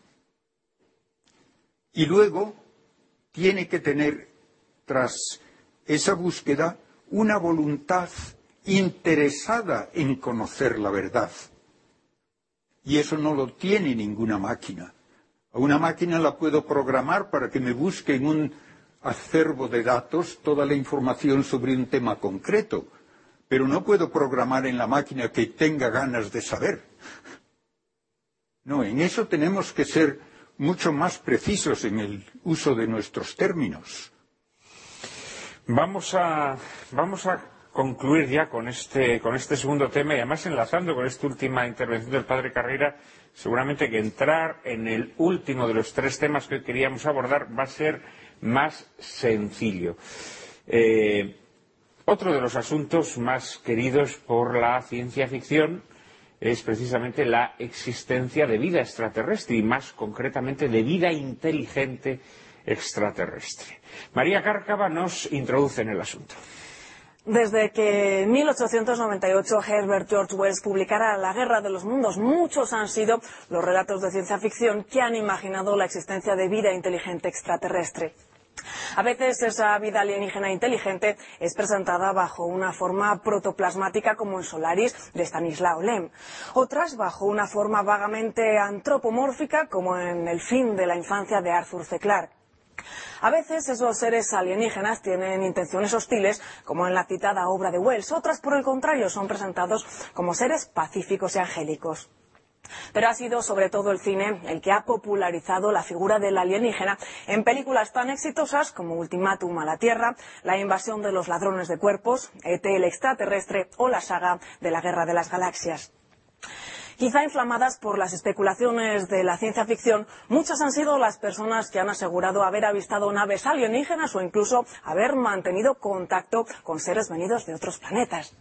Y luego tiene que tener, tras esa búsqueda, una voluntad interesada en conocer la verdad. Y eso no lo tiene ninguna máquina. A una máquina la puedo programar para que me busque en un acervo de datos toda la información sobre un tema concreto, pero no puedo programar en la máquina que tenga ganas de saber. No, en eso tenemos que ser mucho más precisos en el uso de nuestros términos.
Vamos a, vamos a concluir ya con este, con este segundo tema y además enlazando con esta última intervención del padre Carrera, seguramente que entrar en el último de los tres temas que queríamos abordar va a ser más sencillo. Eh, Otro de los asuntos más queridos por la ciencia ficción es precisamente la existencia de vida extraterrestre y más concretamente de vida inteligente extraterrestre. María Cárcava nos introduce en el asunto.
Desde que en 1898 Herbert George Wells publicara La Guerra de los Mundos, muchos han sido los relatos de ciencia ficción que han imaginado la existencia de vida inteligente extraterrestre. A veces esa vida alienígena inteligente es presentada bajo una forma protoplasmática como en Solaris de Stanislao Lem, otras bajo una forma vagamente antropomórfica como en El fin de la infancia de Arthur C. Clarke. A veces esos seres alienígenas tienen intenciones hostiles, como en la citada obra de Wells. Otras, por el contrario, son presentados como seres pacíficos y angélicos. Pero ha sido sobre todo el cine el que ha popularizado la figura del alienígena en películas tan exitosas como Ultimátum a la Tierra, La invasión de los ladrones de cuerpos, ET el extraterrestre o la saga de la Guerra de las Galaxias. Quizá inflamadas por las especulaciones de la ciencia ficción, muchas han sido las personas que han asegurado haber avistado naves alienígenas o incluso haber mantenido contacto con seres venidos de otros planetas.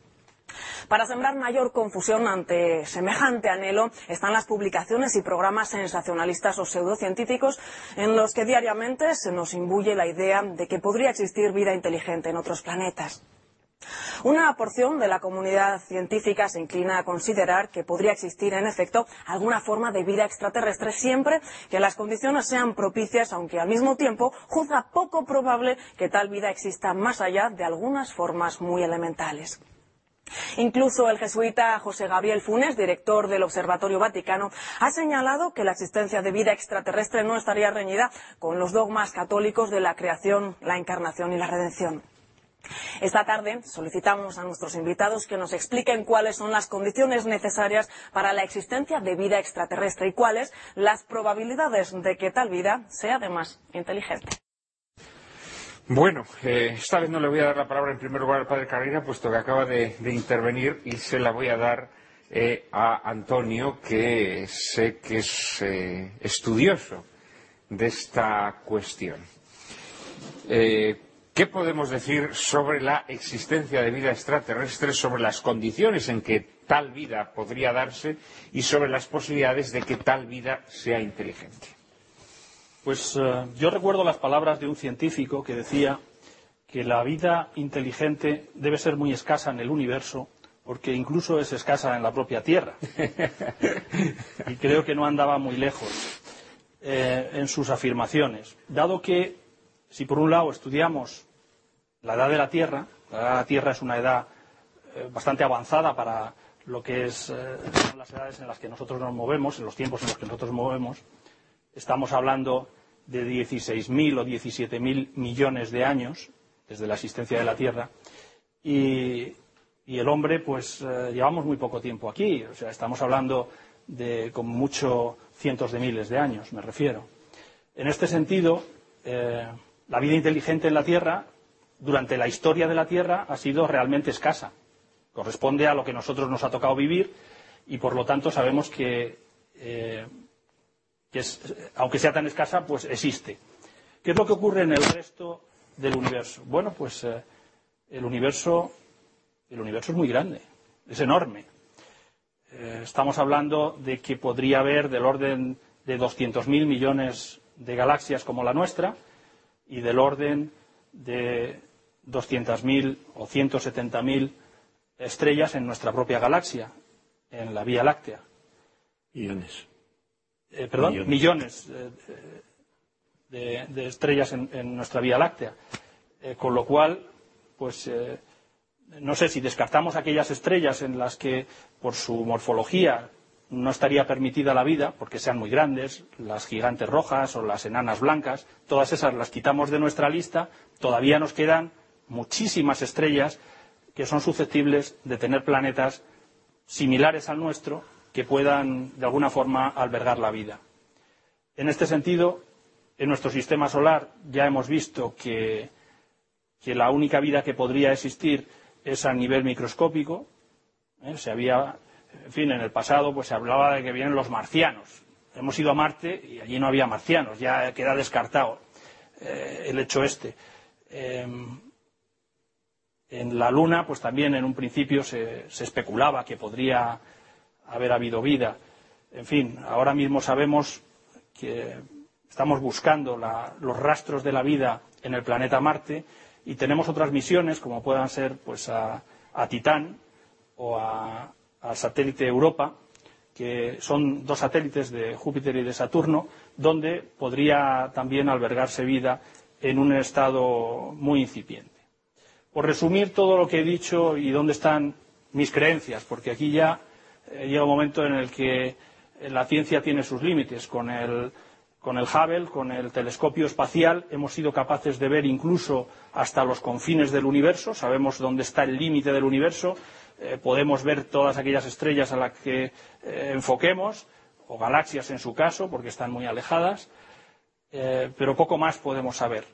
Para sembrar mayor confusión ante semejante anhelo están las publicaciones y programas sensacionalistas o pseudocientíficos en los que diariamente se nos imbuye la idea de que podría existir vida inteligente en otros planetas. Una porción de la comunidad científica se inclina a considerar que podría existir, en efecto, alguna forma de vida extraterrestre siempre que las condiciones sean propicias, aunque al mismo tiempo juzga poco probable que tal vida exista más allá de algunas formas muy elementales. Incluso el jesuita José Gabriel Funes, director del Observatorio Vaticano, ha señalado que la existencia de vida extraterrestre no estaría reñida con los dogmas católicos de la creación, la encarnación y la redención. Esta tarde solicitamos a nuestros invitados que nos expliquen cuáles son las condiciones necesarias para la existencia de vida extraterrestre y cuáles las probabilidades de que tal vida sea además inteligente.
Bueno, eh, esta vez no le voy a dar la palabra en primer lugar al padre Carrera, puesto que acaba de, intervenir, y se la voy a dar eh, a Antonio, que sé que es eh, estudioso de esta cuestión. ¿Qué podemos decir sobre la existencia de vida extraterrestre, sobre las condiciones en que tal vida podría darse y sobre las posibilidades de que tal vida sea inteligente?
Pues eh, yo recuerdo las palabras de un científico que decía que la vida inteligente debe ser muy escasa en el universo porque incluso es escasa en la propia Tierra. y creo que no andaba muy lejos eh, en sus afirmaciones, dado que si por un lado estudiamos la edad de la Tierra, la edad de la Tierra es una edad eh, bastante avanzada para lo que es, eh, son las edades en las que nosotros nos movemos, en los tiempos en los que nosotros nos movemos, estamos hablando de 16.000 o 17.000 millones de años desde la existencia de la Tierra y, el hombre, pues eh, llevamos muy poco tiempo aquí, o sea, estamos hablando de con mucho cientos de miles de años, me refiero. En este sentido, eh, la vida inteligente en la Tierra, durante la historia de la Tierra, ha sido realmente escasa. Corresponde a lo que nosotros nos ha tocado vivir y, por lo tanto, sabemos que eh, que es, aunque sea tan escasa, pues existe. ¿Qué es lo que ocurre en el resto del universo? Bueno, pues eh, el universo, el universo es muy grande, es enorme. Eh, estamos hablando de que podría haber del orden de 200.000 millones de galaxias como la nuestra y del orden de 200.000 o 170.000 estrellas en nuestra propia galaxia, en la Vía Láctea.
Millones.
Eh, perdón, millones, eh, de, de, estrellas en, en, nuestra Vía Láctea. Eh, con lo cual, pues no sé si descartamos aquellas estrellas en las que, por su morfología, no estaría permitida la vida, porque sean muy grandes, las gigantes rojas o las enanas blancas, todas esas las quitamos de nuestra lista, todavía nos quedan muchísimas estrellas que son susceptibles de tener planetas similares al nuestro que puedan, de alguna forma, albergar la vida. En este sentido, en nuestro sistema solar ya hemos visto que, la única vida que podría existir es a nivel microscópico. ¿eh? Se había, en fin, en el pasado pues se hablaba de que vienen los marcianos. Hemos ido a Marte y allí no había marcianos, ya queda descartado eh, el hecho este. Eh, En la Luna, pues también en un principio se especulaba que podría haber habido vida. En fin, ahora mismo sabemos que estamos buscando la, los rastros de la vida en el planeta Marte y tenemos otras misiones, como puedan ser pues, a, Titán o al satélite Europa, que son dos satélites de Júpiter y de Saturno, donde podría también albergarse vida en un estado muy incipiente. Por resumir todo lo que he dicho y dónde están mis creencias, porque aquí ya llega un momento en el que la ciencia tiene sus límites. Con el, Hubble, con el telescopio espacial, hemos sido capaces de ver incluso hasta los confines del universo, sabemos dónde está el límite del universo, eh, podemos ver todas aquellas estrellas a las que eh, enfoquemos, o galaxias en su caso, porque están muy alejadas, eh, pero poco más podemos saber.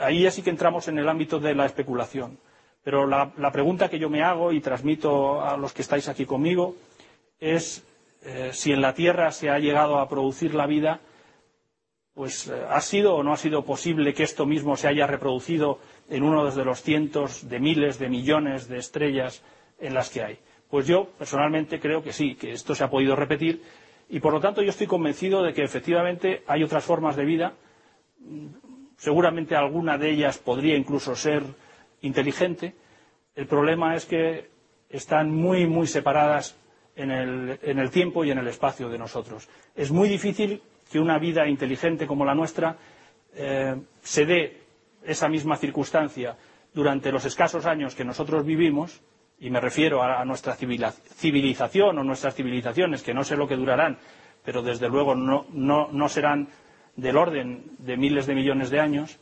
Ahí ya sí que entramos en el ámbito de la especulación. Pero la, pregunta que yo me hago y transmito a los que estáis aquí conmigo es eh, si en la Tierra se ha llegado a producir la vida, pues eh, ha sido o no ha sido posible que esto mismo se haya reproducido en uno de los cientos de miles de millones de estrellas en las que hay. Pues yo personalmente creo que sí, que esto se ha podido repetir y por lo tanto yo estoy convencido de que efectivamente hay otras formas de vida. Seguramente alguna de ellas podría incluso ser inteligente. El problema es que están muy, muy separadas en el, en el tiempo y en el espacio de nosotros. Es muy difícil que una vida inteligente como la nuestra eh, se dé esa misma circunstancia durante los escasos años que nosotros vivimos, y me refiero a, a nuestra civilización o nuestras civilizaciones, que no sé lo que durarán, pero desde luego no, no, no serán del orden de miles de millones de años,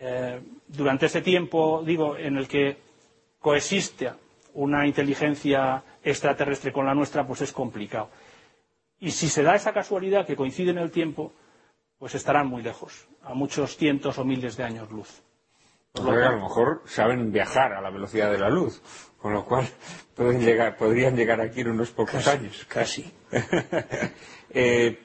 eh, durante ese tiempo, digo, en el que coexiste una inteligencia extraterrestre con la nuestra, pues es complicado. Y si se da esa casualidad que coincide en el tiempo, pues estarán muy lejos, a muchos cientos o miles de años luz.
Por lo a lo mejor saben viajar a la velocidad de la luz, con lo cual pueden llegar, podrían llegar aquí en unos pocos
casi,
años.
Casi.
eh,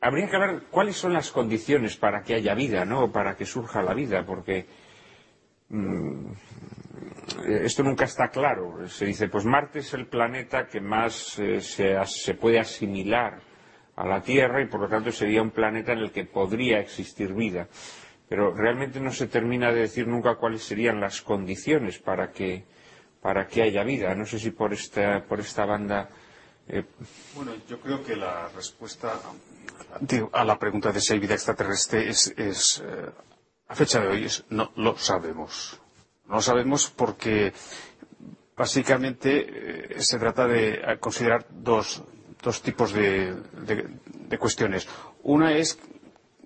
habría que ver cuáles son las condiciones para que haya vida, ¿no? Para que surja la vida, porque mmm, esto nunca está claro. Se dice, pues Marte es el planeta que más eh, se, se, puede asimilar a la Tierra y por lo tanto sería un planeta en el que podría existir vida. Pero realmente no se termina de decir nunca cuáles serían las condiciones para que, para que haya vida. No sé si por esta, por esta banda.
Eh... Bueno, yo creo que la respuesta a la pregunta de si hay vida extraterrestre es, eh, a fecha de hoy, no lo sabemos no lo sabemos porque básicamente eh, se trata de eh, considerar dos, dos tipos de, de, de, cuestiones. Una es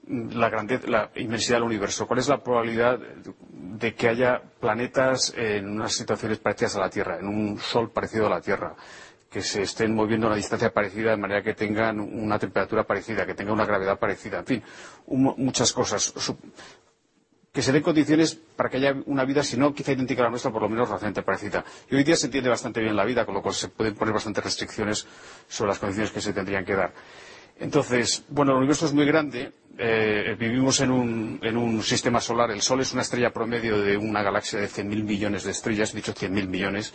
la, grandeza, la inmensidad del universo. ¿Cuál es la probabilidad de que haya planetas en unas situaciones parecidas a la Tierra, en un Sol parecido a la Tierra? Que se estén moviendo a una distancia parecida de manera que tengan una temperatura parecida, que tengan una gravedad parecida, en fin, muchas cosas que se den condiciones para que haya una vida, si no quizá idéntica a la nuestra, por lo menos relativamente parecida. Y hoy día se entiende bastante bien la vida, con lo cual se pueden poner bastantes restricciones sobre las condiciones que se tendrían que dar. Entonces, bueno, el universo es muy grande. Eh, vivimos en un, en un, sistema solar. El Sol es una estrella promedio de una galaxia de 100.000 millones de estrellas, dicho 100.000 millones,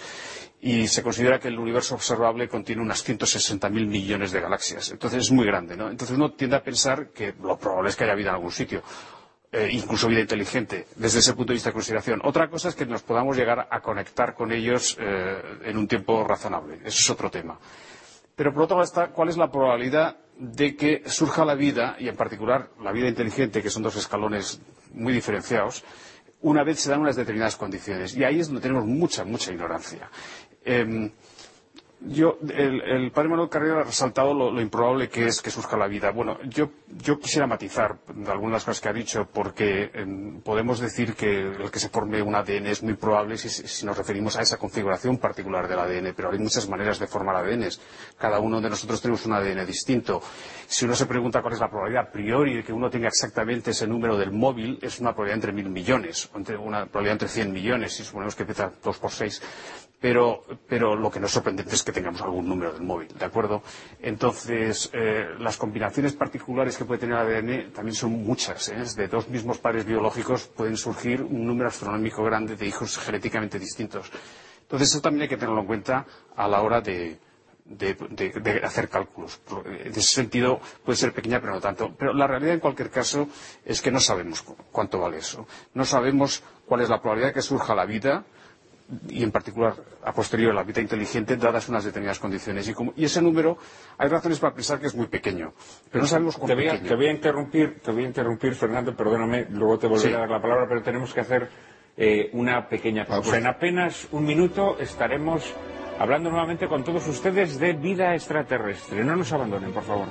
y se considera que el universo observable contiene unas 160.000 millones de galaxias. Entonces es muy grande, ¿no? Entonces uno tiende a pensar que lo probable es que haya vida en algún sitio eh, incluso vida inteligente, desde ese punto de vista de consideración. Otra cosa es que nos podamos llegar a conectar con ellos eh, en un tiempo razonable. Eso es otro tema. Pero por otro lado está cuál es la probabilidad de que surja la vida, y en particular la vida inteligente, que son dos escalones muy diferenciados, una vez se dan unas determinadas condiciones. Y ahí es donde tenemos mucha, mucha ignorancia. Eh, yo, el, el, padre Manuel Carrera ha resaltado lo, improbable que es que surja la vida. Bueno, yo, yo quisiera matizar algunas cosas que ha dicho, porque eh, podemos decir que el que se forme un ADN es muy probable si, nos referimos a esa configuración particular del ADN, pero hay muchas maneras de formar ADN. Cada uno de nosotros tenemos un ADN distinto. Si uno se pregunta cuál es la probabilidad a priori de que uno tenga exactamente ese número del móvil, es una probabilidad entre mil millones, o una probabilidad entre cien millones, si suponemos que empieza dos por seis pero, pero, lo que no es sorprendente es que tengamos algún número del móvil, ¿de acuerdo? Entonces, eh, las combinaciones particulares que puede tener el ADN también son muchas. ¿eh? De dos mismos pares biológicos pueden surgir un número astronómico grande de hijos genéticamente distintos. Entonces, eso también hay que tenerlo en cuenta a la hora de, hacer cálculos. En ese sentido puede ser pequeña, pero no tanto. Pero la realidad, en cualquier caso, es que no sabemos cuánto vale eso. No sabemos cuál es la probabilidad que surja la vida y en particular a posteriori la vida inteligente dadas unas determinadas condiciones. Y, como, y, ese número hay razones para pensar que es muy pequeño, pero no sabemos cuánto
te voy a,
pequeño.
Te voy a interrumpir, te voy a interrumpir, Fernando, perdóname, luego te volveré
Sí.
a dar la palabra, pero tenemos que hacer eh, una pequeña pausa. En apenas un minuto estaremos hablando nuevamente con todos ustedes de vida extraterrestre. No nos abandonen, por favor.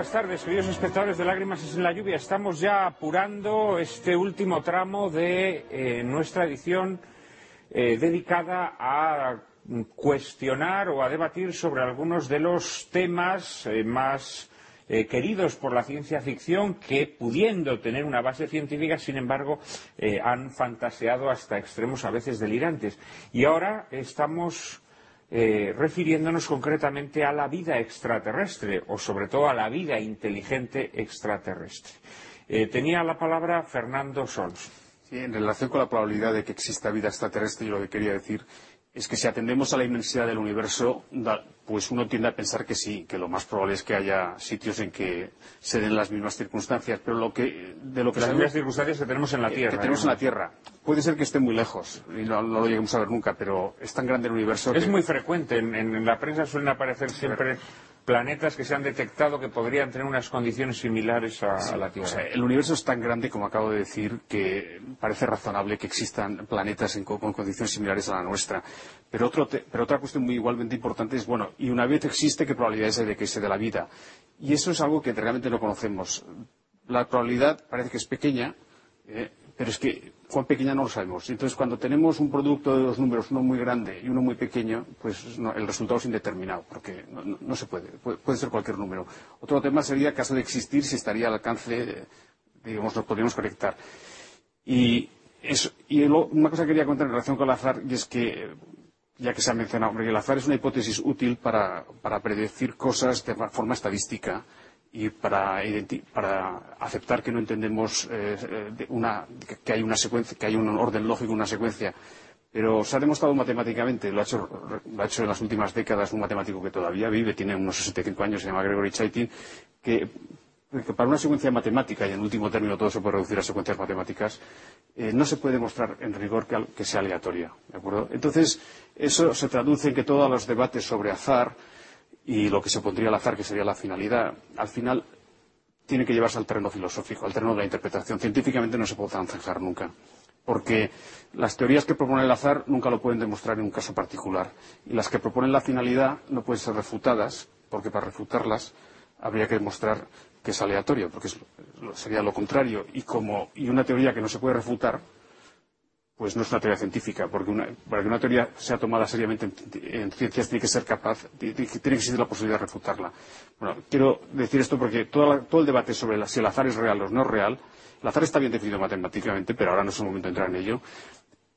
Buenas tardes, queridos espectadores de Lágrimas en la Lluvia. Estamos ya apurando este último tramo de eh, nuestra edición eh, dedicada a cuestionar o a debatir sobre algunos de los temas eh, más queridos por la ciencia ficción que, pudiendo tener una base científica, sin embargo, han fantaseado hasta extremos a veces delirantes. Y ahora estamos eh, refiriéndonos concretamente a la vida extraterrestre o sobre todo a la vida inteligente extraterrestre. Eh, tenía la palabra Fernando Sons.
Sí, en relación con la probabilidad de que exista vida extraterrestre, yo lo que quería decir es que si atendemos a la inmensidad del universo, pues uno tiende a pensar que sí, que lo más probable es que haya sitios en que se den las mismas circunstancias, pero lo que, de lo que
Las mismas circunstancias que tenemos en la Tierra.
que tenemos
¿no?
en la Tierra. Puede ser que esté muy lejos y no, no lo lleguemos a ver nunca, pero es tan grande el universo
Es
que
muy frecuente. En, en- en la prensa suelen aparecer siempre planetas que se han detectado que podrían tener unas condiciones similares a, a la
O
Tierra.
sea, el universo es tan grande, como acabo de decir, que parece razonable que existan planetas en con condiciones similares a la nuestra. Pero, otro te- pero otra cuestión muy igualmente importante es, bueno, y una vez existe, ¿qué probabilidades hay de que se dé la vida? Y eso es algo que realmente no conocemos. La probabilidad parece que es pequeña, eh, pero es que cuán pequeña no lo sabemos. Entonces, cuando tenemos un producto de dos números, uno muy grande y uno muy pequeño, pues el resultado es indeterminado, porque no, se puede, puede, ser cualquier número. Otro tema sería, caso de existir, si estaría al alcance, digamos, nos podríamos conectar. Y, lo- una cosa que quería contar en relación con el azar, y es que, ya que se ha mencionado, el azar es una hipótesis útil para predecir cosas de forma estadística y para, aceptar que no entendemos eh, que- hay una secuencia, que hay un orden lógico, una secuencia. Pero se ha demostrado matemáticamente, lo ha, hecho, en las últimas décadas un matemático que todavía vive, tiene unos 65 años, se llama Gregory Chaitin, que, para una secuencia matemática, y en último término todo se puede reducir a secuencias matemáticas, eh, no se puede demostrar en rigor que, sea aleatoria. Entonces, eso se traduce en que todos los debates sobre azar y lo que se pondría al azar, que sería la finalidad, al final tiene que llevarse al terreno filosófico, al terreno de la interpretación. Científicamente no se podrán zanjar nunca, porque las teorías que proponen el azar nunca lo pueden demostrar en un caso particular, y las que proponen la finalidad no pueden ser refutadas, porque para refutarlas habría que demostrar que es aleatorio, porque sería lo contrario, y como y una teoría que no se puede refutar, pues no es una teoría científica, porque para que una teoría sea tomada seriamente en, en ciencias tiene que ser capaz, ti- ti- tiene que existir la posibilidad de refutarla. Bueno, quiero decir esto porque todo el debate sobre si el azar es real o no es real, el azar está bien definido matemáticamente, pero ahora no es el momento de entrar en ello.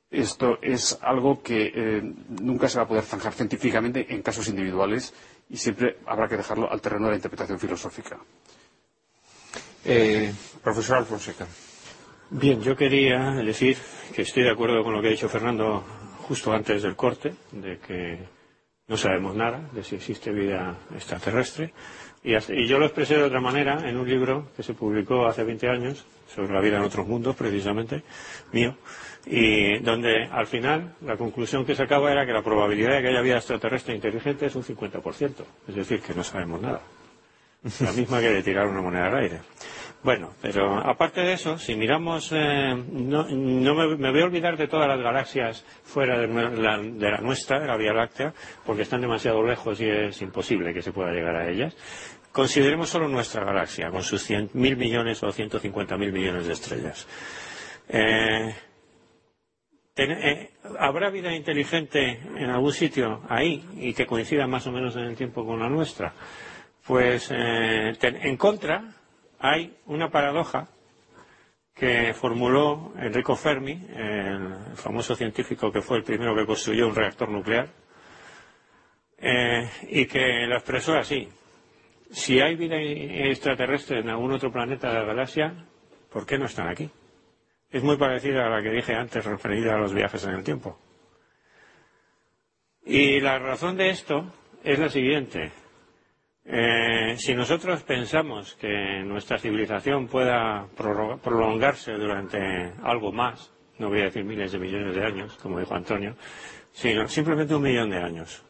Esto es algo que eh, nunca se va a poder zanjar científicamente en casos individuales y siempre habrá que dejarlo al terreno de la interpretación filosófica.
Eh, profesor Alfonseca.
Bien, yo quería decir que estoy de acuerdo con lo que ha dicho Fernando justo antes del corte, de que no sabemos nada de si existe vida extraterrestre. Y, yo lo expresé de otra manera en un libro que se publicó hace 20 años sobre la vida en otros mundos, precisamente, mío, y donde al final la conclusión que sacaba era que la probabilidad de que haya vida extraterrestre inteligente es un 50%. Es decir, que no sabemos nada. La misma que de tirar una moneda al aire. Bueno, pero aparte de eso, si miramos, eh, no, no me, voy a olvidar de todas las galaxias fuera de, la, de la nuestra, de la Vía Láctea, porque están demasiado lejos y es imposible que se pueda llegar a ellas. Consideremos solo nuestra galaxia, con sus 100.000 millones o 150.000 millones de estrellas. Eh, eh, ¿Habrá vida inteligente en algún sitio ahí y que coincida más o menos en el tiempo con la nuestra? Pues eh, en contra hay una paradoja que formuló Enrico Fermi, el famoso científico que fue el primero que construyó un reactor nuclear, eh, y que lo expresó así. Si hay vida extraterrestre en algún otro planeta de la galaxia, ¿por qué no están aquí? Es muy parecida a la que dije antes referida a los viajes en el tiempo. Y la razón de esto es la siguiente. Eh, si nosotros pensamos que nuestra civilización pueda prolongarse durante algo más, no voy a decir miles de millones de años, como dijo Antonio, sino simplemente un millón de años.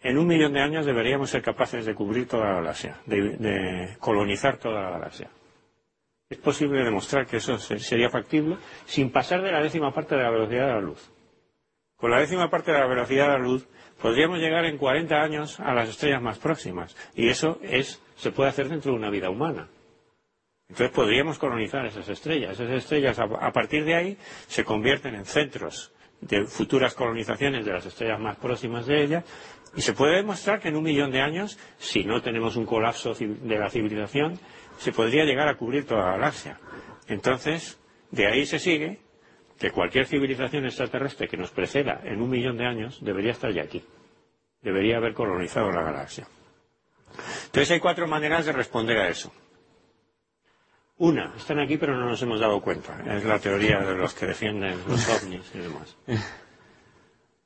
En un millón de años deberíamos ser capaces de cubrir toda la galaxia, de colonizar toda la galaxia. Es posible demostrar que eso sería factible sin pasar de la décima parte de la velocidad de la luz. Con la décima parte de la velocidad de la luz podríamos llegar en 40 años a las estrellas más próximas. Y eso es, se puede hacer dentro de una vida humana. Entonces podríamos colonizar esas estrellas. Esas estrellas a, partir de ahí se convierten en centros de futuras colonizaciones de las estrellas más próximas de ellas y se puede demostrar que en un millón de años, si no tenemos un colapso de la civilización, se podría llegar a cubrir toda la galaxia. Entonces, de ahí se sigue que cualquier civilización extraterrestre que nos preceda en un millón de años debería estar ya aquí. Debería haber colonizado la galaxia. Entonces hay cuatro maneras de responder a eso. Una, están aquí pero no nos hemos dado cuenta. Es la teoría de los que defienden los ovnis y demás.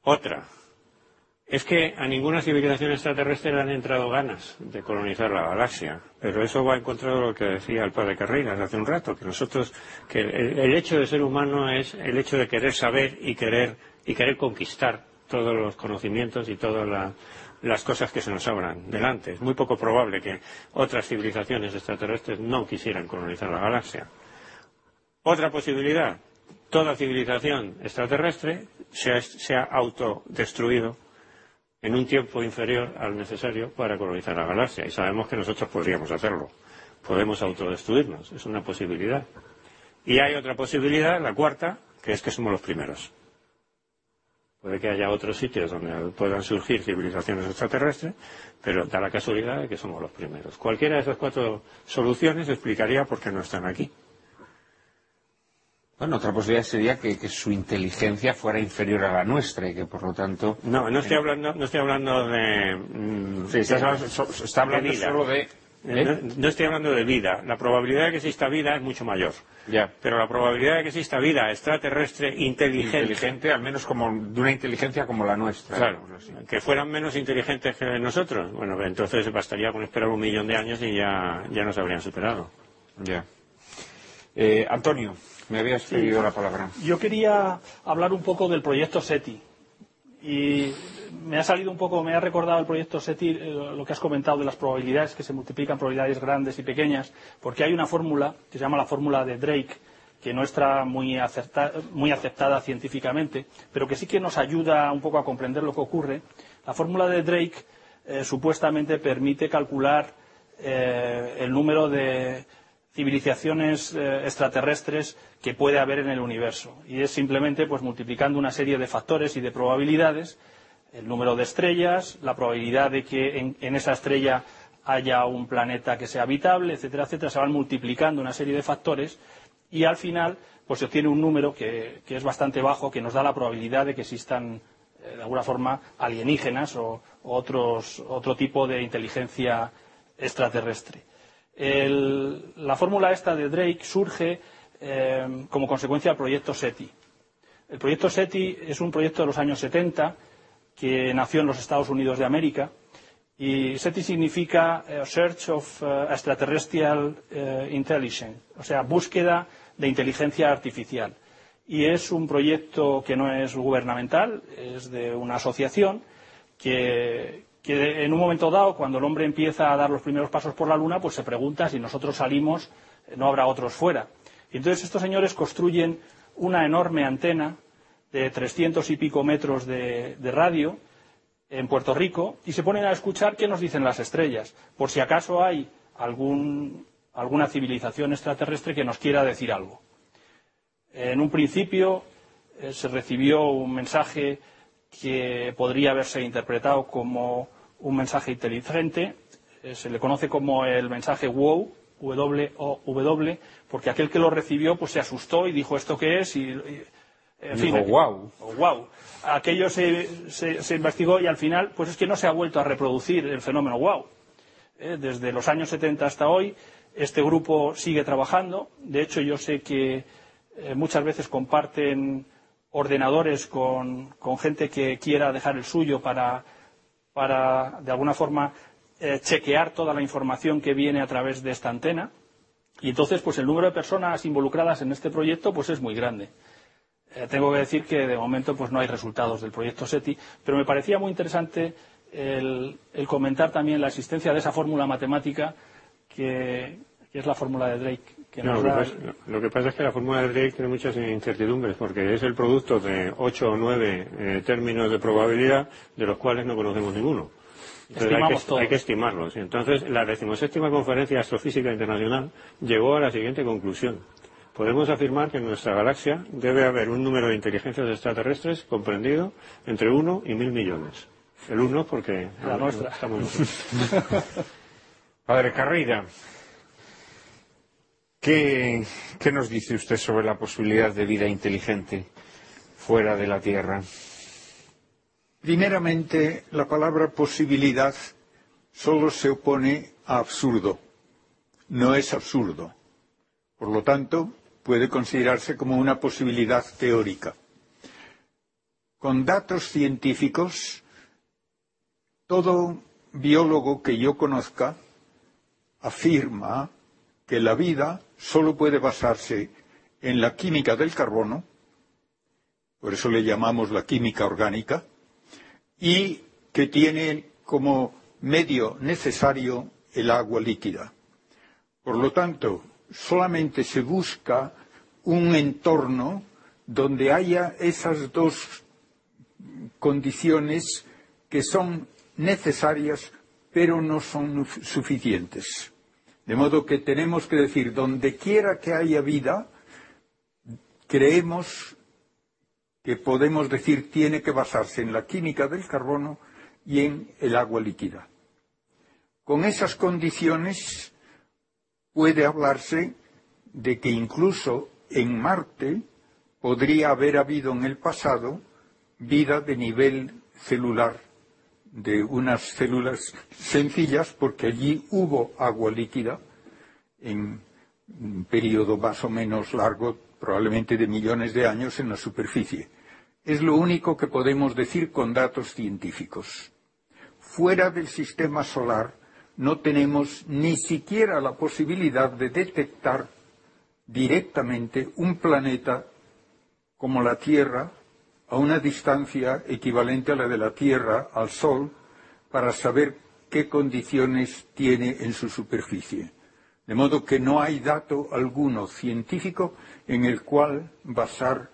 Otra, es que a ninguna civilización extraterrestre le han entrado ganas de colonizar la galaxia, pero eso va en contra de lo que decía el padre Carreras hace un rato, que nosotros, que el, hecho de ser humano es el hecho de querer saber y querer, y querer conquistar todos los conocimientos y todas las cosas que se nos abran delante. Es muy poco probable que otras civilizaciones extraterrestres no quisieran colonizar la galaxia. Otra posibilidad, toda civilización extraterrestre se ha autodestruido en un tiempo inferior al necesario para colonizar la galaxia. Y sabemos que nosotros podríamos hacerlo. Podemos autodestruirnos. Es una posibilidad. Y hay otra posibilidad, la cuarta, que es que somos los primeros. Puede que haya otros sitios donde puedan surgir civilizaciones extraterrestres, pero da la casualidad de que somos los primeros. Cualquiera de esas cuatro soluciones explicaría por qué no están aquí.
Bueno, otra posibilidad sería que, su inteligencia fuera inferior a la nuestra y que por lo tanto.
No, no estoy hablando, no estoy hablando de. Mm,
sí, está, hablando solo de.
¿eh? No, estoy hablando de vida. La probabilidad de que exista vida es mucho mayor.
Ya.
Pero la probabilidad de que exista vida extraterrestre inteligente.
Inteligente, al menos como de una inteligencia como la nuestra.
Claro. Que fueran menos inteligentes que nosotros. Bueno, entonces bastaría con esperar un millón de años y ya, ya nos habrían superado.
Ya. Eh, Antonio. Me habías pedido la palabra.
Yo quería hablar un poco del proyecto SETI. Y me ha salido un poco, me ha recordado el proyecto SETI eh, lo que has comentado de las probabilidades, que se multiplican probabilidades grandes y pequeñas, porque hay una fórmula que se llama la fórmula de Drake, que no está muy, aceptada científicamente, pero que sí que nos ayuda un poco a comprender lo que ocurre. La fórmula de Drake eh, supuestamente permite calcular eh, el número de civilizaciones eh, extraterrestres que puede haber en el universo. Y es simplemente pues, multiplicando una serie de factores y de probabilidades, el número de estrellas, la probabilidad de que en, esa estrella haya un planeta que sea habitable, etcétera, etcétera, se van multiplicando una serie de factores y al final pues se obtiene un número que, es bastante bajo que nos da la probabilidad de que existan eh, de alguna forma alienígenas o, otro tipo de inteligencia extraterrestre la fórmula esta de Drake surge eh, como consecuencia del proyecto SETI. El proyecto SETI es un proyecto de los años 70 que nació en los Estados Unidos de América y SETI significa eh, Search of eh, Extraterrestrial Intelligence, o sea, búsqueda de inteligencia artificial. Y es un proyecto que no es gubernamental, es de una asociación que, que en un momento dado, cuando el hombre empieza a dar los primeros pasos por la Luna, pues se pregunta si nosotros salimos, no habrá otros fuera. Y entonces estos señores construyen una enorme antena de trescientos y pico metros de, radio en Puerto Rico y se ponen a escuchar qué nos dicen las estrellas, por si acaso hay alguna civilización extraterrestre que nos quiera decir algo. En un principio eh, se recibió un mensaje que podría haberse interpretado como un mensaje inteligente. Eh, se le conoce como el mensaje WOW, W-O-W, porque aquel que lo recibió pues se asustó y dijo esto qué es y, y en fin, o wow. Aquello se, se- se investigó y al final, pues es que no se ha vuelto a reproducir el fenómeno wow. Eh, Desde los años 70 hasta hoy, este grupo sigue trabajando. De hecho, yo sé que eh, muchas veces comparten ordenadores con, con gente que quiera dejar el suyo para, para de alguna forma, eh, chequear toda la información que viene a través de esta antena. Y entonces, pues el número de personas involucradas en este proyecto pues es muy grande. Eh, tengo que decir que de momento pues no hay resultados del proyecto SETI, pero me parecía muy interesante el, comentar también la existencia de esa fórmula matemática que es la fórmula de Drake. Que
No,
nos
lo, que pasa, lo que pasa es que la fórmula de Drake tiene muchas incertidumbres porque es el producto de ocho o nueve eh, términos de probabilidad de los cuales no conocemos ninguno. Entonces hay que,
todos.
hay que estimarlos. Entonces, la decimoséptima conferencia astrofísica internacional llegó a la siguiente conclusión. Podemos afirmar que en nuestra galaxia debe haber un número de inteligencias extraterrestres comprendido entre uno y mil millones. El uno porque
La nuestra.
estamos nosotros.
Padre Carrera, ¿qué, ¿qué nos dice usted sobre la posibilidad de vida inteligente fuera de la Tierra?
Primeramente, la palabra posibilidad solo se opone a absurdo. No es absurdo. Por lo tanto, puede considerarse como una posibilidad teórica. Con datos científicos, todo biólogo que yo conozca afirma que la vida solo puede basarse en la química del carbono, por eso le llamamos la química orgánica, y que tiene como medio necesario el agua líquida. Por lo tanto, solamente se busca un entorno donde haya esas dos condiciones que son necesarias pero no son suficientes. De modo que tenemos que decir, donde quiera que haya vida, creemos que podemos decir tiene que basarse en la química del carbono y en el agua líquida. Con esas condiciones puede hablarse de que incluso en Marte podría haber habido en el pasado vida de nivel celular, de unas células sencillas, porque allí hubo agua líquida en un periodo más o menos largo, probablemente de millones de años, en la superficie. Es lo único que podemos decir con datos científicos. Fuera del sistema solar no tenemos ni siquiera la posibilidad de detectar directamente un planeta como la Tierra a una distancia equivalente a la de la Tierra al Sol para saber qué condiciones tiene en su superficie. De modo que no hay dato alguno científico en el cual basar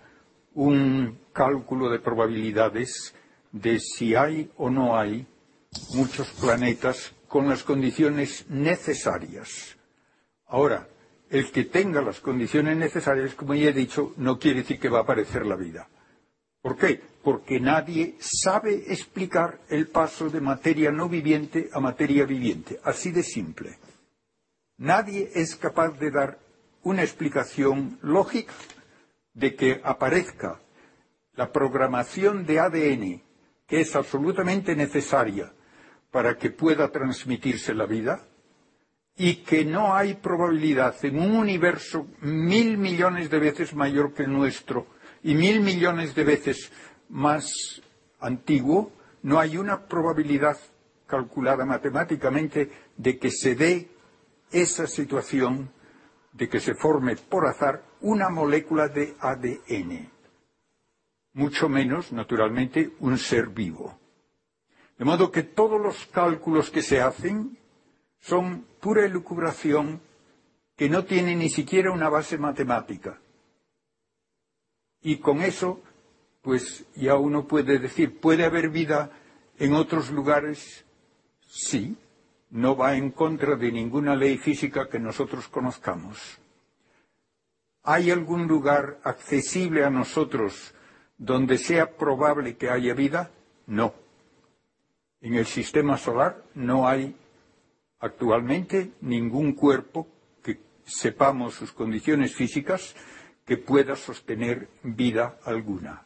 un cálculo de probabilidades de si hay o no hay muchos planetas con las condiciones necesarias. Ahora, el que tenga las condiciones necesarias, como ya he dicho, no quiere decir que va a aparecer la vida. ¿Por qué? Porque nadie sabe explicar el paso de materia no viviente a materia viviente. Así de simple. Nadie es capaz de dar una explicación lógica de que aparezca la programación de ADN que es absolutamente necesaria para que pueda transmitirse la vida y que no hay probabilidad en un universo mil millones de veces mayor que el nuestro y mil millones de veces más antiguo, no hay una probabilidad calculada matemáticamente de que se dé esa situación de que se forme por azar una molécula de ADN, mucho menos, naturalmente, un ser vivo. De modo que todos los cálculos que se hacen son pura elucubración que no tiene ni siquiera una base matemática. Y con eso, pues ya uno puede decir, ¿puede haber vida en otros lugares? Sí, no va en contra de ninguna ley física que nosotros conozcamos. ¿Hay algún lugar accesible a nosotros donde sea probable que haya vida? No. En el sistema solar no hay actualmente ningún cuerpo que sepamos sus condiciones físicas que pueda sostener vida alguna.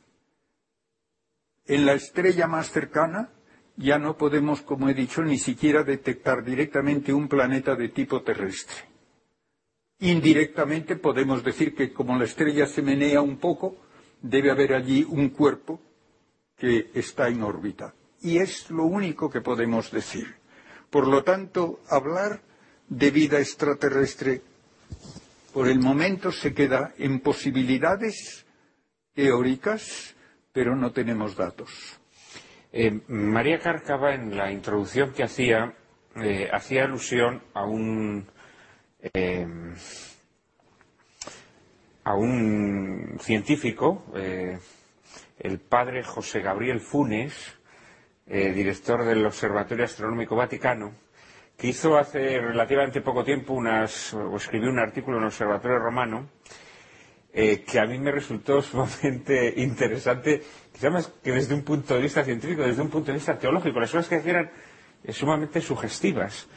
En la estrella más cercana ya no podemos, como he dicho, ni siquiera detectar directamente un planeta de tipo terrestre. Indirectamente podemos decir que como la estrella se menea un poco, debe haber allí un cuerpo que está en órbita. Y es lo único que podemos decir. Por lo tanto, hablar de vida extraterrestre por el momento se queda en posibilidades teóricas, pero no tenemos datos.
Eh, María Cárcava, en la introducción que hacía, eh, hacía alusión a un, eh, a un científico, el padre José Gabriel Funes, director del Observatorio Astronómico Vaticano, que hizo hace relativamente poco tiempo unas, o escribió un artículo en el Observatorio Romano, eh, que a mí me resultó sumamente interesante, quizás más que desde un punto de vista científico, desde un punto de vista teológico. Las cosas que decía eran eh, sumamente sugestivas.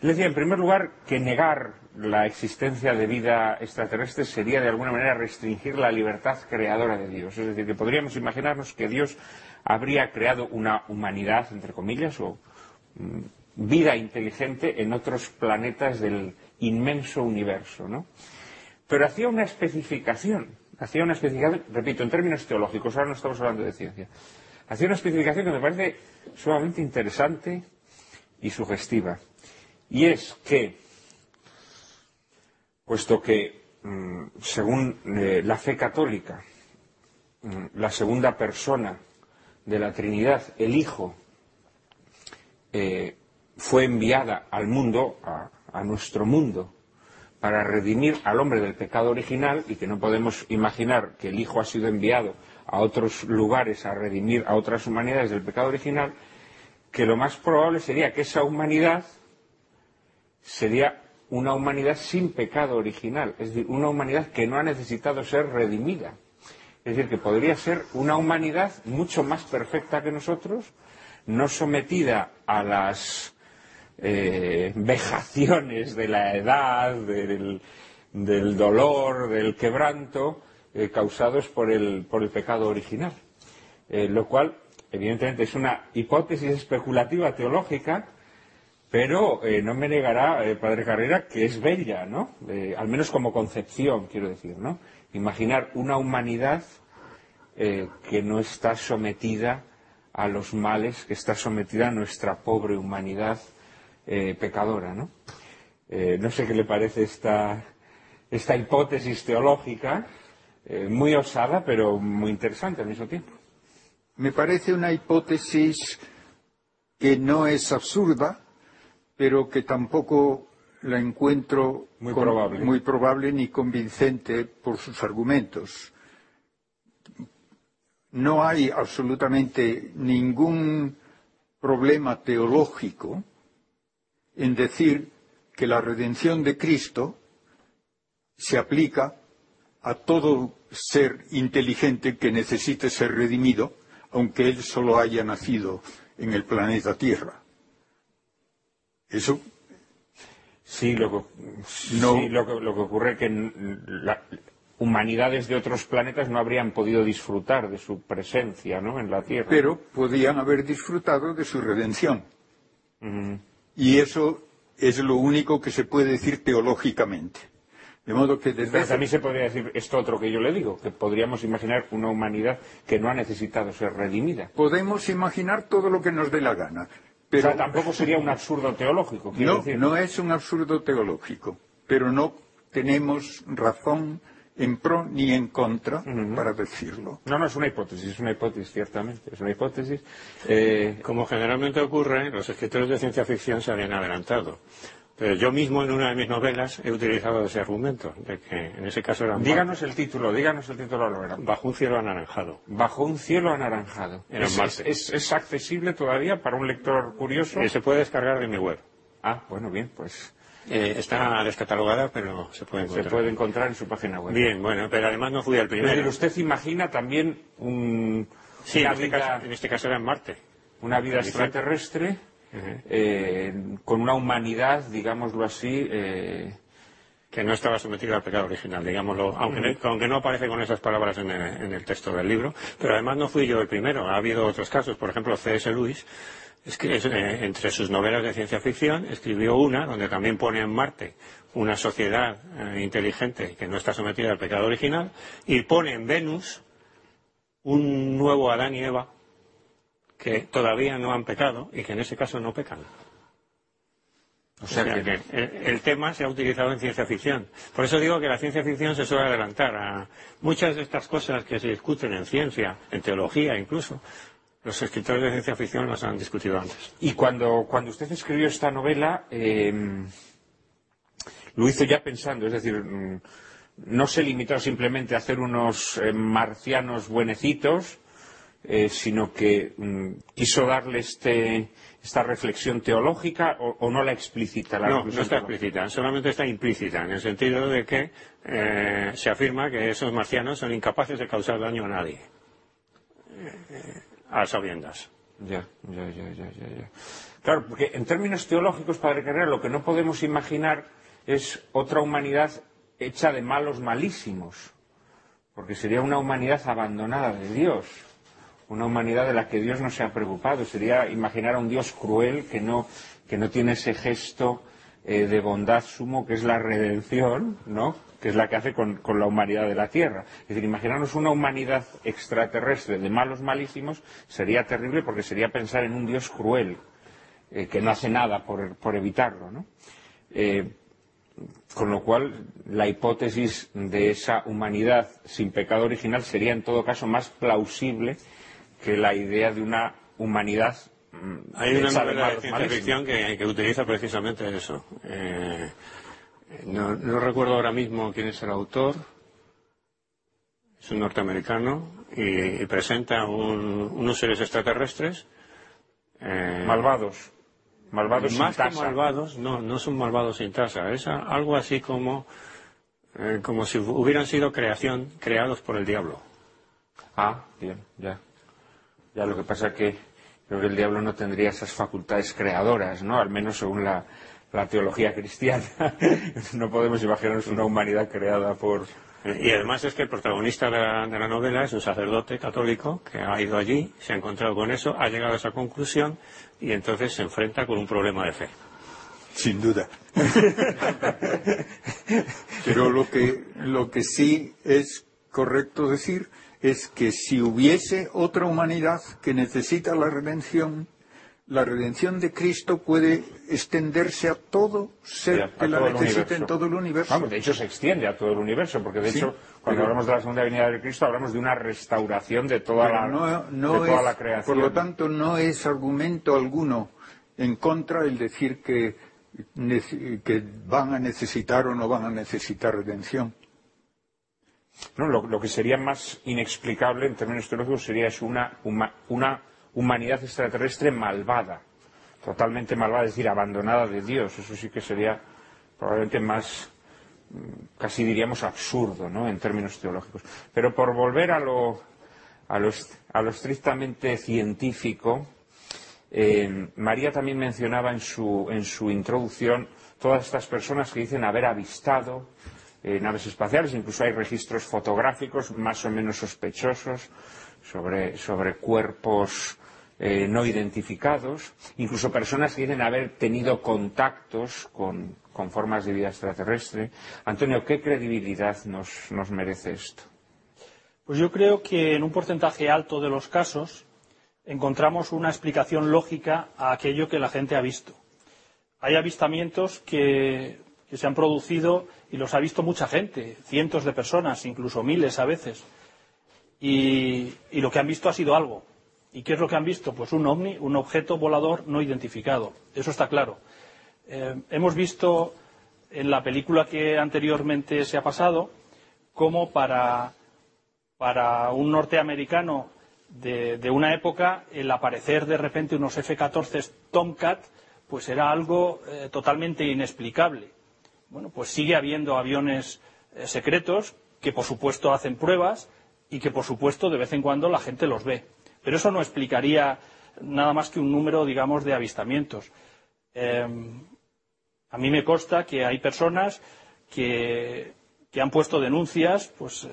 Él decía, en primer lugar, que negar la existencia de vida extraterrestre sería de alguna manera restringir la libertad creadora de Dios. Es decir, que podríamos imaginarnos que Dios habría creado una humanidad, entre comillas, o mm, vida inteligente en otros planetas del inmenso universo, ¿no? Pero hacía una especificación, hacía una especificación, repito, en términos teológicos, ahora no estamos hablando de ciencia, hacía una especificación que me parece sumamente interesante y sugestiva. Y es que, puesto que, mm, según eh, la fe católica, mm, la segunda persona de la Trinidad, el Hijo, eh, fue enviada al mundo, a, nuestro mundo, para redimir al hombre del pecado original y que no podemos imaginar que el Hijo ha sido enviado a otros lugares a redimir a otras humanidades del pecado original, que lo más probable sería que esa humanidad sería una humanidad sin pecado original, es decir, una humanidad que no ha necesitado ser redimida. Es decir, que podría ser una humanidad mucho más perfecta que nosotros, no sometida a las eh, vejaciones de la edad, del, dolor, del quebranto eh, causados por el, por el, pecado original. Eh, lo cual, evidentemente, es una hipótesis especulativa teológica, pero no me negará, Padre Carrera, que es bella, ¿no? al menos como concepción, quiero decir, ¿no? Imaginar una humanidad que no está sometida a los males, que está sometida a nuestra pobre humanidad eh, pecadora, ¿no? Eh, no sé qué le parece esta, esta hipótesis teológica, eh, muy osada, pero muy interesante al mismo tiempo.
Me parece una hipótesis que no es absurda, pero que tampoco la encuentro
muy, probable.
muy probable ni convincente por sus argumentos. No hay absolutamente ningún problema teológico en decir que la redención de Cristo se aplica a todo ser inteligente que necesite ser redimido, aunque él solo haya nacido en el planeta Tierra. Eso.
Sí, lo que, lo que, ocurre es que las humanidades de otros planetas no habrían podido disfrutar de su presencia ¿no? en la Tierra.
Pero podían haber disfrutado de su redención. Y eso es lo único que se puede decir teológicamente. De modo que desde
también se podría decir esto otro que yo le digo, que podríamos imaginar una humanidad que no ha necesitado ser redimida.
Podemos imaginar todo lo que nos dé la gana. Pero...
O sea, tampoco sería un absurdo teológico.
No,
decir.
no es un absurdo teológico, pero no tenemos razón en pro ni en contra para decirlo.
No, no, es una hipótesis, es una hipótesis, ciertamente, es una hipótesis.
Eh, Como generalmente ocurre, los escritores de ciencia ficción se habían adelantado. Pero yo mismo en una de mis novelas he utilizado ese argumento, de que en ese caso era...
Díganos el título, díganos el título,
Bajo un cielo anaranjado.
Bajo un cielo anaranjado.
Es,
es, es, accesible todavía para un lector curioso?
Y se puede descargar de mi web.
Ah, bueno, bien, pues
Eh, está descatalogada, pero se puede encontrar.
Se puede encontrar en su página web.
Bien, bueno, pero además no fui
Pero
primero.
usted imagina también un,
Sí, en este,
vida,
caso, en este caso era en Marte.
una vida extraterrestre eh, con una humanidad, digámoslo así, eh,
que no estaba sometido al pecado original, digámoslo, aunque, no- aunque no aparece con esas palabras en el, en el texto del libro, pero además no fui yo el primero, ha habido otros casos, por ejemplo, C.S. Lewis, es que es, eh, entre sus novelas de ciencia ficción escribió una donde también pone en Marte una sociedad eh, inteligente que no está sometida al pecado original y pone en Venus un nuevo Adán y Eva que todavía no han pecado y que en ese caso no pecan.
o sea, que,
el, el tema se ha utilizado en ciencia ficción. Por eso digo que la ciencia ficción se suele adelantar a muchas de estas cosas que se discuten en ciencia, en teología incluso. Los escritores de ciencia ficción las han discutido antes.
Y cuando, cuando usted escribió esta novela, eh, lo hizo ya pensando, es decir, mm, no se limitó simplemente a hacer unos eh, marcianos buenecitos, eh, sino que mm, quiso darle este, esta reflexión teológica o, o no la explícita. La
No, no está explícita, solamente está implícita, en el sentido de que eh, se afirma que esos marcianos son incapaces de causar daño a nadie. A sabiendas.
Ya, ya, ya, ya, ya. Claro, porque en términos teológicos, Padre Carrera, lo que no podemos imaginar es otra humanidad hecha de malos malísimos, porque sería una humanidad abandonada de Dios, una humanidad de la que Dios no se ha preocupado. Sería imaginar a un Dios cruel que no, que no tiene ese gesto eh, de bondad sumo que es la redención, ¿no? Que es la que hace con, con la humanidad de la Tierra. Es decir, imaginarnos una humanidad extraterrestre de malos malísimos sería terrible porque sería pensar en un Dios cruel, eh, que no hace nada por, por evitarlo. ¿no? Eh, con lo cual, la hipótesis de esa humanidad sin pecado original sería en todo caso más plausible que la idea de una humanidad mm,
Hay una
de
novela de ciencia ficción que, que utiliza precisamente eso. Eh, no, no recuerdo ahora mismo quién es el autor. Es un norteamericano y, y presenta un- unos seres extraterrestres. eh,
Malvados. Malvados
más
sin
que
tasa.
malvados, no, no son malvados sin tasa. Es algo así como, eh, como si hubieran sido creación, creados por el diablo.
Ah, bien, ya. Ya lo que pasa que creo que el diablo no tendría esas facultades creadoras, ¿no? Al menos según la, la teología cristiana. no podemos imaginarnos una humanidad creada por...
Y además es que el protagonista de la, de la novela es un sacerdote católico que ha ido allí, se ha encontrado con eso, ha llegado a esa conclusión y entonces se enfrenta con un problema de fe.
Sin duda. Pero lo que, lo que sí es correcto decir es que si hubiese otra humanidad que necesita la redención, la redención de Cristo puede extenderse a todo ser
a
que la necesite en todo el universo.
Vamos, de hecho se extiende a todo el universo, porque de
Sí,
hecho cuando
pero-
hablamos de la segunda venida de Cristo hablamos de una restauración de toda, la,
no, no
de toda
es-
la creación.
Por lo tanto, no es argumento alguno en contra el decir que, van a necesitar o no van a necesitar redención.
No, lo, lo que sería más inexplicable en términos teológicos sería es una humanidad extraterrestre malvada, totalmente malvada, es decir, abandonada de Dios. Eso sí que sería probablemente más, mm, casi diríamos absurdo, ¿no? En términos teológicos. Pero por volver a lo, estrictamente científico, eh, María también mencionaba en su, introducción todas estas personas que dicen haber avistado eh, naves espaciales, incluso hay registros fotográficos más o menos sospechosos sobre cuerpos eh, no identificados, incluso personas que dicen haber tenido contactos con, formas de vida extraterrestre. Antonio, ¿qué credibilidad nos, merece esto?
Pues yo creo que en un porcentaje alto de los casos encontramos una explicación lógica a aquello que la gente ha visto. Hay avistamientos que, se han producido y los ha visto mucha gente, cientos de personas, incluso miles a veces. Y lo que han visto ha sido algo. ¿Y qué es lo que han visto? Pues un ovni, un objeto volador no identificado. Eso está claro. Eh, hemos visto en la película que anteriormente se ha pasado cómo para un norteamericano de, de una época el aparecer de repente unos F-14 Tomcat pues era algo eh, totalmente inexplicable. bueno, pues sigue habiendo aviones eh, secretos que, por supuesto, hacen pruebas y que, por supuesto, de vez en cuando la gente los ve. Pero eso no explicaría nada más que un número, digamos, de avistamientos. Eh, a mí me consta que hay personas que, que han puesto denuncias pues, eh,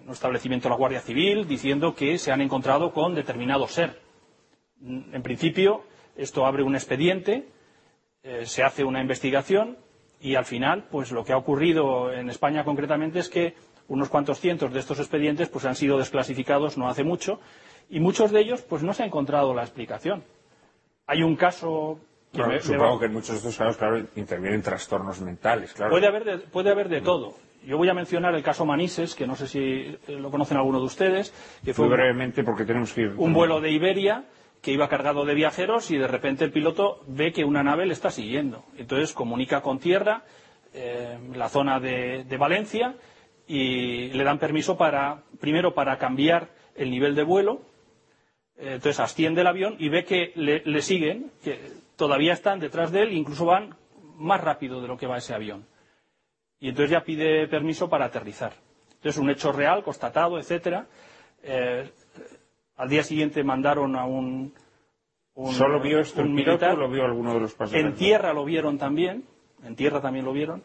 en un establecimiento de la Guardia Civil diciendo que se han encontrado con determinado ser. En principio, esto abre un expediente, eh, se hace una investigación y al final, pues lo que ha ocurrido en España concretamente es que unos cuantos cientos de estos expedientes pues, han sido desclasificados no hace mucho y muchos de ellos pues no se ha encontrado la explicación. Hay un caso me-
supongo que en muchos de estos casos, claro, intervienen trastornos mentales, claro.
Puede haber, de, puede haber de todo. Yo voy a mencionar el caso Manises, que no sé si eh, lo conocen alguno de ustedes, que fue
Muy
un,
brevemente, porque tenemos que ir.
un vuelo de Iberia que iba cargado de viajeros y de repente el piloto ve que una nave le está siguiendo. Entonces comunica con tierra, eh, la zona de, de Valencia, y le dan permiso para, primero para cambiar el nivel de vuelo, entonces asciende el avión y ve que le, le siguen, que todavía están detrás de él, incluso van más rápido de lo que va ese avión. Y entonces ya pide permiso para aterrizar. Entonces un hecho real, constatado, etcétera. Eh, al día siguiente mandaron a un, un-
¿Solo vio esto
un
piloto
militar.
o lo vio alguno de los pasajeros?
En tierra lo vieron también, en tierra también lo vieron,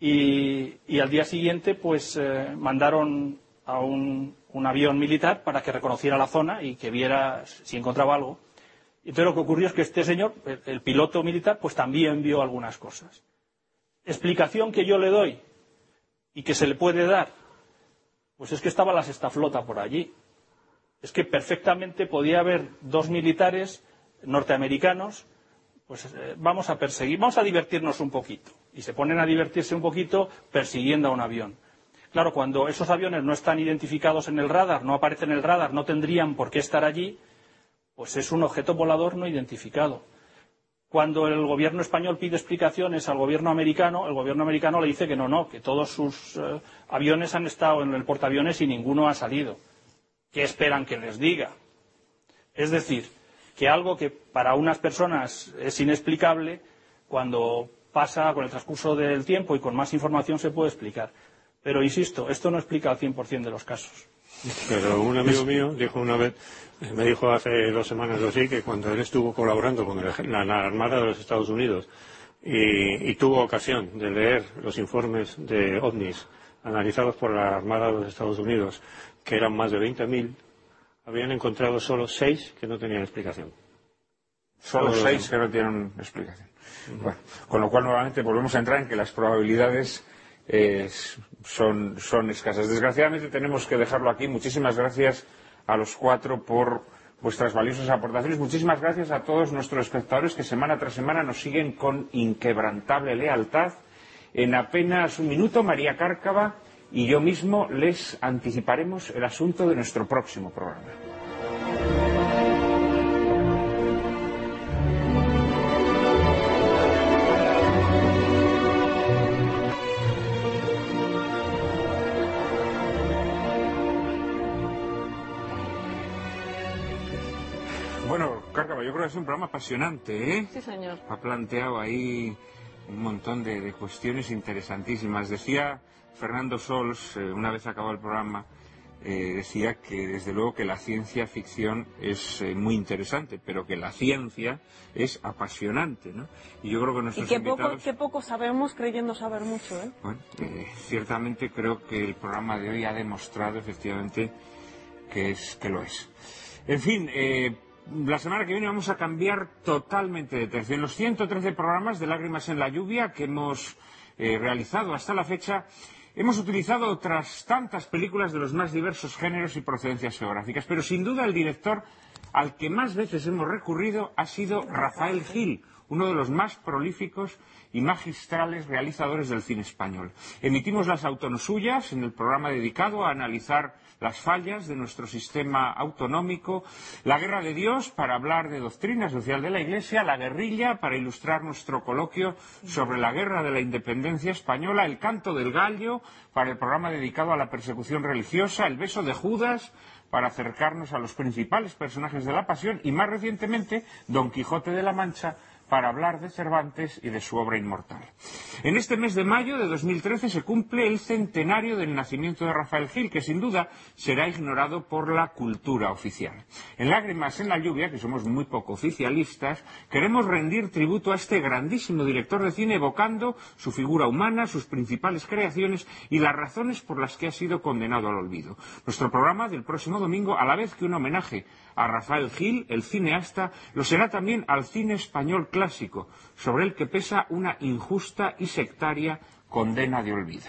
y, y al día siguiente pues eh, mandaron a un, un avión militar para que reconociera la zona y que viera si encontraba algo. Entonces lo que ocurrió es que este señor, el piloto militar, pues también vio algunas cosas. Explicación que yo le doy y que se le puede dar, pues es que estaba la sexta flota por allí. Es que perfectamente podía haber dos militares norteamericanos pues eh, vamos a perseguir, vamos a divertirnos un poquito. Y se ponen a divertirse un poquito persiguiendo a un avión. Claro, cuando esos aviones no están identificados en el radar, no aparecen en el radar, no tendrían por qué estar allí, pues es un objeto volador no identificado. Cuando el gobierno español pide explicaciones al gobierno americano, el gobierno americano le dice que no, no, que todos sus eh, aviones han estado en el portaaviones y ninguno ha salido. ¿Qué esperan que les diga? Es decir, que algo que para unas personas es inexplicable, cuando pasa con el transcurso del tiempo y con más información se puede explicar. Pero insisto, esto no explica al 100% de los casos.
Pero un amigo mío dijo una vez, me dijo hace dos semanas o así, que cuando él estuvo colaborando con el la, la Armada de los Estados Unidos y, y tuvo ocasión de leer los informes de ovnis analizados por la Armada de los Estados Unidos, que eran más de 20.000, habían encontrado solo seis que no tenían explicación.
Solo
Todos
seis
los-
que no tienen explicación. Bueno, con lo cual, nuevamente, volvemos a entrar en que las probabilidades eh, son, escasas. Desgraciadamente, tenemos que dejarlo aquí. Muchísimas gracias a los cuatro por vuestras valiosas aportaciones. Muchísimas gracias a todos nuestros espectadores que semana tras semana nos siguen con inquebrantable lealtad. En apenas un minuto, María Cárcava y yo mismo les anticiparemos el asunto de nuestro próximo programa. Es un programa apasionante, ¿eh?
Sí, señor.
Ha planteado ahí un montón de, de cuestiones interesantísimas. Decía Fernando Sols, eh, una vez acabado el programa, eh, decía que desde luego que la ciencia ficción es eh, muy interesante, pero que la ciencia es apasionante, ¿no? Y yo creo que
Y
nuestros
qué poco, qué poco sabemos creyendo saber mucho, ¿eh?
Bueno, ciertamente creo que el programa de hoy ha demostrado efectivamente que, es, que lo es. En fin, la semana que viene vamos a cambiar totalmente de tercio. En los 113 programas de Lágrimas en la Lluvia que hemos eh, realizado hasta la fecha, hemos utilizado otras tantas películas de los más diversos géneros y procedencias geográficas, pero sin duda el director al que más veces hemos recurrido ha sido Rafael Gil, uno de los más prolíficos y magistrales realizadores del cine español. Emitimos las autonosuyas en el programa dedicado a analizar las fallas de nuestro sistema autonómico, la guerra de Dios para hablar de doctrina social de la Iglesia, la guerrilla para ilustrar nuestro coloquio sobre la guerra de la independencia española, el canto del gallo para el programa dedicado a la persecución religiosa, el beso de Judas para acercarnos a los principales personajes de la pasión y más recientemente Don Quijote de la Mancha para hablar de Cervantes y de su obra inmortal. En este mes de mayo de 2013 se cumple el centenario del nacimiento de Rafael Gil, que sin duda será ignorado por la cultura oficial. En Lágrimas en la lluvia, que somos muy poco oficialistas, queremos rendir tributo a este grandísimo director de cine evocando su figura humana, sus principales creaciones y las razones por las que ha sido condenado al olvido. Nuestro programa del próximo domingo, a la vez que un homenaje a Rafael Gil, el cineasta, lo será también al cine español clásico, sobre el que pesa una injusta y sectaria condena de olvido.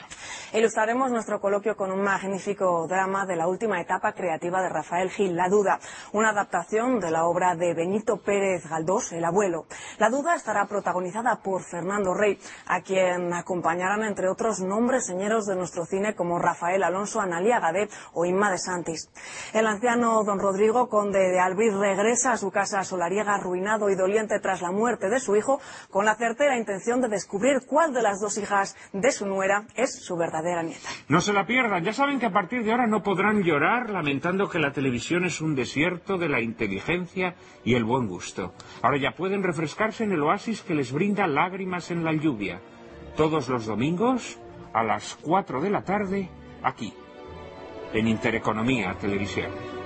Ilustraremos nuestro coloquio con un magnífico drama de la última etapa creativa de Rafael Gil, La Duda, una adaptación de la obra de Benito Pérez Galdós, El Abuelo. La Duda estará protagonizada por Fernando Rey, a quien acompañarán entre otros nombres señeros de nuestro cine como Rafael Alonso, Analia Gadet o Inma de Santis. El anciano don Rodrigo, conde de Albir, regresa a su casa solariega arruinado y doliente tras la muerte de su hijo, con la certera intención de descubrir cuál de las dos hijas de su nuera es su verdadera nieta.
No se la pierdan, ya saben que a partir de ahora no podrán llorar lamentando que la televisión es un desierto de la inteligencia y el buen gusto. Ahora ya pueden refrescarse en el oasis que les brinda lágrimas en la lluvia. Todos los domingos a las 4 de la tarde, aquí, en Intereconomía Televisión.